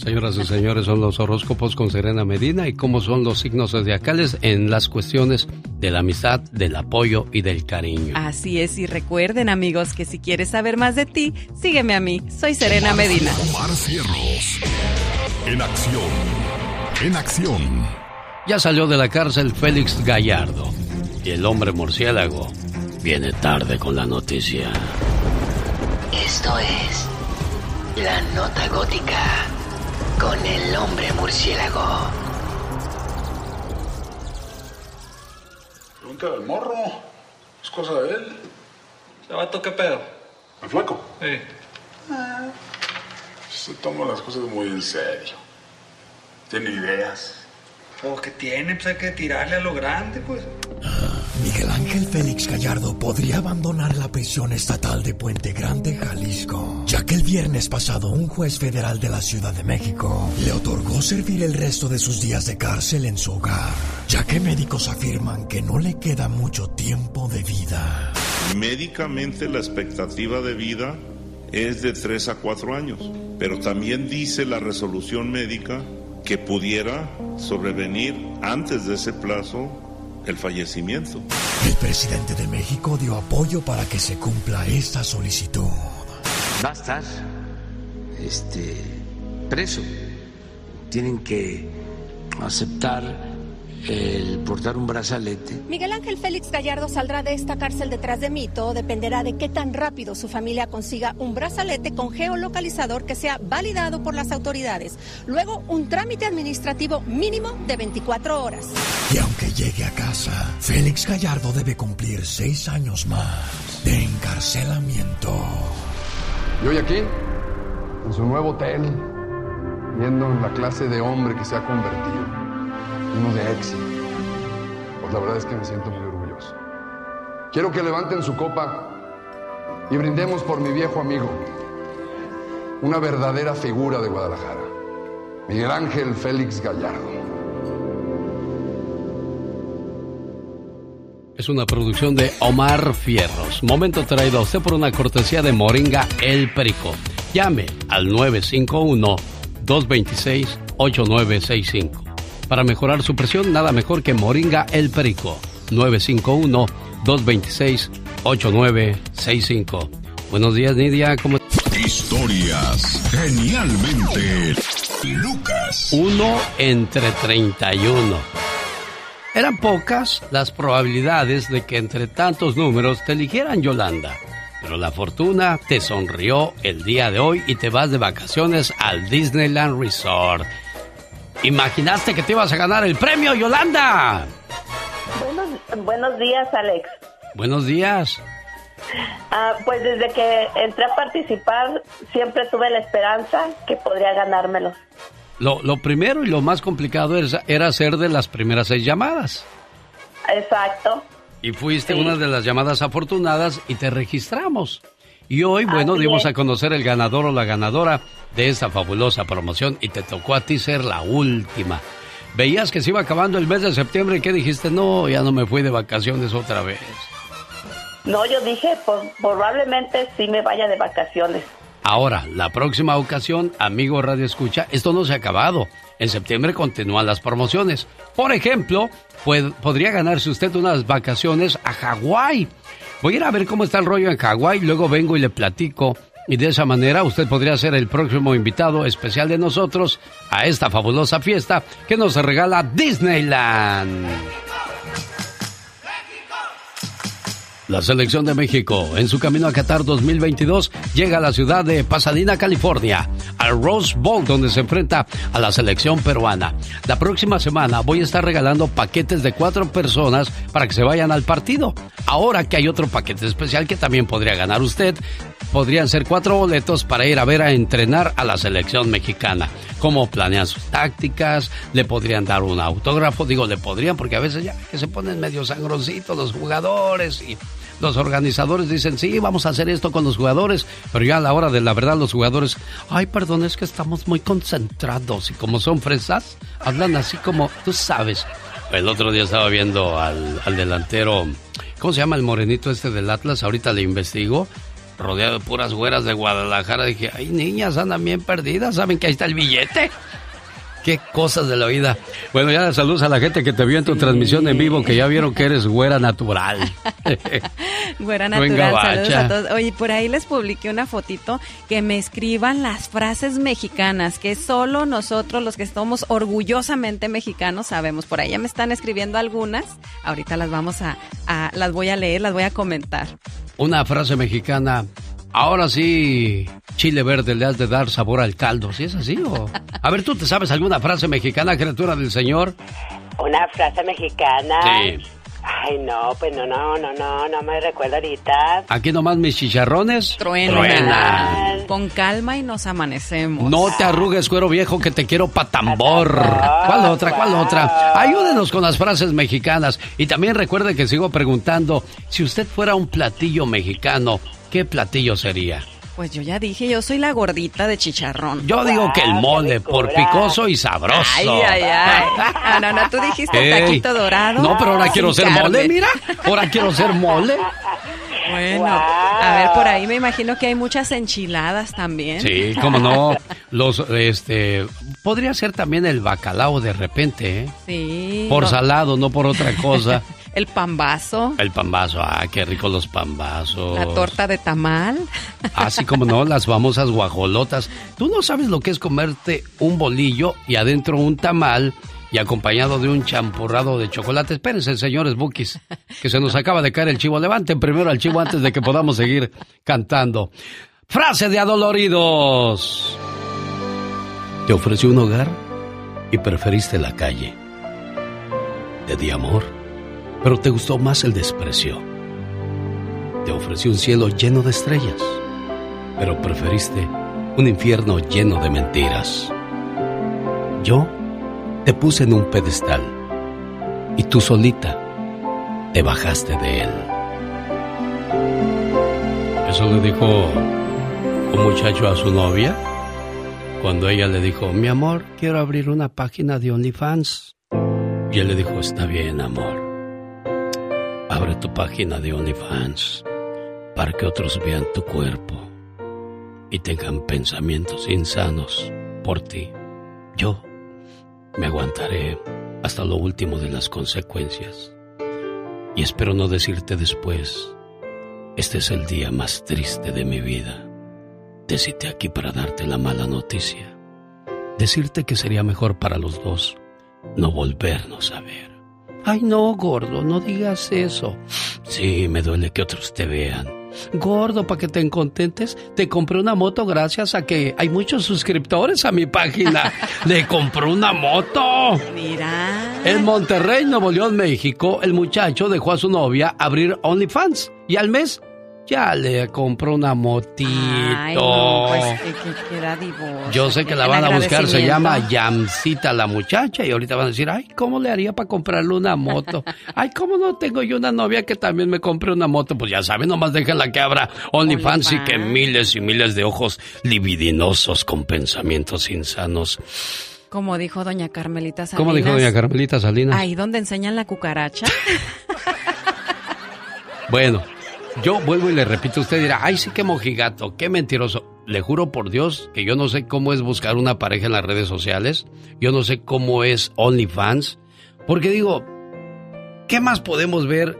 Señoras y señores, son los horóscopos con Serena Medina y cómo son los signos zodiacales en las cuestiones de la amistad, del apoyo y del cariño. Así es, y recuerden amigos que si quieres saber más de ti, sígueme a mí. Soy Serena Medina. Omar Cierros. En acción. En acción. Ya salió de la cárcel Félix Gallardo y el hombre murciélago viene tarde con la noticia. Esto es La Nota Gótica con el hombre murciélago. Pregunta del morro. Es cosa de él. Chavato, ¿qué pedo? ¿El flaco? Sí. Se toma las cosas muy en serio. Tiene ideas. O que tiene, pues hay que tirarle a lo grande, pues. Miguel Ángel Félix Gallardo podría abandonar la prisión estatal de Puente Grande, Jalisco, ya que el viernes pasado un juez federal de la Ciudad de México le otorgó servir el resto de sus días de cárcel en su hogar, ya que médicos afirman que no le queda mucho tiempo de vida. Médicamente la expectativa de vida es de 3 a 4 años, pero también dice la resolución médica que pudiera sobrevenir antes de ese plazo el fallecimiento. El presidente de México dio apoyo para que se cumpla esta solicitud. va a estar este, preso. Tienen que aceptar el portar un brazalete. Miguel Ángel Félix Gallardo saldrá de esta cárcel detrás de mí. Todo dependerá de qué tan rápido su familia consiga un brazalete con geolocalizador que sea validado por las autoridades. Luego, un trámite administrativo mínimo de 24 horas. Y aunque llegue a casa, Félix Gallardo debe cumplir seis años más de encarcelamiento. Y hoy aquí, en su nuevo hotel, viendo la clase de hombre que se ha convertido, uno de éxito, pues la verdad es que me siento muy orgulloso. Quiero que levanten su copa y brindemos por mi viejo amigo, una verdadera figura de Guadalajara, Miguel Ángel Félix Gallardo. Es una producción de Omar Fierros. Momento traído a usted por una cortesía de Moringa El Perico. Llame al 951-226-8965. Para mejorar su presión, nada mejor que Moringa El Perico. 951-226-8965. Buenos días, Nidia. ¿Cómo Historias genialmente Lucas. Uno entre 31. Eran pocas las probabilidades de que entre tantos números te eligieran Yolanda. Pero la fortuna te sonrió el día de hoy y te vas de vacaciones al Disneyland Resort. ¿Imaginaste que te ibas a ganar el premio, Yolanda? Buenos, buenos días, Alex. Buenos días. Ah, pues desde que entré a participar siempre tuve la esperanza que podría ganármelo. Lo, lo primero y lo más complicado era, era ser de las primeras seis llamadas. Exacto. Y fuiste una de las llamadas afortunadas y te registramos. Y hoy, bueno, Así dimos es. a conocer el ganador o la ganadora de esta fabulosa promoción y te tocó a ti ser la última. Veías que se iba acabando el mes de septiembre y que dijiste, no, ya no me fui de vacaciones otra vez. No, yo dije, pues, probablemente sí me vaya de vacaciones. Ahora, la próxima ocasión, amigo Radio Escucha, esto no se ha acabado. En septiembre continúan las promociones. Por ejemplo, podría ganarse usted unas vacaciones a Hawái. Voy a ir a ver cómo está el rollo en Hawái, luego vengo y le platico. Y de esa manera usted podría ser el próximo invitado especial de nosotros a esta fabulosa fiesta que nos regala Disneyland. La selección de México, en su camino a Qatar 2022, llega a la ciudad de Pasadena, California, al Rose Bowl, donde se enfrenta a la selección peruana. La próxima semana voy a estar regalando paquetes de cuatro personas para que se vayan al partido. Ahora que hay otro paquete especial que también podría ganar usted, podrían ser cuatro boletos para ir a ver a entrenar a la selección mexicana. Cómo planean sus tácticas, le podrían dar un autógrafo, digo, le podrían, porque a veces ya que se ponen medio sangroncitos los jugadores y los organizadores dicen, sí, vamos a hacer esto con los jugadores, pero ya a la hora de la verdad los jugadores, ay, perdón, es que estamos muy concentrados y como son fresas, hablan así como, tú sabes. El otro día estaba viendo al, al delantero, ¿cómo se llama el morenito este del Atlas? Ahorita le investigo. Rodeado de puras güeras de Guadalajara, dije, ay, niñas, andan bien perdidas, ¿saben que ahí está el billete? Qué cosas de la vida. Bueno, ya saludos a la gente que te vio en tu transmisión en vivo, que ya vieron que eres güera natural. Güera Venga, natural, saludos bacha. a todos. Oye, por ahí les publiqué una fotito que me escriban las frases mexicanas, que solo nosotros los que somos orgullosamente mexicanos sabemos. Por ahí ya me están escribiendo algunas. Ahorita las vamos a, a- las voy a leer, las voy a comentar. Una frase mexicana. Ahora sí, chile verde le has de dar sabor al caldo. ¿Sí es así? O... A ver, ¿tú te sabes alguna frase mexicana, criatura del Señor? Una frase mexicana. Sí. Ay, no, pues no, no, no, no, no me recuerdo ahorita. Aquí nomás mis chicharrones. Truenan. truenan. Con calma y nos amanecemos. No te arrugues, cuero viejo, que te quiero pa' tambor. ¿Cuál otra? ¿Cuál otra? Ayúdenos con las frases mexicanas. Y también recuerde que sigo preguntando, si usted fuera un platillo mexicano, ¿qué platillo sería? Pues yo ya dije, yo soy la gordita de chicharrón. Yo digo que el mole, por picoso y sabroso. Ay, ay, ay. Ah, no, no, tú dijiste Ey. taquito dorado. No, pero ahora quiero ser carne. mole, mira. Ahora quiero ser mole. Bueno, a ver, por ahí me imagino que hay muchas enchiladas también. Sí, cómo no. Los, este, podría ser también el bacalao de repente, ¿eh? Sí. Por No, salado, no por otra cosa. El pambazo, El pambazo, ah, qué rico los pambazos. la torta de tamal. Así como no, las famosas guajolotas. Tú no sabes lo que es comerte un bolillo y adentro un tamal y acompañado de un champurrado de chocolate. Espérense, señores bookies, que se nos acaba de caer el chivo. Levanten primero al chivo antes de que podamos seguir cantando. Frase de adoloridos. Te ofrecí un hogar y preferiste la calle. Te di amor, pero te gustó más el desprecio. Te ofrecí un cielo lleno de estrellas, pero preferiste un infierno lleno de mentiras. Yo te puse en un pedestal y tú solita te bajaste de él. Eso le dijo un muchacho a su novia cuando ella le dijo, mi amor, quiero abrir una página de OnlyFans. Y él le dijo, está bien, amor. Abre tu página de OnlyFans para que otros vean tu cuerpo y tengan pensamientos insanos por ti. Yo me aguantaré hasta lo último de las consecuencias. Y espero no decirte después, este es el día más triste de mi vida. Decirte aquí para darte la mala noticia. Decirte que sería mejor para los dos no volvernos a ver. Ay, no, gordo, no digas eso. Sí, me duele que otros te vean. Gordo, para que te contentes, te compré una moto gracias a que hay muchos suscriptores a mi página. Le compró una moto. Mira. En Monterrey, Nuevo León, México, el muchacho dejó a su novia abrir OnlyFans y al mes ya le compró una motito. Ay, no, pues que, que queda divorcio. Yo sé que la van a buscar, se llama Yamcita la muchacha y ahorita van a decir, ay, ¿cómo le haría para comprarle una moto? Ay, ¿cómo no tengo yo una novia que también me compre una moto? Pues ya saben, nomás déjenla que abra OnlyFans y que miles y miles de ojos libidinosos con pensamientos insanos. Como dijo doña Carmelita Salinas. ¿Cómo dijo doña Carmelita Salinas? Ahí donde enseñan la cucaracha. Bueno, yo vuelvo y le repito, usted dirá, ay sí qué mojigato, qué mentiroso. Le juro por Dios que yo no sé cómo es buscar una pareja en las redes sociales, yo no sé cómo es OnlyFans, porque digo, ¿qué más podemos ver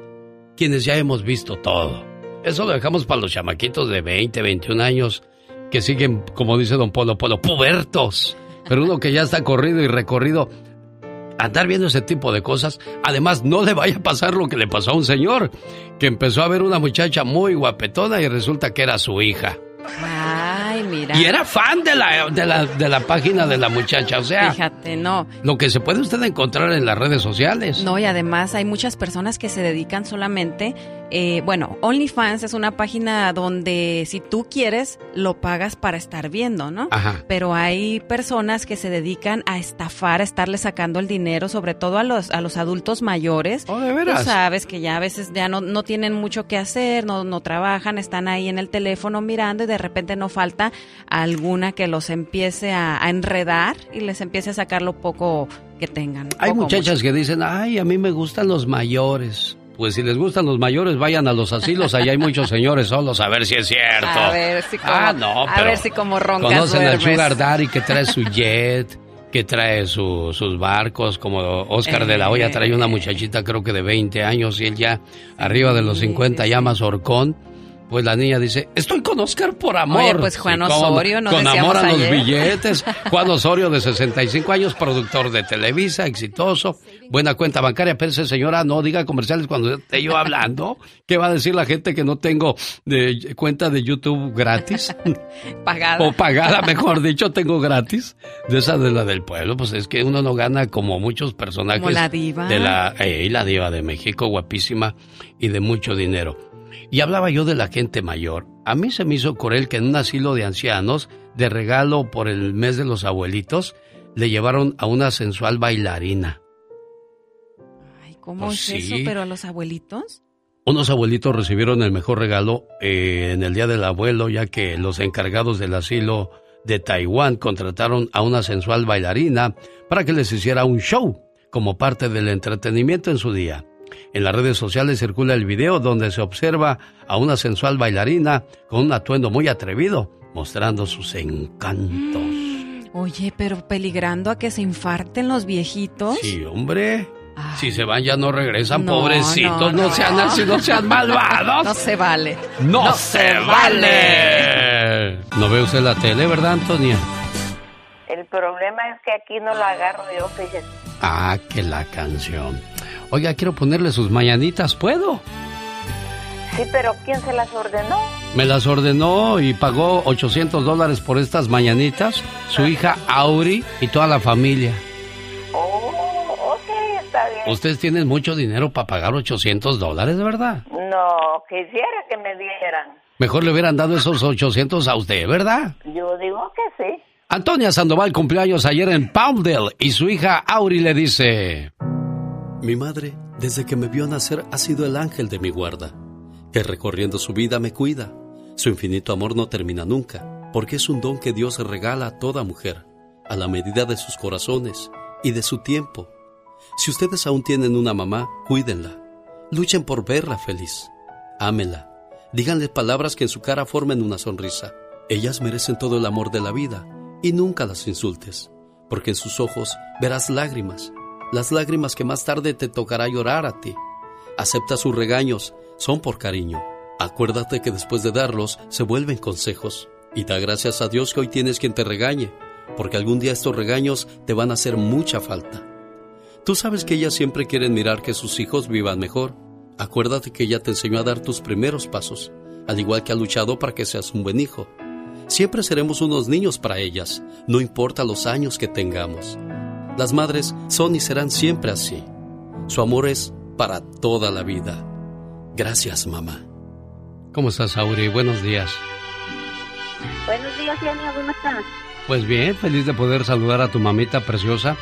quienes ya hemos visto todo? Eso lo dejamos para los chamaquitos de 20, 21 años que siguen, como dice don Polo Polo, pubertos. Pero uno que ya está corrido y recorrido, andar viendo ese tipo de cosas. Además, no le vaya a pasar lo que le pasó a un señor, que empezó a ver una muchacha muy guapetona y resulta que era su hija. Ay, mira. Y era fan de la, de la, de la página de la muchacha, o sea... Fíjate, no. Lo que se puede usted encontrar en las redes sociales. No, y además hay muchas personas que se dedican solamente, eh, bueno, OnlyFans es una página donde si tú quieres, lo pagas para estar viendo, ¿no? Ajá. Pero hay personas que se dedican a estafar, a estarle sacando el dinero, sobre todo a los, a los adultos mayores. Oh, de veras. Tú sabes que ya a veces ya no, no tienen mucho que hacer, no, no trabajan, están ahí en el teléfono mirando y de repente no falta alguna que los empiece a, a enredar y les empiece a sacar lo poco que tengan. Hay muchachas que dicen, ay, a mí me gustan los mayores. Pues si les gustan los mayores, vayan a los asilos, allá hay muchos señores solos, a ver si es cierto. A ver si como, Ah, no, a ver si como roncas Conocen al. Sugar Daddy que trae su jet, que trae su- sus barcos, como Oscar de la Hoya trae una muchachita creo que de 20 años y él ya arriba de los 50 llama Orcón. Pues la niña dice, estoy con Oscar por amor. Oye, pues Juan Sí, ¿cómo no? Osorio, nos Con amor a los billetes. Juan Osorio de 65 años, productor de Televisa, exitoso, buena cuenta bancaria. Pense, señora, no diga comerciales cuando esté yo hablando. ¿Qué va a decir la gente que no tengo de, cuenta de YouTube gratis? Pagada. O pagada, mejor dicho, tengo gratis. De esa de la del pueblo, pues es que uno no gana como muchos personajes. Como la diva. De la, eh, la diva de México, guapísima y de mucho dinero. Y hablaba yo de la gente mayor. A mí se me hizo cruel que en un asilo de ancianos, de regalo por el mes de los abuelitos, le llevaron a una sensual bailarina. ¿Cómo Pues es sí. eso? ¿Pero a los abuelitos? Unos abuelitos recibieron el mejor regalo eh, en el Día del Abuelo, ya que los encargados del asilo de Taiwán contrataron a una sensual bailarina para que les hiciera un show como parte del entretenimiento en su día. En las redes sociales circula el video donde se observa a una sensual bailarina con un atuendo muy atrevido, mostrando sus encantos. Oye, pero peligrando a que se infarten los viejitos. Sí, hombre. Si se van ya no regresan, No, pobrecitos, no, no, sean no. así, no sean malvados. No se vale. ¡No, se vale! No ve usted la tele, ¿verdad, Antonia? El problema es que aquí no la agarro yo, fíjese. Ah, que la canción. Oiga, quiero ponerle sus mañanitas, ¿puedo? Sí, pero ¿quién se las ordenó? Me las ordenó y pagó 800 dólares por estas mañanitas, su hija Auri y toda la familia. Oh, está bien. Ustedes tienen mucho dinero para pagar 800 dólares, ¿verdad? No, quisiera que me dieran. Mejor le hubieran dado esos 800 a usted, ¿verdad? Yo digo que sí. Antonia Sandoval cumpleaños ayer en Palmdale y su hija Auri le dice... Mi madre Desde que me vio nacer ha sido el ángel de mi guarda, que recorriendo su vida me cuida. Su infinito amor no termina nunca, porque es un don que Dios regala a toda mujer, a la medida de sus corazones y de su tiempo. Si ustedes aún tienen una mamá, cuídenla. Luchen por verla feliz. Ámela. Díganle palabras que en su cara formen una sonrisa. Ellas merecen todo el amor de la vida y nunca las insultes, porque en sus ojos verás lágrimas, las lágrimas que más tarde te tocará llorar a ti. Acepta sus regaños, son por cariño. Acuérdate que después de darlos se vuelven consejos. Y da gracias a Dios que hoy tienes quien te regañe, porque algún día estos regaños te van a hacer mucha falta. Tú sabes que ellas siempre quieren mirar que sus hijos vivan mejor. Acuérdate que ella te enseñó a dar tus primeros pasos, al igual que ha luchado para que seas un buen hijo. Siempre seremos unos niños para ellas, no importa los años que tengamos. Las madres son y serán siempre así. Su amor es para toda la vida. Gracias, mamá. ¿Cómo estás, Auri? Buenos días. Buenos días, Genio. ¿Cómo estás? Pues bien, feliz de poder saludar a tu mamita preciosa.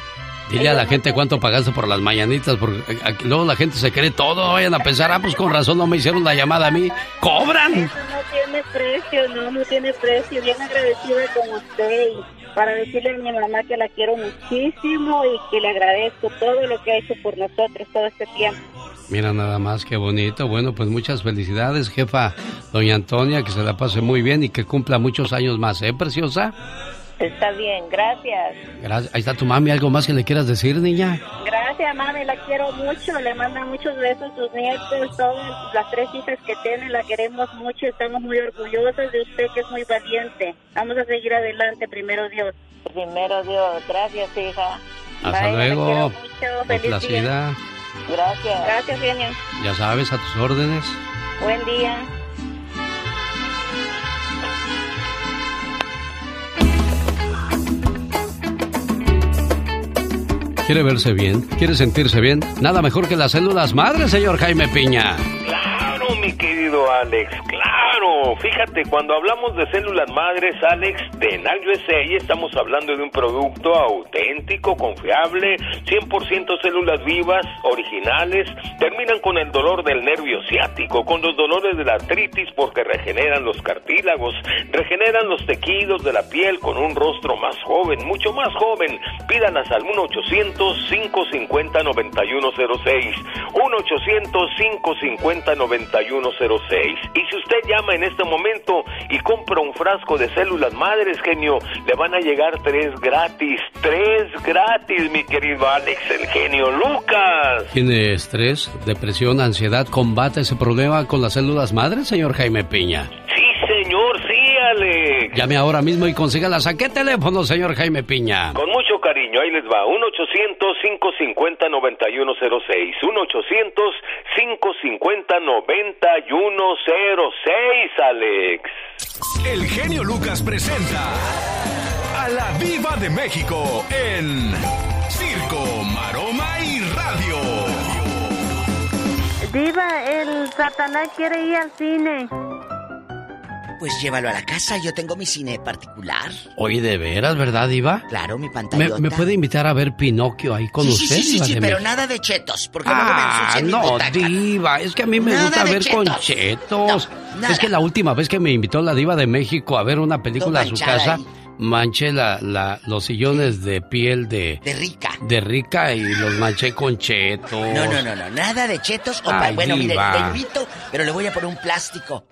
Dile a la gente cuánto pagaste por las mañanitas, porque luego la gente se cree todo, vayan a pensar, ah, pues con razón no me hicieron la llamada a mí. ¡Cobran! Eso no tiene precio, no, no tiene precio. Bien agradecida con usted y para decirle a mi mamá que la quiero muchísimo y que le agradezco todo lo que ha hecho por nosotros todo este tiempo. Mira nada más, qué bonito. Bueno, pues muchas felicidades, jefa doña Antonia, que se la pase muy bien y que cumpla muchos años más, ¿eh, preciosa? Está bien, gracias. Gracias. Ahí está tu mami. ¿Algo más que le quieras decir, niña? Gracias, mami, la quiero mucho. Le manda muchos besos a sus nietos, todas las tres hijas que tiene, la queremos mucho. Estamos muy orgullosos de usted, que es muy valiente. Vamos a seguir adelante, primero Dios. Primero Dios. Gracias, hija. Hasta Bye, luego. Complacida. Gracias. Gracias, genio. Ya sabes, a tus órdenes. Buen día. ¿Quiere verse bien? ¿Quiere sentirse bien? Nada mejor que las células madres, señor Jaime Piña. Claro, mi querido Alex, claro. Fíjate, cuando hablamos de células madres, Alex, de USA, estamos hablando de un producto auténtico, confiable, 100% células vivas, originales, terminan con el dolor del nervio ciático, con los dolores de la artritis porque regeneran los cartílagos, regeneran los tejidos de la piel con un rostro más joven, mucho más joven. Pídalas al 1-800-550-9106. 1-800-550-9106. Y si usted llama en este momento y compra un frasco de células madres, genio, le van a llegar tres gratis. Tres gratis, mi querido Alex, el genio Lucas. ¿Tiene estrés, depresión, ansiedad? ¿Combate ese problema con las células madres, señor Jaime Piña? Sí, señor, sí, Alex. Llame ahora mismo y consígalas. ¿A qué teléfono, señor Jaime Piña? Con mucho cariño, ahí les va. 1-800-550-9106. 1-800-550-9106, Alex. El genio Lucas presenta a la Viva de México en Circo, Maroma y Radio. Diva, el Satanás quiere ir al cine. Pues llévalo a la casa, yo tengo mi cine particular. Oye, ¿de veras, verdad, Iba? Claro, mi ¿Me, pantallota. me puede invitar a ver Pinocchio ahí con sí, usted, sí, sí, Diva sí, pero nada de chetos, porque me Ah, ensucian mi no, butaca. diva, es que a mí me Nada gusta ver con chetos. chetos. nada. es que la última vez que me invitó la diva de México a ver una película a su casa, ahí. manché la, la- los sillones de piel de... De rica. De rica y los manché con chetos. No, no, no, no, nada de chetos. o Ay, bueno, mire, diva. le invito, pero le voy a poner un plástico.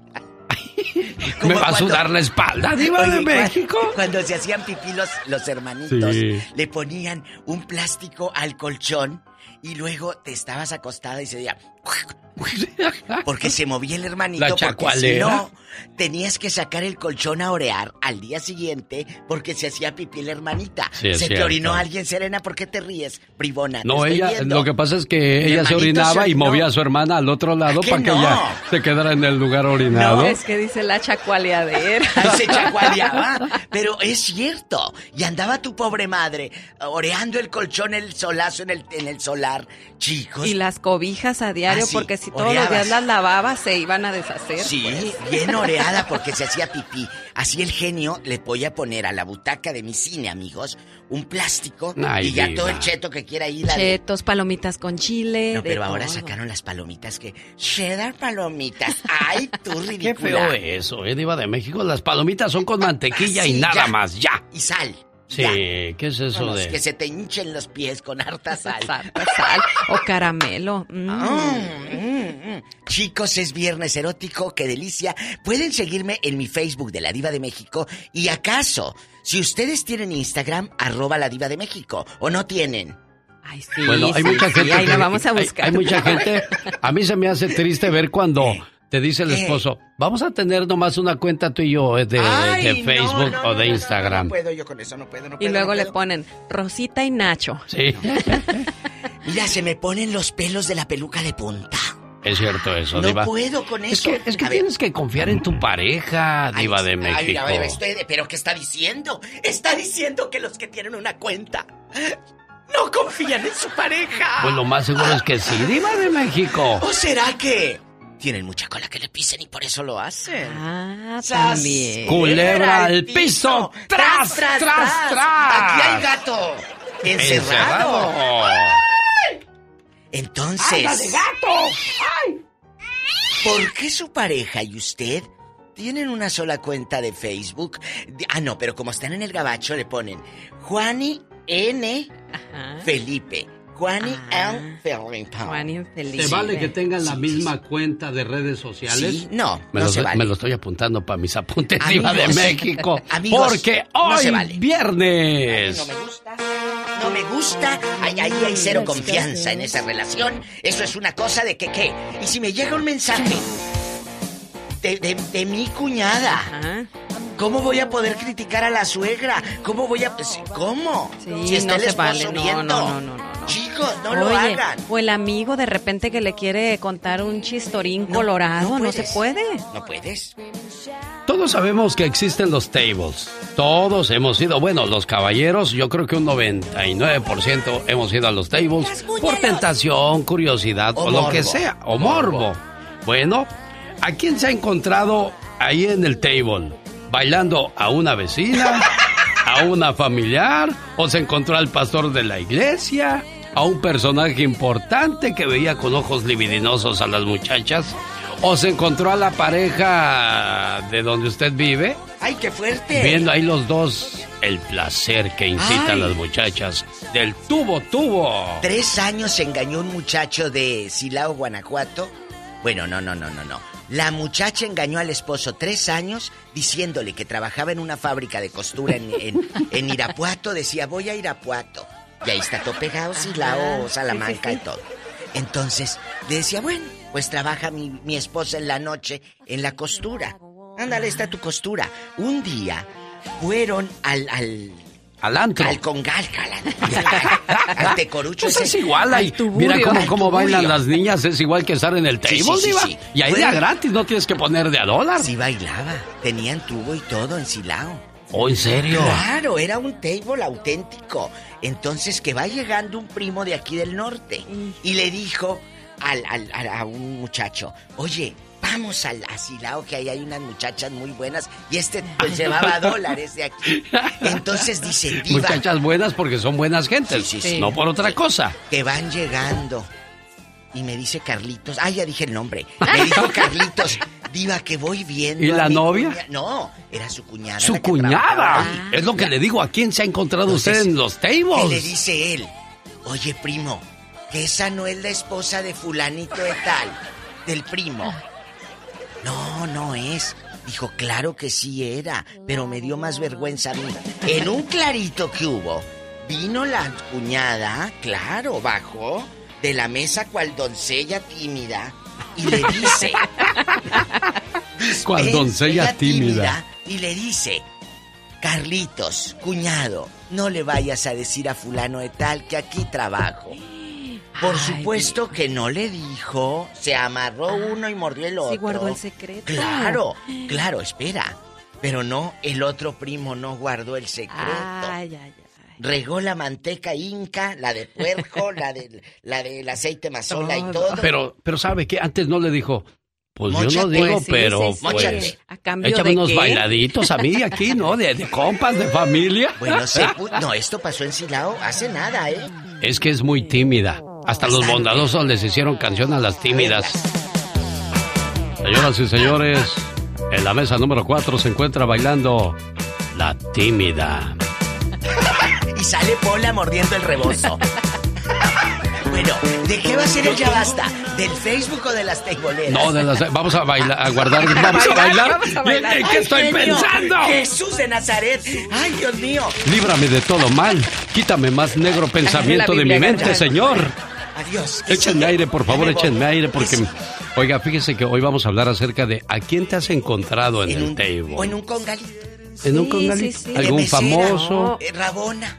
Me va a cuando- sudar la espalda, diva de Oye, México. Cuando se hacían pipí los, los hermanitos, Sí. le ponían un plástico al colchón y luego te estabas acostada y se decía... Porque se movía el hermanito. La porque si no, tenías que sacar el colchón a orear al día siguiente porque se hacía pipí la hermanita. Sí, se te orinó alguien, Serena, ¿por qué te ríes? Bribona. No, ella, viendo. lo que pasa es que Mi ella se orinaba se y movía a su hermana al otro lado que para que no? ella se quedara en el lugar orinado. Es que dice la chacualeadera. Se chacualeaba. Pero es cierto. Y andaba tu pobre madre oreando el colchón, el solazo en el, en el solar. Chicos. Y las cobijas a diario Ah, sí. porque si todos los días las lavaba, se iban a deshacer. Sí, pues. bien oreada porque se hacía pipí. Así el genio le voy a poner a la butaca de mi cine, amigos, un plástico Ay, y ya diva. todo el cheto que quiera ir a... Chetos, palomitas con chile. No, pero ahora sacaron las palomitas que... Cheddar palomitas. Ay, tú ridícula. Qué feo eso, ¿eh, Diva de México? Las palomitas son con mantequilla y Sí, nada ya. más, ya. Y sal. Sí, ¿qué es eso de...? Que se te hinchen los pies con harta sal. Harta sal o caramelo. Mm. Ah, mm, mm. Chicos, es viernes erótico, qué delicia. Pueden seguirme en mi Facebook de La Diva de México. Y acaso, si ustedes tienen Instagram, arroba La Diva de México, o no tienen. Ay, sí, Bueno, hay sí, mucha sí, gente. ahí que- la vamos a hay- buscar. Hay, mucha gente. A mí se me hace triste ver cuando te dice el ¿Qué? esposo, vamos a tener nomás una cuenta tú y yo eh, de, Ay, de no, Facebook no, o no, de no, no, Instagram. No, puedo yo con eso, no puedo, no Y puedo. luego no le ponen Rosita y Nacho. Sí, Mira, se me ponen los pelos de la peluca de punta. es cierto eso, No Diva. puedo con Es eso. que, es que ver. tienes que confiar en tu pareja, Diva de Ay, México. a ver, estoy de- pero ¿qué está diciendo? Está diciendo que los que tienen una cuenta no confían en su pareja. Pues lo más seguro es que sí, Diva de México. ¿O será que tienen mucha cola que le pisen y por eso lo hacen? Ah, ¡Sas! también. Culebra al piso. ¡Tras, tras, tras! Aquí hay gato encerrado. Encerrado. Entonces, gato! ¿por qué su pareja y usted tienen una sola cuenta de Facebook? De- Ah, no, pero como están en el gabacho le ponen Juani N Ajá. Felipe. Juani Ah. Y Felipe. ¿Te vale que tengan la Sí, misma cuenta de redes sociales? Sí, no, Me, no lo, se vale. me lo estoy apuntando para mis apuntes, Diva de Amigos, México. amigos, porque no hoy, se vale. viernes. No me gusta. No me gusta. Ay, ahí hay cero confianza en esa relación. Eso es una cosa de que qué. Y si me llega un mensaje de, de- de mi cuñada, Ajá. ¿Cómo voy a poder criticar a la suegra? ¿Cómo voy a... ¿Cómo? Sí, si está no el se esposo vale. No, viendo. no, no, no, no. Chicos, no lo hagan. O el amigo de repente que le quiere contar un chistorín No, colorado, no no, se puede. No puedes. Todos sabemos que existen los tables. Todos hemos ido, bueno, los caballeros, yo creo que un 99% hemos ido a los tables por tentación, curiosidad o, O lo que morbo. sea, o morbo. Bueno, ¿a quién se ha encontrado ahí en el table? ¿Bailando a una vecina? ¿A una familiar? ¿O se encontró al pastor de la iglesia? ¿A un personaje importante que veía con ojos libidinosos a las muchachas? ¿O se encontró a la pareja de donde usted vive? ¡Ay, qué fuerte! Viendo ahí los dos el placer que incitan Ay. las muchachas del tubo tubo. Tres años engañó un muchacho de Silao, Guanajuato. Bueno, no, no, no, no, no. La muchacha engañó al esposo tres años diciéndole que trabajaba en una fábrica de costura en, en- en Irapuato. Decía, voy a Irapuato. Y ahí está todo pegado, Silao, Salamanca y todo. Entonces le decía, bueno, pues trabaja mi, mi esposa en la noche en la costura. Ándale, está tu costura. Un día fueron al, al Al antro. al congal, al, al tecorucho Pues es igual, ahí. Mira cómo, cómo bailan las niñas, es igual que estar en el table, Sí, sí, sí, diva. sí. Y ahí de Bueno. a gratis, no tienes que poner de a dólar. Sí bailaba, tenían tubo y todo en Silao. ¿Oh, en serio? Claro, era un table auténtico. Entonces que va llegando un primo de aquí del norte y le dijo al, al- al- a un muchacho, oye, vamos al a Silao que ahí hay unas muchachas muy buenas y este pues llevaba dólares de aquí. Entonces dice, diva, Muchachas buenas porque son buenas gentes, Sí, sí, sí. no por otra cosa. que van llegando. Y me dice Carlitos, ah, ya dije el nombre. Me dijo Carlitos, diva, que voy viendo. ¿Y la novia? cuña-". No, era su cuñada. Su cuñada. Es lo que le digo, ¿a quién se ha encontrado usted en los Y le tables? dice él, oye primo, que esa no es la esposa de fulanito de tal, del primo. No, no es. Dijo, claro que sí era, pero me dio más vergüenza a mí. En un clarito que hubo, vino la cuñada, claro, bajó de la mesa cual doncella tímida y le dice... Cual "Ven, doncella ella tímida". Y le dice, Carlitos, cuñado, no le vayas a decir a fulano de tal que aquí trabajo. Por supuesto que no le dijo, se amarró uno y mordió el otro. Sí guardó el secreto. Claro, claro, espera. Pero no, el otro primo no guardó el secreto. Ay, ay, ay. regó la manteca inca, la de puerco, la del la del aceite mazola y todo. Pero, pero ¿sabe qué? Antes no le dijo, pues yo no digo, Pues sí, pero sí, sí. pues. ¿A cambio échame de unos qué? bailaditos a mí aquí, ¿no? De, de compas, de familia. Bueno, se no, esto pasó en Silao hace nada, ¿eh? Es que es muy tímida. Hasta los bondadosos les hicieron canción a las tímidas. Señoras y señores, en la mesa número 4 se encuentra bailando la tímida. Y sale Pola mordiendo el rebozo. bueno, ¿de qué va a ser el ya basta? ¿Del Facebook o de las teiboleras? No, de las, vamos a bailar, a guardar, vamos a bailar. Vamos a bailar. ¿En qué Ay, estoy genio, pensando? Jesús de Nazaret. Ay, Dios mío. Líbrame de todo mal, quítame más negro pensamiento de mi mente. Señor. Adiós. Échenme aire, por favor, échenme aire, porque... Oiga, fíjese que hoy vamos a hablar acerca de a quién te has encontrado en, En el un- table. O en un congalito. ¿En un congalito? sí, sí. ¿Algún mesera. famoso? Eh, Rabona.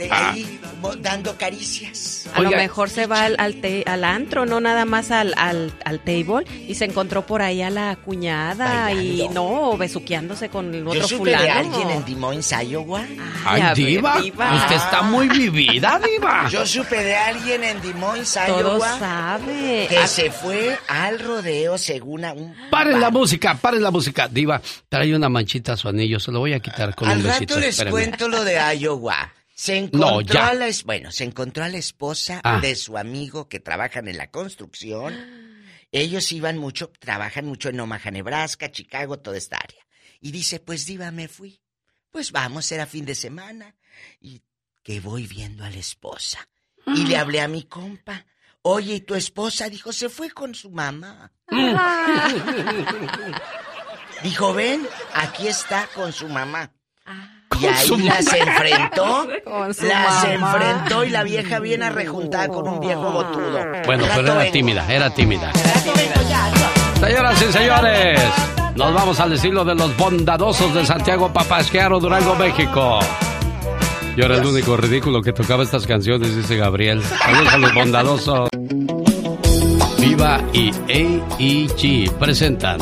De Ah. ahí, dando caricias. A lo mejor se va al, al, te- al antro, no nada más al, al, al table, y se encontró por ahí a la cuñada y no, besuqueándose con el otro Yo supe fulano. de alguien en Des Moines, Iowa. Ay, ver, diva, usted está muy vivida, diva. Yo supe de alguien en Des Moines, Todo Iowa. sabe. Que Ah. se fue al rodeo según a un... Paren la música, paren la música. Diva, trae una manchita a su anillo, se lo voy a quitar con Al un besito. rato les espérame. cuento lo de Iowa. Se encontró No, ya. a la bueno, se encontró a la esposa Ah. de su amigo que trabajan en la construcción. Ellos iban mucho, trabajan mucho en Omaha, Nebraska, Chicago, toda esta área. Y dice, pues diva, me fui. Pues vamos, era fin de semana. Y que voy viendo a la esposa. Y le hablé a mi compa. Oye, ¿y tu esposa? Dijo, se fue con su mamá. Dijo, ven, aquí está con su mamá. Y ahí las enfrentó, las mamá. enfrentó y la vieja bien arrejuntada con un viejo botudo. Bueno, Rato pero era tímida, era tímida. Señoras y señores, nos vamos al estilo de los bondadosos de Santiago Papasquiaro, Durango, México. Yo era el único ridículo que tocaba estas canciones, dice Gabriel. Saludos a los bondadosos. Viva y AEG presentan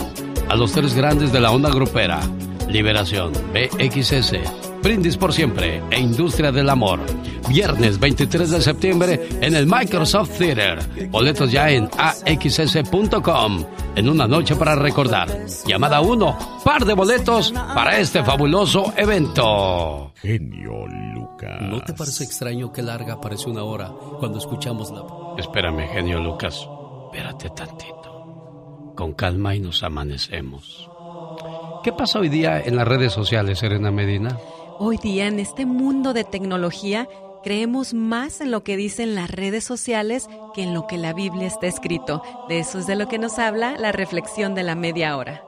a los tres grandes de la onda grupera. Liberación, BXS, Brindis por Siempre e Industria del Amor. Viernes 23 de septiembre en el Microsoft Theater. Boletos ya en axs.com. En una noche para recordar. Llamada 1. Par de boletos para este fabuloso evento. Genio Lucas. ¿No te parece extraño que larga parece una hora cuando escuchamos la... Espérame, genio Lucas. Espérate tantito. Con calma y nos amanecemos. ¿Qué pasa hoy día en las redes sociales, Serena Medina? Hoy día, en este mundo de tecnología, creemos más en lo que dicen las redes sociales que en lo que la Biblia está escrito. De eso es de lo que nos habla la reflexión de la media hora.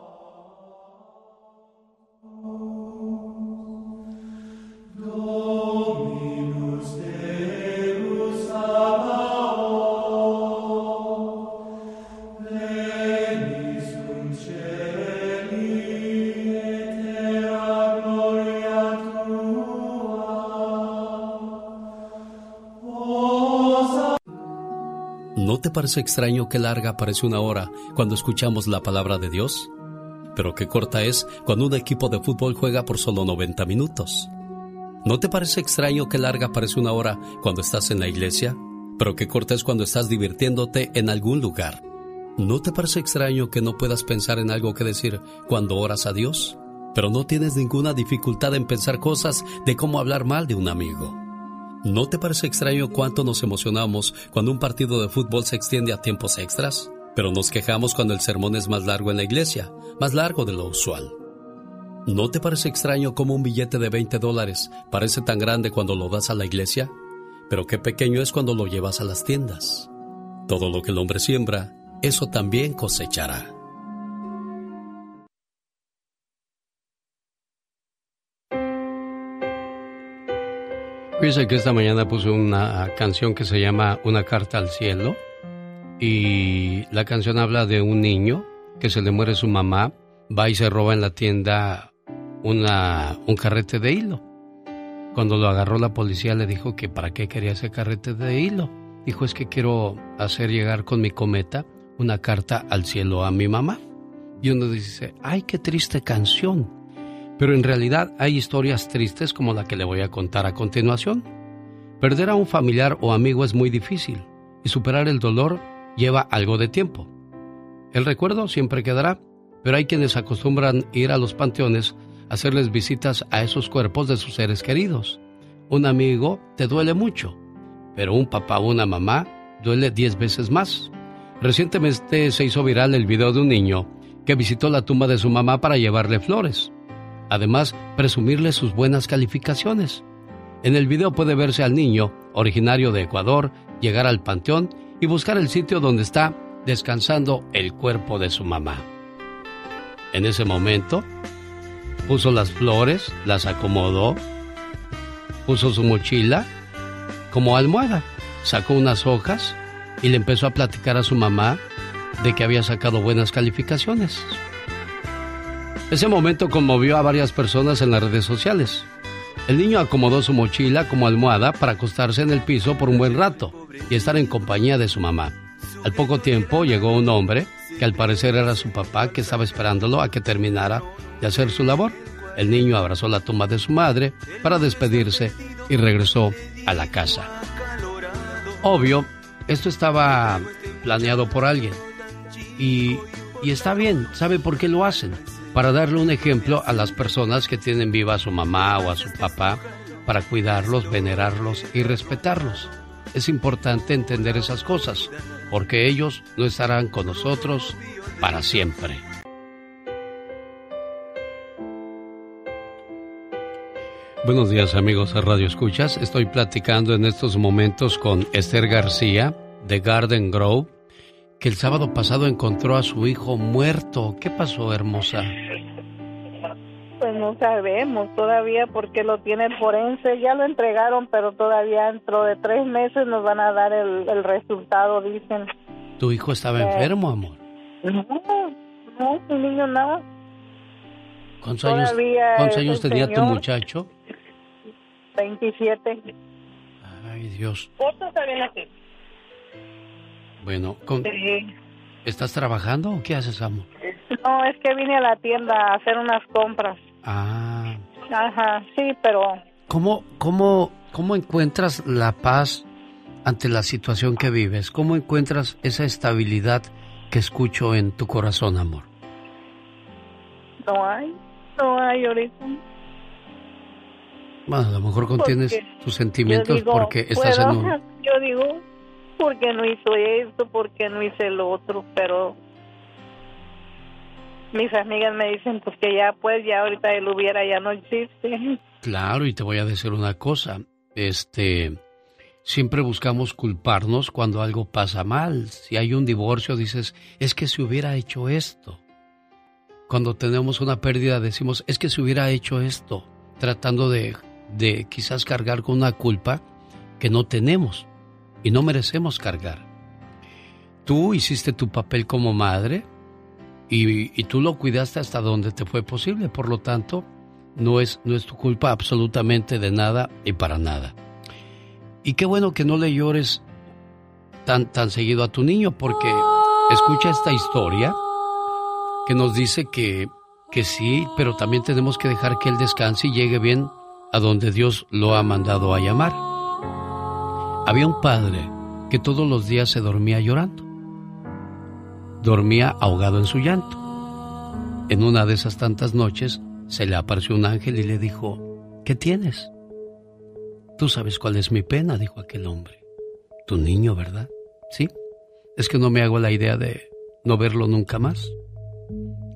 ¿No te parece extraño que larga parece una hora cuando escuchamos la palabra de Dios? Pero qué corta es cuando un equipo de fútbol juega por solo 90 minutos. ¿No te parece extraño que larga parece una hora cuando estás en la iglesia? Pero qué corta es cuando estás divirtiéndote en algún lugar. ¿No te parece extraño que no puedas pensar en algo que decir cuando oras a Dios? Pero no tienes ninguna dificultad en pensar cosas de cómo hablar mal de un amigo. ¿No te parece extraño cuánto nos emocionamos cuando un partido de fútbol se extiende a tiempos extras? Pero nos quejamos cuando el sermón es más largo en la iglesia, más largo de lo usual. ¿No te parece extraño cómo un billete de 20 dólares parece tan grande cuando lo das a la iglesia? Pero qué pequeño es cuando lo llevas a las tiendas. Todo lo que el hombre siembra, eso también cosechará. Fíjese que esta mañana puse una canción que se llama Una carta al cielo y la canción habla de un niño que se le muere su mamá, va y se roba en la tienda una, un carrete de hilo. Cuando lo agarró la policía le dijo que para qué quería ese carrete de hilo. Dijo es que quiero hacer llegar con mi cometa una carta al cielo a mi mamá. Y uno dice, ay, qué triste canción. Pero en realidad hay historias tristes como la que le voy a contar a continuación. Perder a un familiar o amigo es muy difícil y superar el dolor lleva algo de tiempo. El recuerdo siempre quedará, pero hay quienes acostumbran ir a los panteones a hacerles visitas a esos cuerpos de sus seres queridos. Un amigo te duele mucho, pero un papá o una mamá duele diez veces más. Recientemente se hizo viral el video de un niño que visitó la tumba de su mamá para llevarle flores. Además, presumirle sus buenas calificaciones. En el video puede verse al niño, originario de Ecuador, llegar al panteón y buscar el sitio donde está descansando el cuerpo de su mamá. En ese momento, puso las flores, las acomodó, puso su mochila como almohada, sacó unas hojas y le empezó a platicar a su mamá de que había sacado buenas calificaciones. Ese momento conmovió a varias personas en las redes sociales. El niño acomodó su mochila como almohada para acostarse en el piso por un buen rato y estar en compañía de su mamá. Al poco tiempo llegó un hombre, que al parecer era su papá, que estaba esperándolo a que terminara de hacer su labor. El niño abrazó la tumba de su madre para despedirse y regresó a la casa. Obvio, esto estaba planeado por alguien. Y, y está bien, ¿sabe por qué lo hacen? Para darle un ejemplo a las personas que tienen viva a su mamá o a su papá, para cuidarlos, venerarlos y respetarlos. Es importante entender esas cosas, porque ellos no estarán con nosotros para siempre. Buenos días amigos de Radio Escuchas. Estoy platicando en estos momentos con Esther García de Garden Grove, que el sábado pasado encontró a su hijo muerto. ¿Qué pasó, hermosa? Pues no sabemos todavía por qué lo tiene el forense. Ya lo entregaron, pero todavía dentro de tres meses nos van a dar el, resultado, dicen. ¿Tu hijo estaba Eh, enfermo, amor? No, no, mi niño no. ¿Cuántos años, ¿cuántos años tenía tu muchacho? 27. Ay, Dios. ¿Cuánto está bien aquí? Bueno, ¿con- Sí. ¿estás trabajando o qué haces, amor? No, es que vine a la tienda a hacer unas compras. Ah, Ajá, sí, pero ¿cómo, cómo, ¿cómo encuentras la paz ante la situación que vives? ¿Cómo encuentras esa estabilidad que escucho en tu corazón, amor? no hay, no hay ahorita. Bueno, a lo mejor contienes Porque tus sentimientos digo, porque estás en un... Yo digo, ¿por qué no hizo esto? ¿Por qué no hice el otro? Pero mis amigas me dicen, pues que ya, pues ya ahorita él hubiera, ya no existe. Claro, y te voy a decir una cosa. Este, siempre buscamos culparnos cuando algo pasa mal. Si hay un divorcio, dices, es que se hubiera hecho esto. Cuando tenemos una pérdida, decimos, es que se hubiera hecho esto. Tratando de, de quizás cargar con una culpa que no tenemos y no merecemos cargar. Tú hiciste tu papel como madre y, y tú lo cuidaste hasta donde te fue posible. Por lo tanto, no es, no es tu culpa absolutamente de nada y para nada. Y qué bueno que no le llores tan, tan seguido a tu niño, porque escucha esta historia que nos dice que, que sí, pero también tenemos que dejar que él descanse y llegue bien a donde Dios lo ha mandado a llamar. Había un padre que todos los días se dormía llorando. Dormía ahogado en su llanto. En una de esas tantas noches se le apareció un ángel y le dijo, ¿qué tienes? Tú sabes cuál es mi pena, dijo aquel hombre. Tu niño, ¿verdad? Sí. Es que no me hago la idea de no verlo nunca más.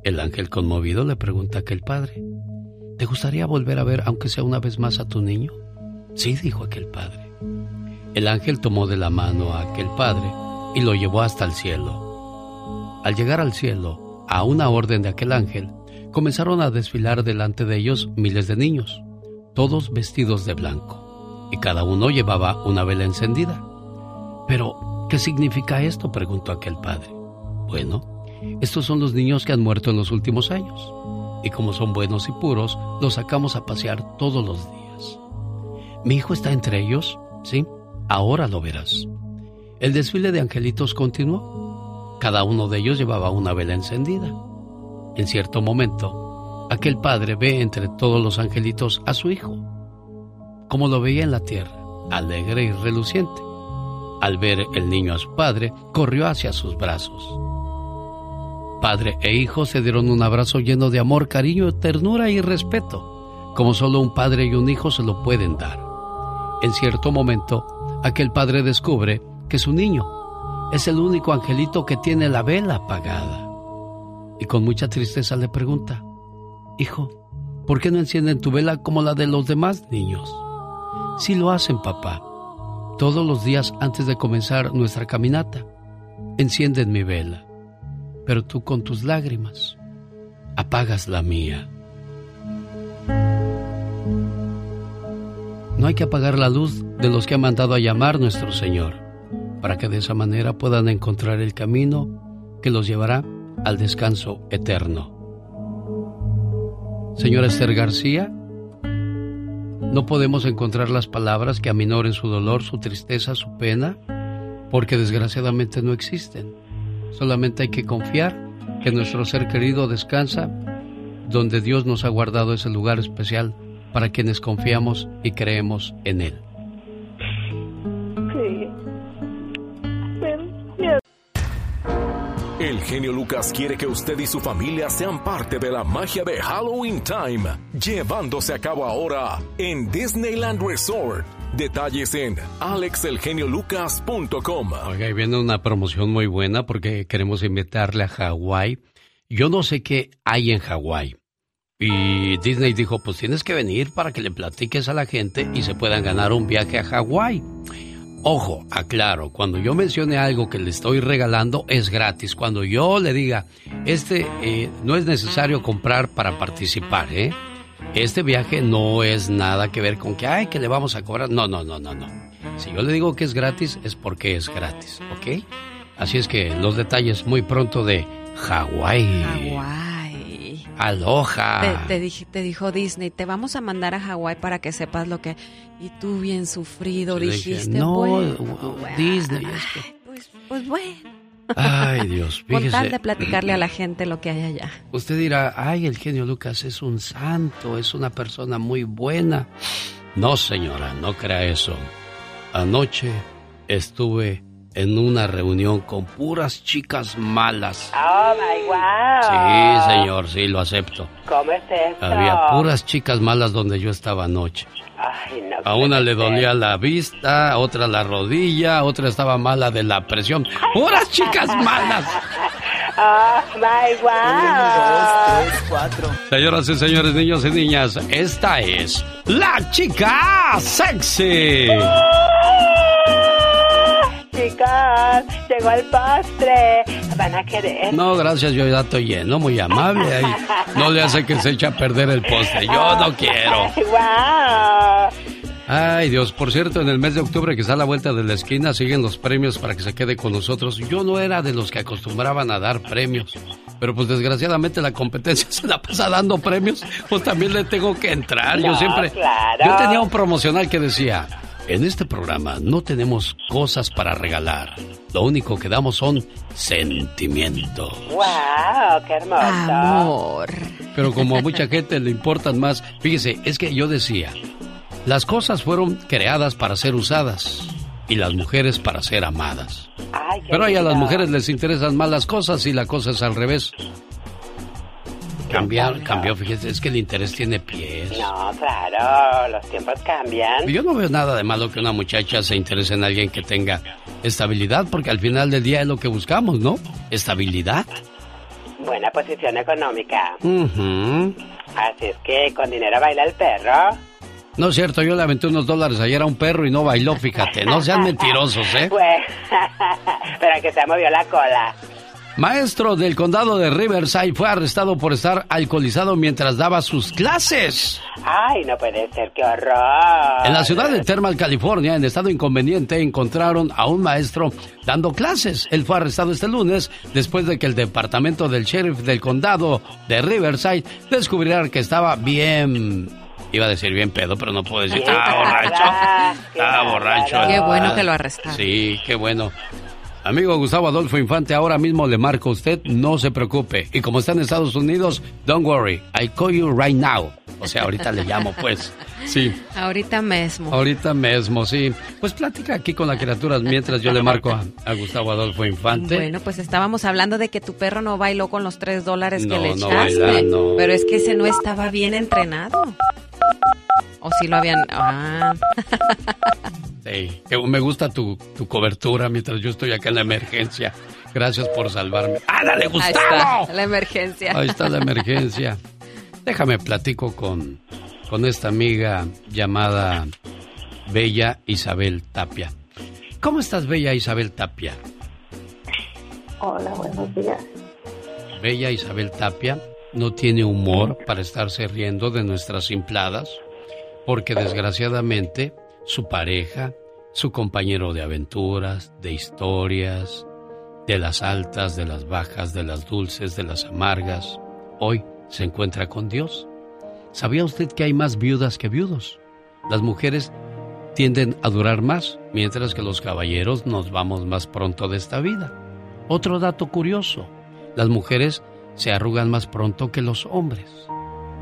El ángel conmovido le pregunta a aquel padre, ¿te gustaría volver a ver aunque sea una vez más a tu niño? Sí, dijo aquel padre. El ángel tomó de la mano a aquel padre y lo llevó hasta el cielo. Al llegar al cielo, a una orden de aquel ángel, comenzaron a desfilar delante de ellos miles de niños, todos vestidos de blanco, y cada uno llevaba una vela encendida. Pero, ¿qué significa esto? preguntó aquel padre. Bueno, estos son los niños que han muerto en los últimos años, y como son buenos y puros, los sacamos a pasear todos los días. ¿Mi hijo está entre ellos? Sí, ahora lo verás. El desfile de angelitos continuó. Cada uno de ellos llevaba una vela encendida. En cierto momento, aquel padre ve entre todos los angelitos a su hijo, como lo veía en la tierra, alegre y reluciente. Al ver el niño a su padre, corrió hacia sus brazos. Padre e hijo se dieron un abrazo lleno de amor, cariño, ternura y respeto, como solo un padre y un hijo se lo pueden dar. En cierto momento, aquel padre descubre que su niño es el único angelito que tiene la vela apagada. Y con mucha tristeza le pregunta, Hijo, ¿por qué no encienden tu vela como la de los demás niños? Sí lo hacen, papá. Todos los días antes de comenzar nuestra caminata, encienden mi vela, pero tú con tus lágrimas apagas la mía. No hay que apagar la luz de los que ha mandado a llamar nuestro Señor, para que de esa manera puedan encontrar el camino que los llevará al descanso eterno. Señora Esther García, no podemos encontrar las palabras que aminoren su dolor, su tristeza, su pena, porque desgraciadamente no existen. Solamente hay que confiar que nuestro ser querido descansa donde Dios nos ha guardado ese lugar especial para quienes confiamos y creemos en Él. El genio Lucas quiere que usted y su familia sean parte de la magia de Halloween Time, llevándose a cabo ahora en Disneyland Resort. Detalles en alexelgeniolucas.com. Oiga, ahí viene una promoción muy buena porque queremos invitarle a Hawái. Yo no sé qué hay en Hawái. Y Disney dijo, pues tienes que venir para que le platiques a la gente y se puedan ganar un viaje a Hawái. Ojo, aclaro, cuando yo mencione algo que le estoy regalando es gratis. Cuando yo le diga, este eh, no es necesario comprar para participar, ¿eh? Este viaje no es nada que ver con que, ay, que le vamos a cobrar. No, no, no, no, no. Si yo le digo que es gratis, es porque es gratis, ¿ok? Así es que los detalles muy pronto de Hawái. Hawái. Aloha. Te, te, dijo Disney, te vamos a mandar a Hawái para que sepas lo que... Y tú bien sufrido dijiste, no, bueno, Disney. Pues, pues bueno. Ay, Dios, Con fíjese. tal de platicarle a la gente lo que hay allá. Usted dirá, ay, el genio Lucas es un santo, es una persona muy buena. No, señora, no crea eso. Anoche estuve en una reunión con puras chicas malas. Oh my wow. Sí, señor, sí, lo acepto. ¿Cómo es esto? Había puras chicas malas donde yo estaba anoche. Ay, no A una le ser. dolía la vista, a otra la rodilla, a otra estaba mala de la presión. ¡Puras chicas malas! Oh my wow. cuatro. Señoras y señores, niños y niñas, esta es la chica sexy. Chicos, llegó el postre. Van a querer. No, gracias, yo ya estoy lleno, muy amable. Ahí no le hace que se eche a perder el postre. Yo no quiero. Wow. Ay, Dios, por cierto, en el mes de octubre que está a la vuelta de la esquina siguen los premios para que se quede con nosotros. Yo no era de los que acostumbraban a dar premios, pero pues desgraciadamente la competencia se la pasa dando premios, pues también le tengo que entrar. yo siempre, claro. yo tenía un promocional que decía, en este programa no tenemos cosas para regalar, lo único que damos son sentimientos. Wow, qué hermoso. Amor. Pero como a mucha gente le importan más, fíjese, es que yo decía, las cosas fueron creadas para ser usadas y las mujeres para ser amadas. Ay, Pero ahí a las mujeres les interesan más las cosas y la cosa es al revés. Cambiar, cambió, fíjese, es que el interés tiene pies. No, claro, los tiempos cambian. Yo no veo nada de malo que una muchacha se interese en alguien que tenga estabilidad, porque al final del día es lo que buscamos, ¿no? Estabilidad. Buena posición económica. Ujú. Así es que con dinero baila el perro. No es cierto, yo le aventé unos dólares ayer a un perro y no bailó, fíjate. No sean mentirosos, ¿eh? Pues, pero que se movió la cola. Maestro del condado de Riverside fue arrestado por estar alcoholizado mientras daba sus clases. Ay, no puede ser, qué horror. En la ciudad de Thermal, California, en estado inconveniente, encontraron a un maestro dando clases. Él fue arrestado este lunes después de que el departamento del sheriff del condado de Riverside descubriera que estaba bien... Iba a decir bien pedo, pero no puedo decir. Estaba borracho. Estaba borracho. Qué bueno que lo arrestaron. Sí, qué bueno. Amigo Gustavo Adolfo Infante, ahora mismo le marco a usted, no se preocupe. Y como está en Estados Unidos, don't worry, I call you right now. O sea, ahorita le llamo, pues. Sí. Ahorita mismo. Ahorita mismo, sí. Pues plática aquí con las criaturas mientras yo le marco a, Gustavo Adolfo Infante. Bueno, pues estábamos hablando de que tu perro no bailó con los tres dólares que le echaste. Pero es que ese no estaba bien entrenado. O si lo habían. Ah. Sí, me gusta tu, tu, cobertura mientras yo estoy acá en la emergencia. Gracias por salvarme. ¡Ándale, Gustavo! Ahí está la emergencia. Ahí está la emergencia. Déjame platico con, con esta amiga llamada Bella Isabel Tapia. ¿Cómo estás, Bella Isabel Tapia? Hola, buenos días. Bella Isabel Tapia no tiene humor para estarse riendo de nuestras simpladas porque desgraciadamente su pareja, su compañero de aventuras, de historias, de las altas, de las bajas, de las dulces, de las amargas, hoy se encuentra con Dios. ¿Sabía usted que hay más viudas que viudos? Las mujeres tienden a durar más, mientras que los caballeros nos vamos más pronto de esta vida. Otro dato curioso, las mujeres se arrugan más pronto que los hombres.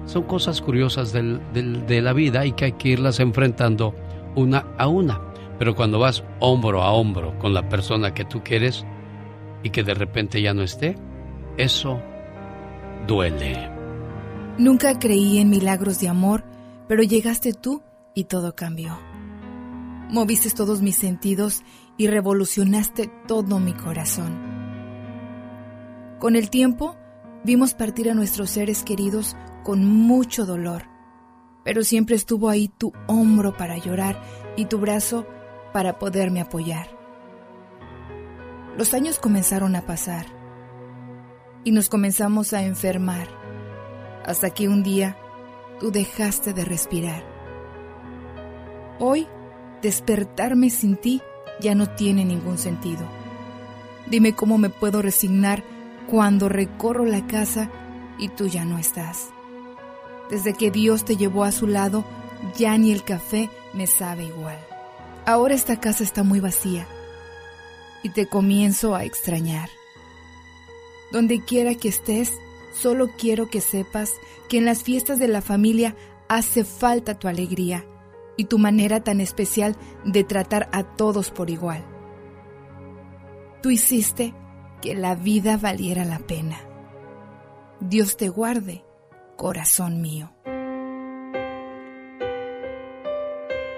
Son cosas curiosas de la vida y que hay que irlas enfrentando una a una. Pero cuando vas hombro a hombro con la persona que tú quieres y que de repente ya no esté, eso duele. Nunca creí en milagros de amor, pero llegaste tú y todo cambió. Moviste todos mis sentidos y revolucionaste todo mi corazón. Con el tiempo, vimos partir a nuestros seres queridos con mucho dolor, pero siempre estuvo ahí tu hombro para llorar y tu brazo para poderme apoyar. Los años comenzaron a pasar y nos comenzamos a enfermar, hasta que un día tú dejaste de respirar. Hoy, despertarme sin ti ya no tiene ningún sentido. Dime cómo me puedo resignar cuando recorro la casa y tú ya no estás. Desde que Dios te llevó a su lado, ya ni el café me sabe igual. Ahora esta casa está muy vacía y te comienzo a extrañar. Donde quiera que estés, solo quiero que sepas que en las fiestas de la familia hace falta tu alegría y tu manera tan especial de tratar a todos por igual. Tú hiciste que la vida valiera la pena. Dios te guarde corazón mío.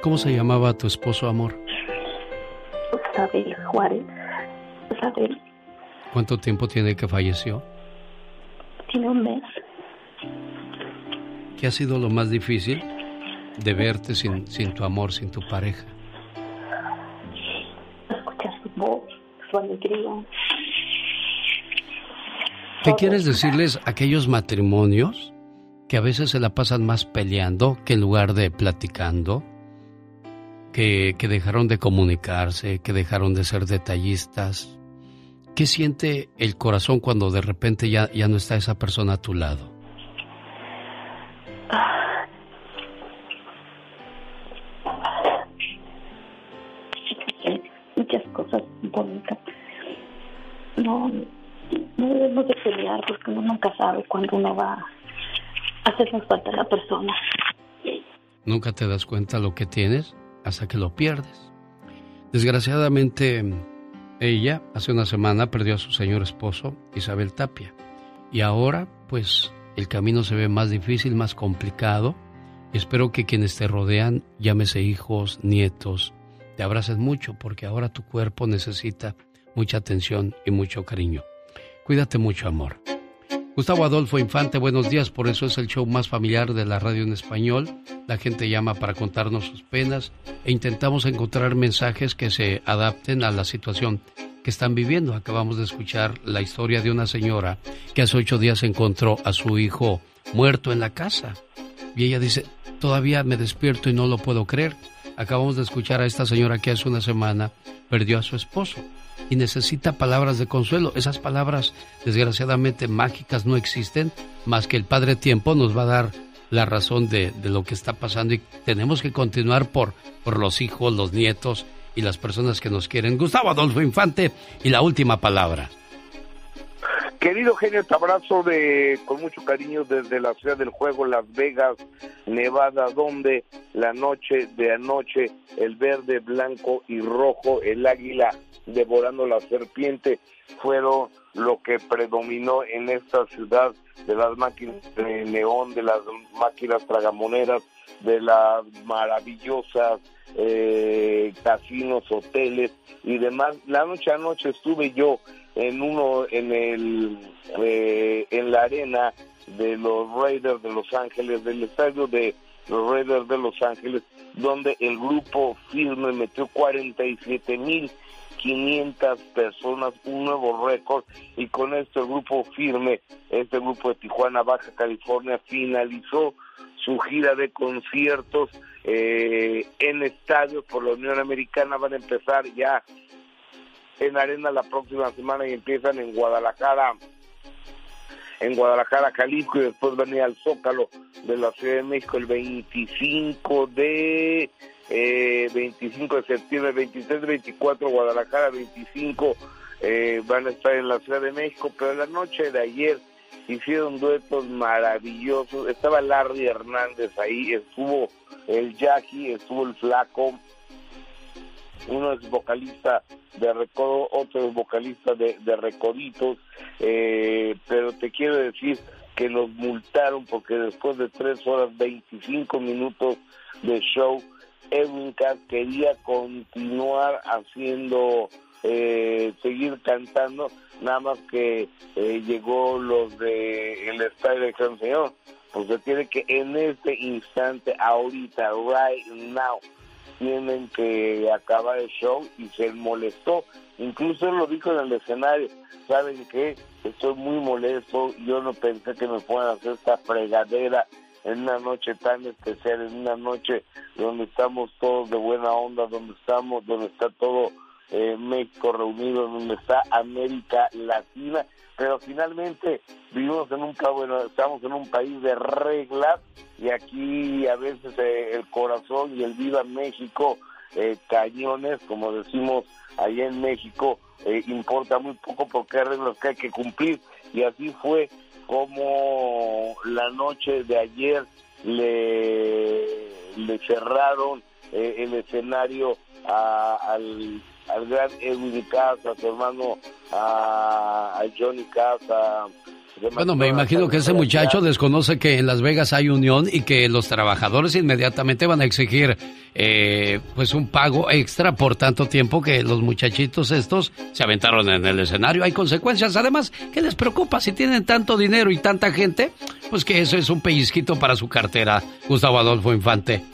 ¿Cómo se llamaba tu esposo, amor? Isabel Juárez. Isabel. ¿Cuánto tiempo tiene que falleció? Tiene un mes. ¿Qué ha sido lo más difícil de verte sin, sin tu amor, sin tu pareja? Escuchar su voz, su alegría. ¿Qué quieres decirles a aquellos matrimonios que a veces se la pasan más peleando que en lugar de platicando, que, que dejaron de comunicarse, que dejaron de ser detallistas. ¿Qué siente el corazón cuando de repente ya, ya no está esa persona a tu lado? Muchas cosas bonitas. No, no debemos de pelear porque uno nunca sabe cuándo uno va hacernos falta la persona. Nunca te das cuenta lo que tienes hasta que lo pierdes. Desgraciadamente, ella hace una semana perdió a su señor esposo, Isabel Tapia. Y ahora, pues, el camino se ve más difícil, más complicado. Espero que quienes te rodean, llámese hijos, nietos, te abracen mucho porque ahora tu cuerpo necesita mucha atención y mucho cariño. Cuídate mucho, amor. Gustavo Adolfo Infante, buenos días. Por eso es el show más familiar de la radio en español. La gente llama para contarnos sus penas e intentamos encontrar mensajes que se adapten a la situación que están viviendo. Acabamos de escuchar la historia de una señora que hace ocho días encontró a su hijo muerto en la casa. Y ella dice, todavía me despierto y no lo puedo creer. Acabamos de escuchar a esta señora que hace una semana perdió a su esposo y necesita palabras de consuelo. Esas palabras, desgraciadamente, mágicas no existen, más que el Padre Tiempo nos va a dar la razón de, lo que está pasando y tenemos que continuar por, por los hijos, los nietos y las personas que nos quieren. Gustavo Adolfo Infante y la última palabra. Querido genio, te abrazo de, con mucho cariño desde la ciudad del juego, Las Vegas, Nevada, donde la noche de anoche, el verde, blanco y rojo, el águila devorando la serpiente, fueron lo que predominó en esta ciudad de las máquinas de neón, de las máquinas tragamoneras, de las maravillosas eh, casinos, hoteles y demás. La noche a noche estuve yo en uno en el eh, en la arena de los Raiders de Los Ángeles del estadio de los Raiders de Los Ángeles donde el grupo firme metió 47 mil 500 personas, un nuevo récord y con esto el grupo firme, este grupo de Tijuana, Baja California, finalizó su gira de conciertos eh, en estadios por la Unión Americana, van a empezar ya en Arena la próxima semana y empiezan en Guadalajara, en Guadalajara, Jalisco y después van al Zócalo de la Ciudad de México el 25 de eh, 25 de septiembre, 23, 24 Guadalajara, 25 eh, van a estar en la Ciudad de México, pero la noche de ayer hicieron duetos maravillosos, estaba Larry Hernández ahí, estuvo el Jackie, estuvo el Flaco, uno es vocalista de Recodo, otro es vocalista de, de eh, pero te quiero decir que los multaron porque después de tres horas 25 minutos de show, Edwin quería continuar haciendo, eh, seguir cantando, nada más que eh, llegó los de el estadio de San Señor, pues se tiene que en este instante, ahorita, right now, tienen que acabar el show y se molestó. Incluso él lo dijo en el escenario, ¿saben qué? Estoy muy molesto, yo no pensé que me puedan hacer esta fregadera en una noche tan especial, en una noche donde estamos todos de buena onda, donde estamos, donde está todo eh, México reunido, donde está América Latina, pero finalmente vivimos en un bueno, estamos en un país de reglas y aquí a veces eh, el corazón y el viva México eh, cañones, como decimos allá en México, eh, importa muy poco porque hay reglas que hay que cumplir. Y así fue como la noche de ayer le, le cerraron el escenario al al gran Edwin Casa, a su hermano, a, Johnny Casa. Bueno, me imagino que ese muchacho desconoce que en Las Vegas hay unión y que los trabajadores inmediatamente van a exigir eh, pues un pago extra por tanto tiempo que los muchachitos estos se aventaron en el escenario. Hay consecuencias. Además, ¿qué les preocupa si tienen tanto dinero y tanta gente? Pues que eso es un pellizquito para su cartera, Gustavo Adolfo Infante.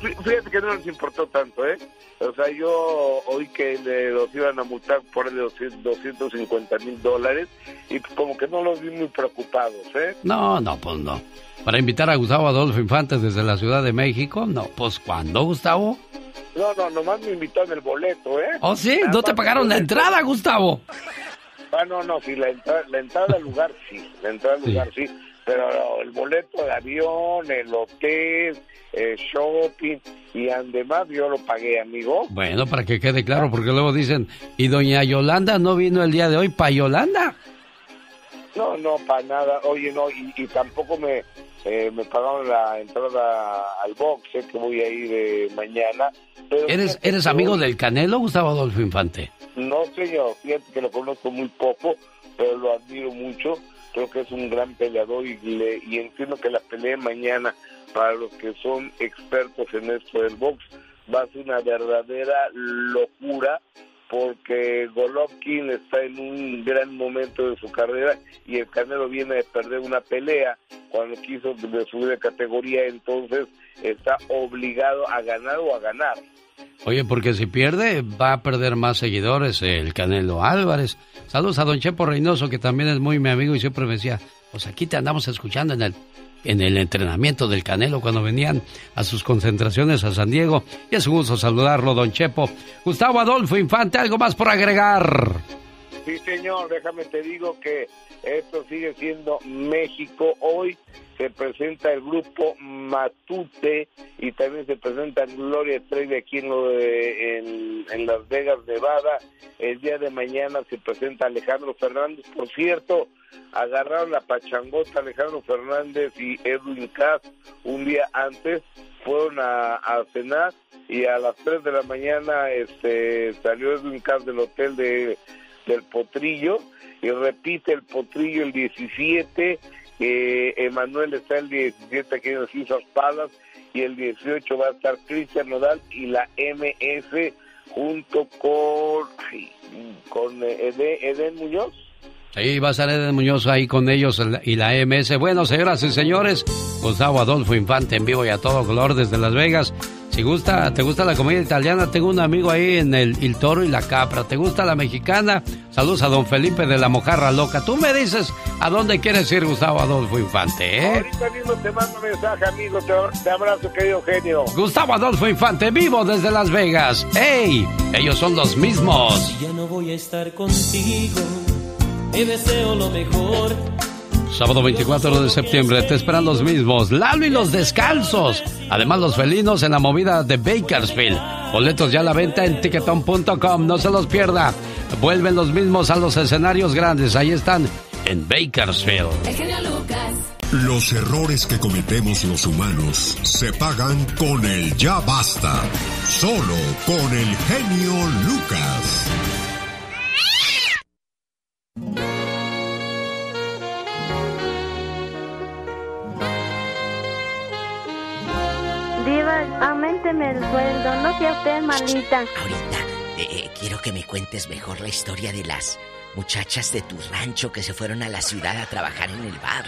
Fíjate que no les importó tanto, ¿eh? O sea, yo oí que los iban a multar por el 250 mil dólares y como que no los vi muy preocupados, ¿eh? No, no, pues no. Para invitar a Gustavo Adolfo Infante desde la Ciudad de México, no, pues ¿cuándo, Gustavo? No, no, nomás me invitaron el boleto, ¿eh? ¿Oh, sí? ¿No te pagaron la entrada, Gustavo? Ah, no, no, sí, la, entrada, la entrada al lugar sí, la entrada al lugar sí, pero el boleto de avión, el hotel, el shopping y además yo lo pagué, amigo. Bueno, para que quede claro, porque luego dicen, ¿y doña Yolanda no vino el día de hoy para Yolanda? No, no, para nada. Oye, no, y, tampoco me, eh, me pagaron la entrada al box, sé que voy a ir eh, mañana. ¿Eres, ¿Eres amigo del Canelo, Gustavo Adolfo Infante? No, señor, fíjate que lo conozco muy poco, pero lo admiro mucho. Creo que es un gran peleador y, le, y entiendo que la pelea mañana para los que son expertos en esto del box, va a ser una verdadera locura porque Golovkin está en un gran momento de su carrera y el Canelo viene de perder una pelea cuando quiso subir de categoría, entonces está obligado a ganar o a ganar. Oye, porque si pierde va a perder más seguidores el Canelo Álvarez. Saludos a Don Chepo Reynoso, que también es muy mi amigo y siempre me decía, pues aquí te andamos escuchando en el en el entrenamiento del Canelo cuando venían a sus concentraciones a San Diego. Y es un gusto saludarlo, don Chepo. Gustavo Adolfo Infante, ¿algo más por agregar? Sí, señor, déjame te digo que esto sigue siendo México hoy. Se presenta el grupo Matute y también se presenta Gloria Trevi aquí en, lo de- en, Las Vegas, Nevada. El día de mañana se presenta Alejandro Fernández. Por cierto, agarraron la pachangota Alejandro Fernández y Edwin Cass un día antes. Fueron a, a cenar y a las 3 de la mañana este, salió Edwin Cass del hotel de del Potrillo y repite el Potrillo el 17, eh, Emanuel está el 17 aquí en las Islas y el 18 va a estar Cristian Nodal y la MS junto con con eh, Eden, Muñoz. Ahí va a estar Eden Muñoz ahí con ellos y la MS. Bueno, señoras y señores, Gustavo Adolfo Infante en vivo y a todo color desde Las Vegas. Si gusta, te gusta la comida italiana, tengo un amigo ahí en el, el Toro y la Capra. ¿Te gusta la mexicana? Saludos a don Felipe de la Mojarra Loca. Tú me dices a dónde quieres ir, Gustavo Adolfo Infante, ¿eh? Ahorita mismo te mando mensaje, amigo. Te, te abrazo, querido genio. Gustavo Adolfo Infante, vivo desde Las Vegas. ¡Ey! Ellos son los mismos. Ya no voy a estar contigo. Te deseo lo mejor. Sábado 24 de septiembre te esperan los mismos, Lalo y los descalzos. Además los felinos en la movida de Bakersfield. Boletos ya a la venta en ticketon.com, no se los pierda. Vuelven los mismos a los escenarios grandes, ahí están en Bakersfield. El genio Lucas. Los errores que cometemos los humanos se pagan con el ya basta. Solo con el genio Lucas. Aumenteme el sueldo, no sea usted malita. Eh, eh, quiero que me cuentes mejor la historia de las muchachas de tu rancho que se fueron a la ciudad a trabajar en el bar.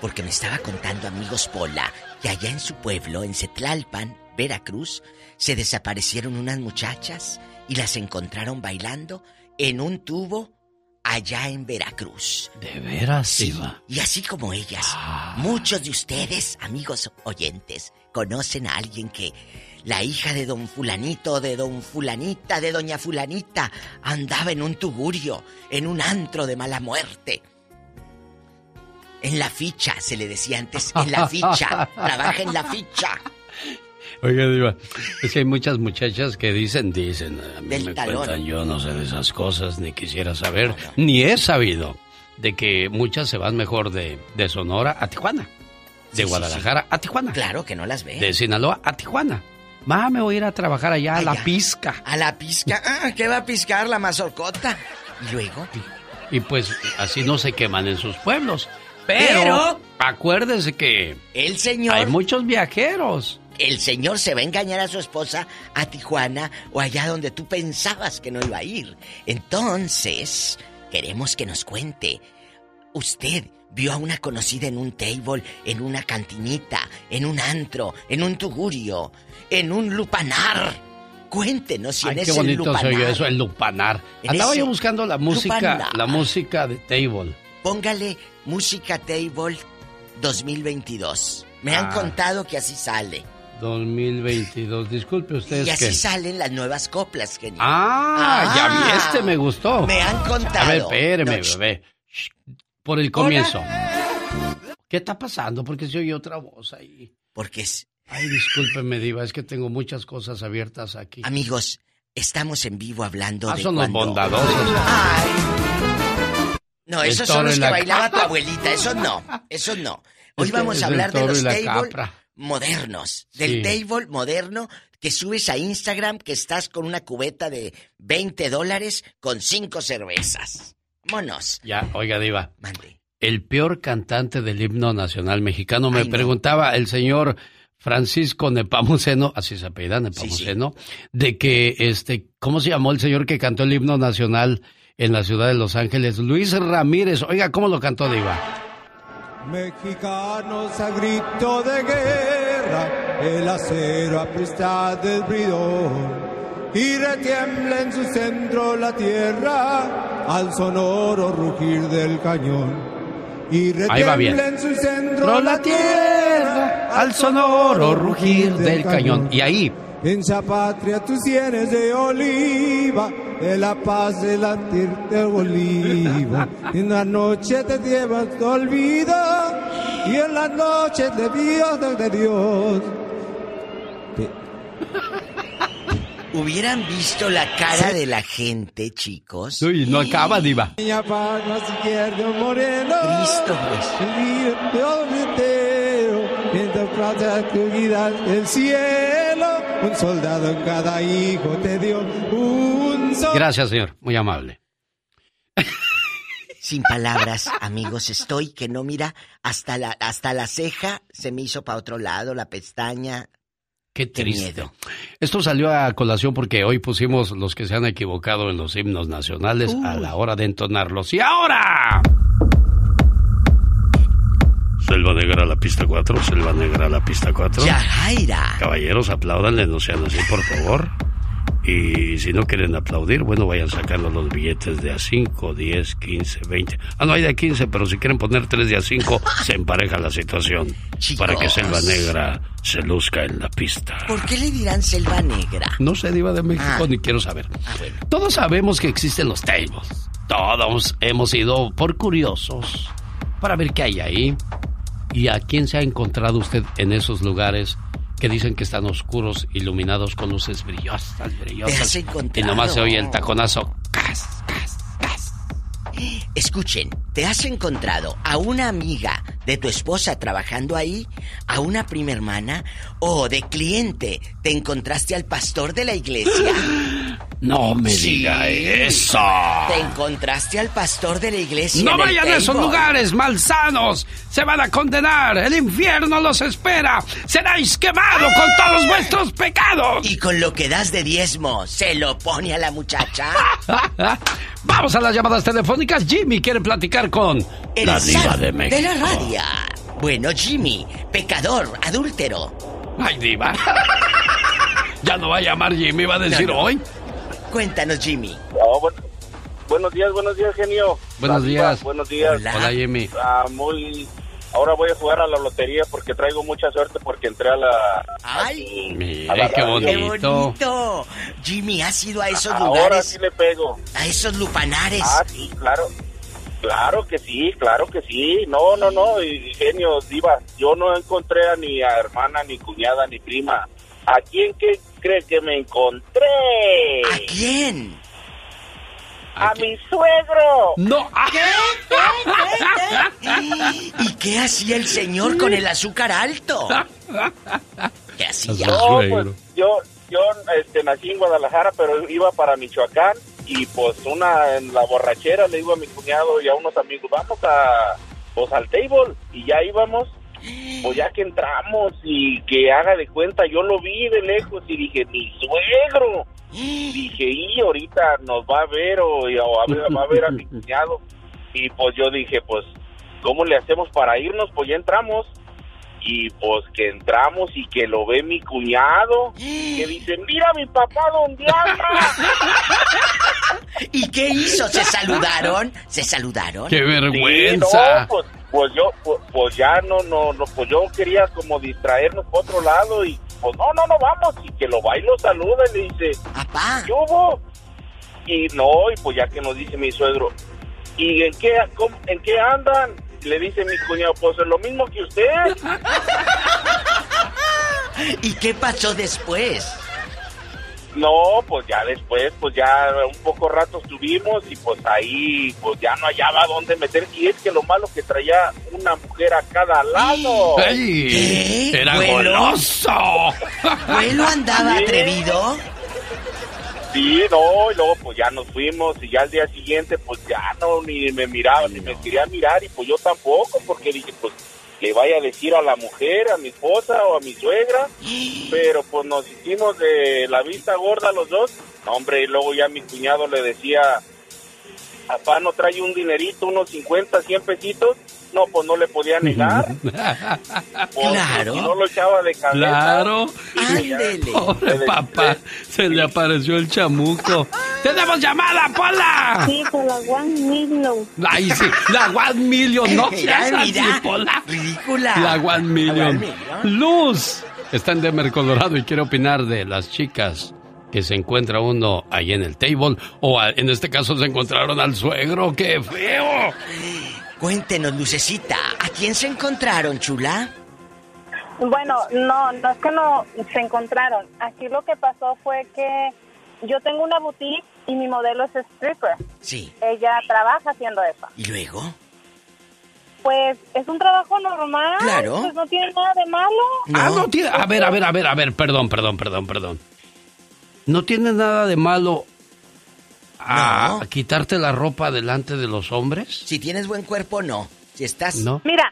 Porque me estaba contando, amigos Pola, que allá en su pueblo, en Cetlalpan, Veracruz, se desaparecieron unas muchachas y las encontraron bailando en un tubo allá en Veracruz. ¿De veras, Sí, Diva? y así como ellas, muchos de ustedes, amigos oyentes, conocen a alguien que la hija de don fulanito, de don fulanita, de doña fulanita, andaba en un tugurio, en un antro de mala muerte. En la ficha, se le decía antes, en la ficha, trabaja en la ficha. Oiga, Diva, es que hay muchas muchachas que dicen, dicen, a mí Del me talón. cuentan, yo no sé de esas cosas, ni quisiera saber, ni he sabido de que muchas se van mejor de, de Sonora a Tijuana, de Sí, sí, Guadalajara a Tijuana, Claro que no las ve. de Sinaloa a Tijuana. Ma, me voy a ir a trabajar allá a la pizca. A la pizca. Ah, ¿qué va a piscar la mazorcota? Y luego. Y pues así no se queman en sus pueblos. Pero, Pero- acuérdese que El señor. hay muchos viajeros. El señor se va a engañar a su esposa a Tijuana o allá donde tú pensabas que no iba a ir. Entonces, queremos que nos cuente. Usted vio a una conocida en un table, en una cantinita, en un antro, en un tugurio, en un lupanar. Cuéntenos si Ay, en qué ese bonito lupanar. se oye eso, el lupanar. Andaba yo buscando la música, lupanar. la música de table. Póngale música table 2022. Me han Ah. contado que así sale. 2022. Disculpe usted, Y así que... salen las nuevas coplas, genio. Ah, ya vi, este me gustó. Me han contado. A ver, espéreme, No, bebé. Por el comienzo. ¿Qué está pasando? Porque se oye otra voz ahí. Porque es... Ay, discúlpeme, Diva, es que tengo muchas cosas abiertas aquí. Amigos, estamos en vivo hablando Ah, de son los cuando- bondadosos. No, El esos son los que la bailaba tu abuelita, esos no, esos no. Hoy Es que vamos a hablar de los table capra. modernos, del Sí. table moderno que subes a Instagram que estás con una cubeta de 20 dólares con cinco cervezas. Vámonos. Ya, oiga, Diva. Mande. El peor cantante del himno nacional mexicano, me Ay, no. preguntaba el señor Francisco Nepamuceno, así se apellida Nepamuceno, de que, este, ¿cómo se llamó el señor que cantó el himno nacional en la ciudad de Los Ángeles? Luis Ramírez. Oiga, ¿cómo lo cantó, Diva? Mexicanos a grito de guerra, el acero aprista del bridón. Y retiembla en su centro la tierra al sonoro rugir del cañón. Y Ahí va bien. retiembla en su centro la tierra al sonoro rugir del cañón. Y ahí, En esa patria tus sienes de oliva de la paz de la tierra olivo. En la noche te llevas tu olvido y en la noche de Dios de Dios. Hubieran visto la cara de la gente, chicos. Uy, no acaba, diva. Cristo, pues. Un soldado en cada hijo te dio un sol. Gracias, señor. Muy amable. Sin palabras, amigos, estoy que no mira hasta la hasta la ceja se me hizo para otro lado, la pestaña, Qué triste. Esto salió a colación porque hoy pusimos los que se han equivocado en los himnos nacionales a la hora de entonarlos. ¡Y ahora! Selva Negra la pista 4, Selva Negra la pista 4. Yajaira. Caballeros, apláudanle, no sean así, por favor. Y si no quieren aplaudir, bueno, vayan sacando los billetes de a 5, 10, 15, 20. Ah, no hay de a 15, pero si quieren poner 3 de a 5, se empareja la situación. Para que Selva Negra se luzca en la pista. ¿Por qué le dirán Selva Negra? No sé, Diva de México, Ah. ni quiero saber. Ah, bueno. Todos sabemos que existen los tables. Todos hemos ido por curiosos para ver qué hay ahí. ¿Y a quién se ha encontrado usted en esos lugares que dicen que están oscuros, iluminados con luces brillosas, brillosas? ¿Te has y nomás se oye el taconazo. Escuchen, ¿te has encontrado a una amiga de tu esposa trabajando ahí? ¿A una prima hermana? ¿O de cliente te encontraste al pastor de la iglesia? No me Sí. diga eso. ¿Te encontraste al pastor de la iglesia? No vayan a esos lugares malsanos. Se van a condenar. El infierno los espera. Seráis quemados con todos vuestros pecados. Y con lo que das de diezmo, ¿se lo pone a la muchacha? Vamos a las llamadas telefónicas. Jimmy quiere platicar con El la diva de México. de la radio. Bueno, Jimmy, pecador, adúltero. Ay, diva. ya no va a llamar Jimmy, va a decir No, no. hoy. Cuéntanos, Jimmy. Oh, bueno, buenos días, buenos días, genio. Buenos La diva, días. Buenos días. Hola. Hola, Jimmy. Ah, muy. Ahora voy a jugar a la lotería porque traigo mucha suerte porque entré a la. ¡Ay! Mire, A la qué radio. ¡Qué bonito. Jimmy, ¿has ido a esos Ahora lugares? sí le pego. A esos lupanares. Ah, sí, claro. Claro que sí, claro que sí. No, no, no, y- genio, diva. Yo no encontré a ni a hermana, ni cuñada, ni prima. ¿A quién qué cree que me encontré? ¿A quién? A mi suegro. No. ¿Y qué hacía el señor con el azúcar alto? ¿Qué hacía? No, pues yo, yo este, nací en Guadalajara, pero iba para Michoacán y pues una en la borrachera le digo a mi cuñado y a unos amigos, vamos a, pues al table y ya íbamos, pues ya que entramos y que haga de cuenta, yo lo vi de lejos y dije, mi suegro. Dije, y ahorita nos va a ver o, o a ver- va a ver a mi cuñado. Y pues yo dije, pues, ¿cómo le hacemos para irnos? Pues ya entramos. Y pues que entramos y que lo ve mi cuñado. Que dice, mira mi papá dónde anda. ¿Y qué hizo? ¿Se saludaron? ¿Se saludaron? ¡Qué Sí, vergüenza! no, pues, pues yo, pues, pues ya no, no, no, pues yo quería como distraernos por otro lado y pues no, no, no vamos. Y que lo va y lo saluda y le dice, ¡Papá! ¿qué hubo? Y no, y pues ya que nos dice mi suegro, ¿y en qué, cómo- en qué andan? Le dice mi cuñado, pues es lo mismo que usted. ¿Y qué pasó después? No, pues ya después, pues ya un poco rato estuvimos y pues ahí, pues ya no hallaba dónde meter. Y es que lo malo que traía una mujer a cada lado. ¡Ey! ¡Era goloso! ¿Vuelo andaba Sí. atrevido? Sí, no, y luego pues ya nos fuimos y ya al día siguiente pues ya no, ni me miraba, ni me quería mirar y pues yo tampoco, porque dije pues que vaya a decir a la mujer, a mi esposa o a mi suegra, pero pues nos hicimos de la vista gorda los dos. No, hombre, y luego ya mi cuñado le decía, papá no trae un dinerito, unos 50, 100 pesitos. No, pues no le podía negar. Claro. si no lo echaba de cabeza. Claro. Ándele. Pobre papá, se le apareció el chamuco. ¡Tenemos llamada, Pola! Sí, por la One Million. Ay, sí, la One Million, no seas así. Pola. Ridícula. La One Million. One Million. Luz está en Denver, Colorado y quiere opinar de las chicas que se encuentra uno ahí en el table o en este caso se encontraron al suegro. ¡Qué feo! Cuéntenos, Lucecita, ¿a quién se encontraron, chula? Bueno, no, no es que no se encontraron. Aquí lo que pasó fue que yo tengo una boutique y mi modelo es stripper. Sí. Ella trabaja haciendo eso. ¿Y luego? Pues es un trabajo normal. Claro. Pues no tiene nada de malo. Ah, no tiene. A ver, a ver, a ver, a ver, perdón, perdón, perdón, perdón. No tiene nada de malo a, a quitarte la ropa delante de los hombres. Si tienes buen cuerpo, no. Si estás. No. Mira,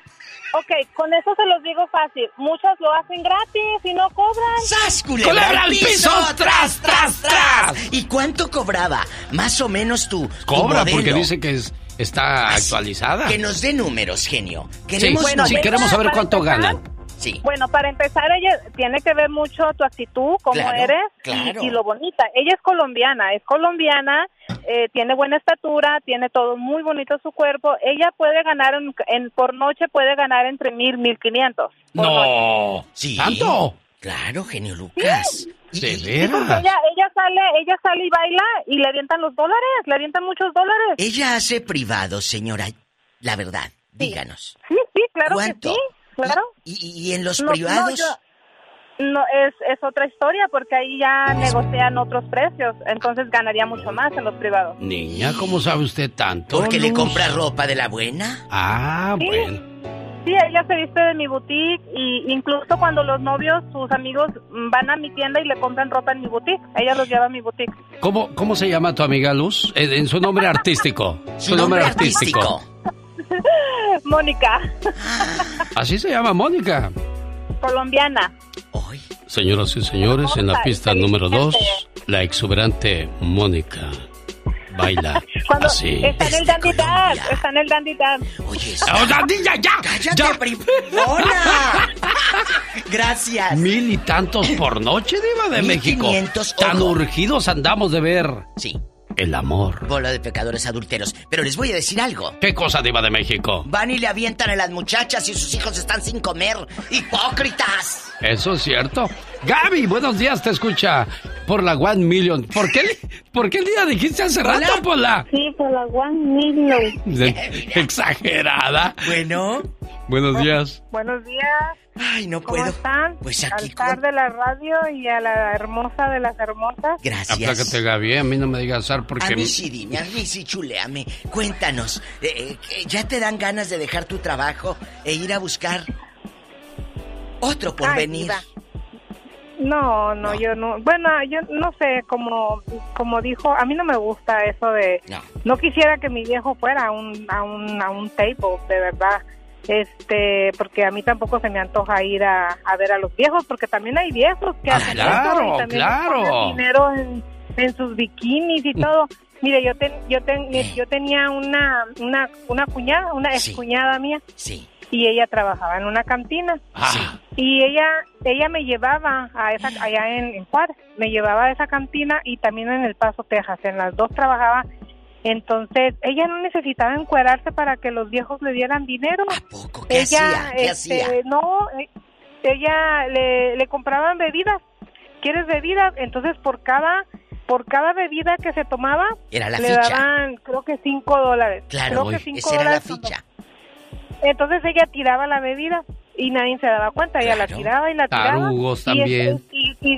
ok, con eso se los digo fácil. Muchas lo hacen gratis y no cobran. ¡Sas, culebra al piso! ¡Tras, tras, tras! ¿Y cuánto cobraba? Más o menos tú. tu Cobra porque dice que es- está Así, actualizada. Que nos dé números, genio. Sí, Queremos bueno, sí, queremos saber cuánto empezar, ganan. Sí. Bueno, para empezar, ella tiene que ver mucho tu actitud, cómo Claro, eres y- claro. y, lo bonita. Ella es colombiana, es colombiana, eh, tiene buena estatura, tiene todo muy bonito su cuerpo. Ella puede ganar en, en- por noche puede ganar entre mil mil quinientos. No. Sí. ¿Tanto? Claro, genio Lucas. ¿De Porque veras? ella, ella sale, ella sale y baila y le avientan los dólares, le avientan muchos dólares. Ella hace privado, señora. La verdad, díganos. Sí, sí, claro ¿Cuánto? que sí, claro. ¿Y, y en los No, no, privados? yo- No, es, es otra historia porque ahí ya negocian otros precios, entonces ganaría mucho más en los privados. Niña, ¿cómo sabe usted tanto? ¿Porque le compra ropa de la buena? Ah, Sí. bueno. Sí, ella se viste de mi boutique y incluso cuando los novios, sus amigos mm, van a mi tienda y le compran ropa en mi boutique, ella los lleva a mi boutique. ¿Cómo, ¿Cómo se llama tu amiga Luz? En, en su nombre artístico. Su, nombre, artístico. Mónica, Así se llama Mónica. colombiana. Señoras y señores, en la pista número dos, inteligente. la exuberante Mónica baila Cuando así. está en el Dandy Dance, está en el Dandy Dance. Oye, ¡Oh, Dandy, ya, ya! ¡Cállate, bribona! Gracias. Mil y tantos por noche, Diva de México. Tan ojo. urgidos andamos de ver. Sí. El amor. Bola de pecadores adulteros. Pero les voy a decir algo. ¿Qué cosa, Diva de México? Van y le avientan a las muchachas y sus hijos están sin comer. ¡Hipócritas! Eso es cierto. Gaby, buenos días, te escucha por la One Million. ¿Por qué, ¿por qué el día dijiste hace rato, Pola? Sí, por la One Million. De- exagerada. Bueno. Buenos días. Buenos días. Ay, no ¿Cómo puedo. están? Pues aquí Al zar de la radio y a la hermosa de las hermosas. Gracias. Aplácate, Gaby. A mí no me digas zar porque... A mí sí, dime, a mí sí, chuleame. Cuéntanos, eh, eh, ¿ya te dan ganas de dejar tu trabajo e ir a buscar otro por Ay, No, no, yo no. Bueno, yo no sé, como, como dijo, a mí no me gusta eso de. No. quisiera que mi viejo fuera a un, a un, a un table, de verdad. Este, porque a mí tampoco se me antoja ir a, a ver a los viejos, porque también hay viejos que Ah, hacen claro, y claro. dinero en, en sus bikinis y todo. Mire, yo ten- yo ten- yo tenía una una una cuñada, una ex cuñada mía. Sí. Y ella trabajaba en una cantina. Ah, Y ella ella me llevaba a esa allá en, en Juárez, me llevaba a esa cantina y también en El Paso, Texas, en las dos trabajaba. Entonces, ella no necesitaba encuerarse para que los viejos le dieran dinero. ¿Qué ella, hacía? ¿Qué este, hacía? no, eh, ella le, le compraban bebidas. ¿Quieres bebidas? Entonces, por cada por cada bebida que se tomaba, Era la le ficha. daban, creo que cinco dólares. Claro, creo que cinco esa era la dólares ficha. Entonces ella tiraba la bebida y nadie se daba cuenta. Ella la tiraba y la tiraba. Tarugos y también. este- Y, y,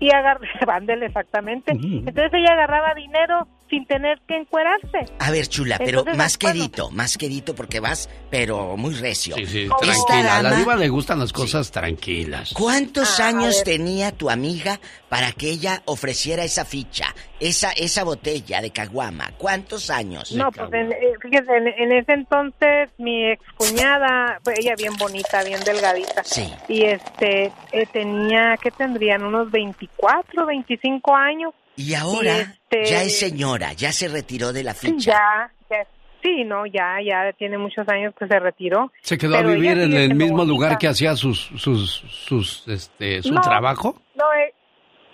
y exactamente. Entonces ella agarraba dinero sin tener que encuerarse. A ver, chula, pero Entonces, más bueno. quedito, más quedito porque vas, pero muy recio. Sí, sí, tranquila. A la diva le gustan las cosas tranquilas. ¿Cuántos Ah, años tenía tu amiga para que ella ofreciera esa ficha, esa esa botella de caguama? ¿Cuántos años? No, pues en, eh, fíjese, en, en ese entonces mi excuñada, pues ella bien bonita, bien delgadita. Sí. Y este, eh, tenía, ¿qué tendrían? Unos 24, 25 años. Y ahora este- ya es señora, ya se retiró de la ficha. ya, ya, sí, no, ya, ya tiene muchos años que se retiró. ¿Se quedó a vivir en el mismo bonita. lugar que hacía sus, sus, sus, este, su No. trabajo? No, eh,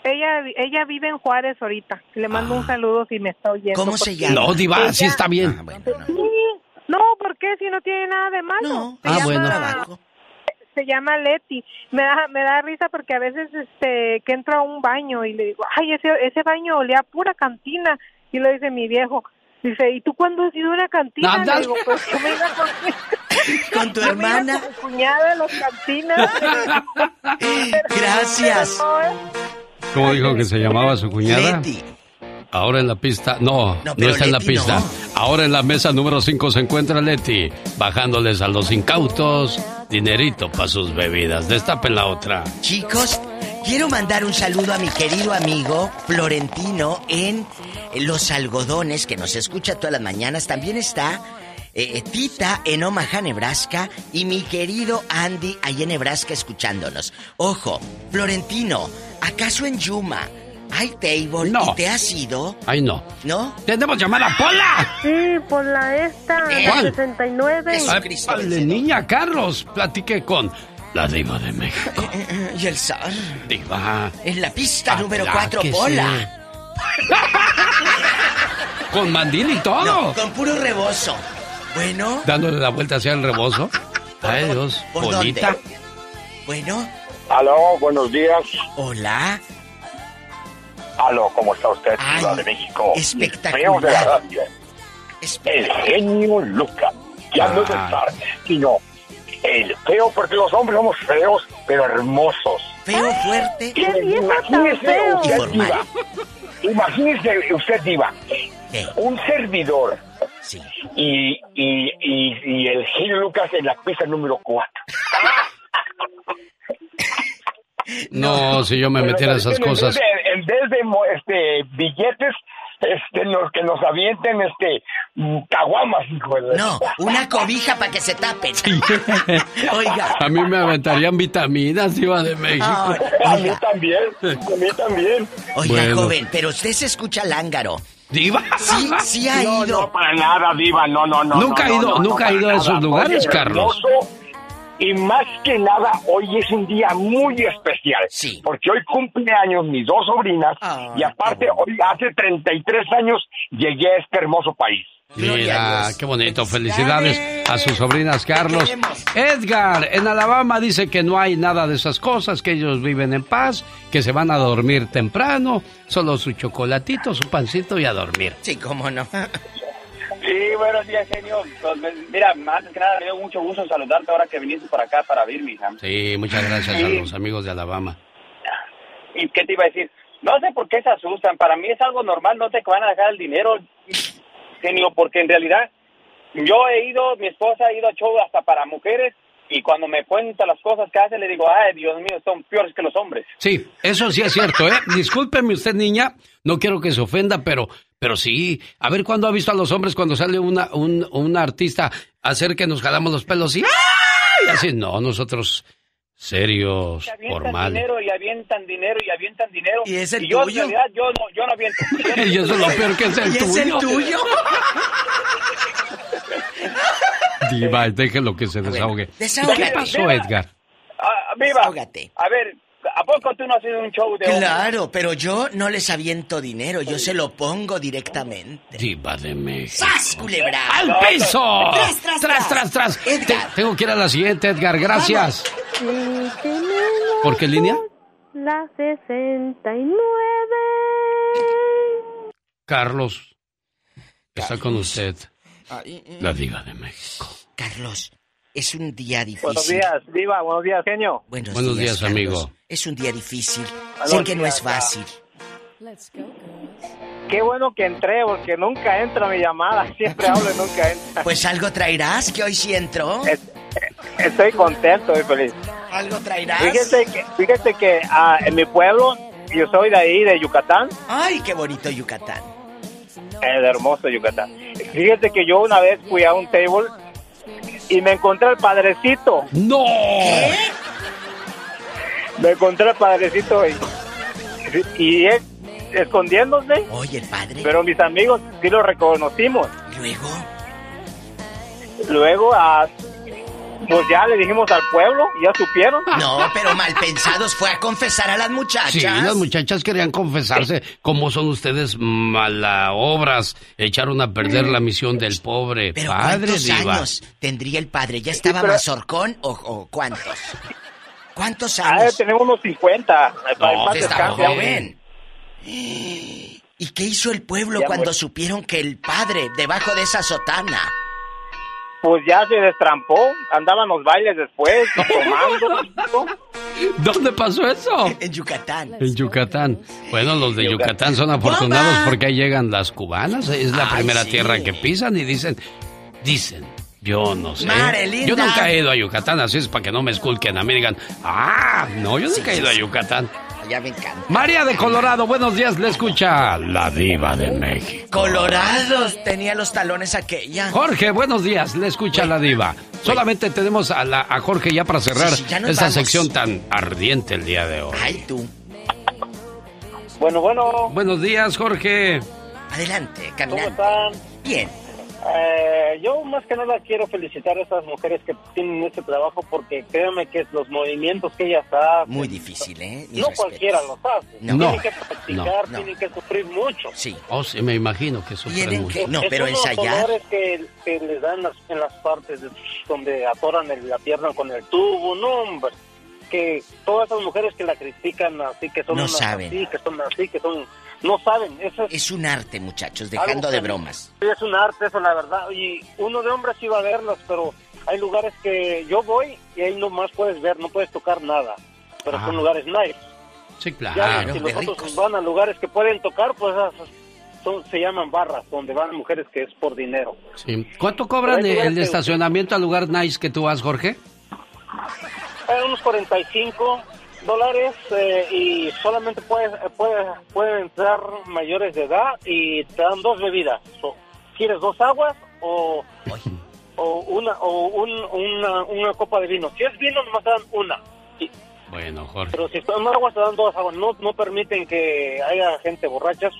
ella, ella vive en Juárez ahorita. Le mando un saludo si me está oyendo. Ah. ¿Cómo se porque llama? No, diva, ella- sí está bien. Ah, Sí, no, ¿por qué? Si no tiene nada de malo. Se Ah, llama- bueno. Se llama Leti. Me da, me da risa porque a veces este que entro a un baño y le digo, ay, ese, ese baño olía a pura cantina. Y lo dice mi viejo. Dice, ¿y tú cuándo has ido a una cantina? Anda. Le digo, pues yo me iba con, Con tu yo me iba hermana. con mi cuñada a las cantinas. Gracias. ¿Cómo dijo que se llamaba su cuñada? Ahora en la pista, no, no, está en la pista. no. Ahora en la mesa número 5 se encuentra Leti, bajándoles a los incautos dinerito para sus bebidas. Destapen la otra. Chicos, quiero mandar un saludo a mi querido amigo Florentino en Los Algodones, que nos escucha todas las mañanas. También está eh, Tita en Omaha, Nebraska, y mi querido Andy ahí en Nebraska escuchándonos. Ojo, Florentino, ¿acaso en Yuma hay table y te has ido? Ay, no. ¿No? ¡Tenemos llamada, Pola! Sí, por la esta, la ¿Cuál? 69. Ay, vale, niña, Carlos, platiqué con la diva de México. Y el zar. Diva. En la pista número Apláquese. 4, Pola. Con mandil y todo. No, con puro rebozo. Bueno, Dándole la vuelta hacia el rebozo. Ay, Dios. ¿por Polita. dónde? Bueno. Aló, buenos días. Hola. Aló, ¿cómo está usted, Ay, Ciudad de México? espectacular. De la radio. El genio Lucas. Ya no es el zar, sino el feo, porque los hombres somos feos, pero hermosos. Feo, fuerte. ¿Qué viejo tan Imagínese feo? usted, diva. Imagínese usted, diva. Un servidor. Y, y, y, y el genio Lucas en la pista número 4. No, si yo me metiera esas En vez cosas. de- En vez de, mo- este, billetes, este, nos, que nos avienten, este, caguamas, hijo de... No, una cobija para que se tapen. Oiga. A mí me aventarían vitaminas, diva de México. a mí también, a mí también. Oiga, Bueno. joven, pero usted se escucha lángaro. ¿Diva? Sí, sí ha no, ido. No, para nada, diva, no, no, no. Nunca no, ha ido- no, no, nunca ha ido a esos nada. lugares, Oye, Carlos. hermoso, Y más que nada, hoy es un día muy especial. Sí. Porque hoy cumpleaños mis dos sobrinas. y aparte, hoy hace 33 años llegué a este hermoso país. Mira, qué bonito. Felicidades a sus sobrinas, Carlos. Edgar, en Alabama dice que no hay nada de esas cosas, que ellos viven en paz, que se van a dormir temprano, solo su chocolatito, su pancito y a dormir. Sí, cómo no. Sí, buenos días, genio. Pues, mira, antes que nada, me dio mucho gusto saludarte ahora que viniste por acá para Birmingham. Sí, muchas gracias a los amigos de Alabama. ¿Y qué te iba a decir? No sé por qué se asustan. Para mí es algo normal, no sé que van a dejar el dinero, genio, porque en realidad yo he ido, mi esposa ha ido a show hasta para mujeres y cuando me cuenta las cosas que hace le digo, ay, Dios mío, son peores que los hombres. Sí, eso sí es cierto, ¿eh? Discúlpeme usted, niña, no quiero que se ofenda, pero, pero sí. A ver, ¿cuándo ha visto a los hombres cuando sale una, un, un artista hacer que nos jalamos los pelos y ¡ay! Así, no, nosotros serios, Que avientan formales. dinero y avientan dinero y avientan dinero. ¿Y es el yo tuyo? en realidad yo no, yo no aviento. Y eso es lo peor que es el ¿Y es el tuyo. tuyo? Diva, déjelo que se desahogue. desahógate. ¿Qué pasó. Edgar? Ah, viva. A ver, ¿a poco tú no has sido un show de hombres? Claro, pero yo no les aviento dinero, yo se lo pongo directamente. Diva de México. ¡Sas, culebra! ¡Al piso! ¡Tras, tras, ¡Tras, tras, tras! Te- tengo que ir a la siguiente, Edgar, gracias. ¿Por qué línea? la 69. Carlos, está con usted. Ay, La diva de México. Carlos, es un día difícil. Buenos días, Viva, buenos días, genio. Buenos, Buenos días, Carlos. amigo. Es un día difícil. Buenos Sé que no días, es fácil. Qué bueno que entré, porque nunca entra mi llamada. Siempre hablo y nunca entra. Pues algo traerás que hoy sí entró. Estoy contento y feliz. Algo traerás. Fíjate que, fíjate que ah, en mi pueblo, yo soy de ahí, de Yucatán, Ay, qué bonito Yucatán. el hermoso Yucatán. Fíjate que yo una vez fui a un table y me encontré al padrecito. ¡No! Me encontré al padrecito y, y él escondiéndose. Oye, el padre. Pero mis amigos sí lo reconocimos. Luego. Luego, ah, Pues ya le dijimos al pueblo, ya supieron. No, pero mal pensados fue a confesar a las muchachas. Sí, las muchachas querían confesarse. ¿Cómo son ustedes obras? Echaron a perder la misión del pobre pero padre, ¿cuántos años tendría el padre? ¿Ya estaba mazorcón o, cuántos? ¿Cuántos ah, años? Ah, tenemos unos 50. No, está joven. ¿Y qué hizo el pueblo cuando supieron que el padre, debajo de esa sotana, pues ya se destrampó, andaban los bailes después, tomando. ¿Dónde pasó eso? En Yucatán. En Yucatán. Bueno, los de Yucatán, son afortunados porque ahí llegan las cubanas. Es la primera tierra que pisan y dicen, dicen, yo no sé. Yo nunca he ido a Yucatán, así es para que no me esculquen a mí digan, ah, no, yo nunca he ido a Yucatán ya me encanta. María de Colorado, buenos días, le escucha la diva de México. Colorado, tenía los talones aquella. Jorge, buenos días, le escucha la diva. Solamente tenemos a, la, a Jorge ya para cerrar esta sección tan ardiente el día de hoy. Ay, tú. Bueno, bueno. Buenos días, Jorge. Adelante, caminando. ¿Cómo están? Bien. Eh, yo más que nada quiero felicitar a estas mujeres que tienen este trabajo porque créanme que los movimientos que ellas hacen... Muy difícil, ¿eh? no cualquiera los hace. No. Tienen que practicar, tienen que sufrir mucho. Sí. Oh, sí, me imagino que sufren mucho. no, pero ensayar... que, que les dan en las partes donde atoran la pierna con el tubo, no, hombre. Que todas esas mujeres que la critican así, que son no saben. así, que son así, que son no saben. Eso es, un arte, muchachos, dejando de bromas. Sí, es un arte, eso, la verdad. Y uno de hombres iba a verlas, pero hay lugares que yo voy y ahí nomás puedes ver, no puedes tocar nada. Pero son lugares nice. Sí, claro. Ya, si nosotros van a lugares que pueden tocar, pues son, se llaman barras, donde van mujeres que es por dinero. Sí. ¿Cuánto cobran el, estacionamiento al lugar nice que tú vas, Jorge? Eh, unos 45 dólares eh, y solamente puedes, puede, pueden entrar mayores de edad y te dan dos bebidas. ¿Quieres dos aguas o, o una o una, una copa de vino? Si es vino, nomás te dan una. Bueno, Jorge. Pero si son aguas, te dan dos aguas. No, no permiten que haya gente borracha.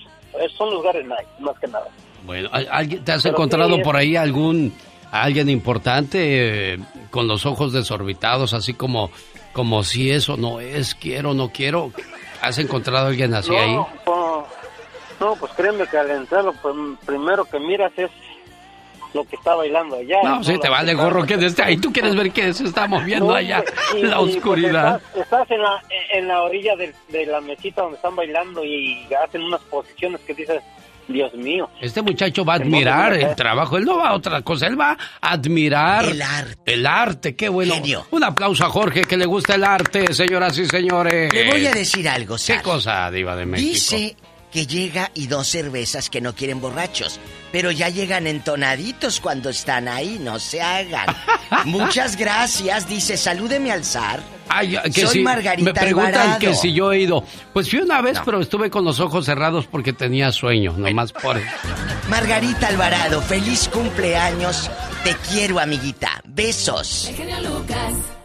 Son lugares más que nada. Bueno, ¿alguien, ¿te has encontrado por ahí algún alguien importante eh, con los ojos desorbitados, así como como si eso no es, quiero, no quiero. ¿Has encontrado a alguien así ahí? no, pues créeme que al entrar lo primero que miras es lo que está bailando allá. No, sí, te vale gorro que desde ahí tú quieres ver qué se está moviendo allá, la pues, oscuridad. estás, en, la, en la orilla de, de, la mesita donde están bailando y hacen unas posiciones que dices, Dios mío. Este muchacho va a admirar el trabajo. Él no va a otra cosa. Él va a admirar el arte. El arte, qué bueno. Un aplauso a Jorge que le gusta el arte, señoras y señores. Le voy a decir algo, ¿Qué cosa, Diva de México? Dice que llega y dos cervezas que no quieren borrachos, pero ya llegan entonaditos cuando están ahí, no se hagan. Muchas gracias, dice, salúdeme al zar. Ay, que Soy Margarita Me preguntan que si yo he ido. Pues fui una vez, pero estuve con los ojos cerrados porque tenía sueño, nomás por eso. Margarita Alvarado, feliz cumpleaños. Te quiero, amiguita. Besos.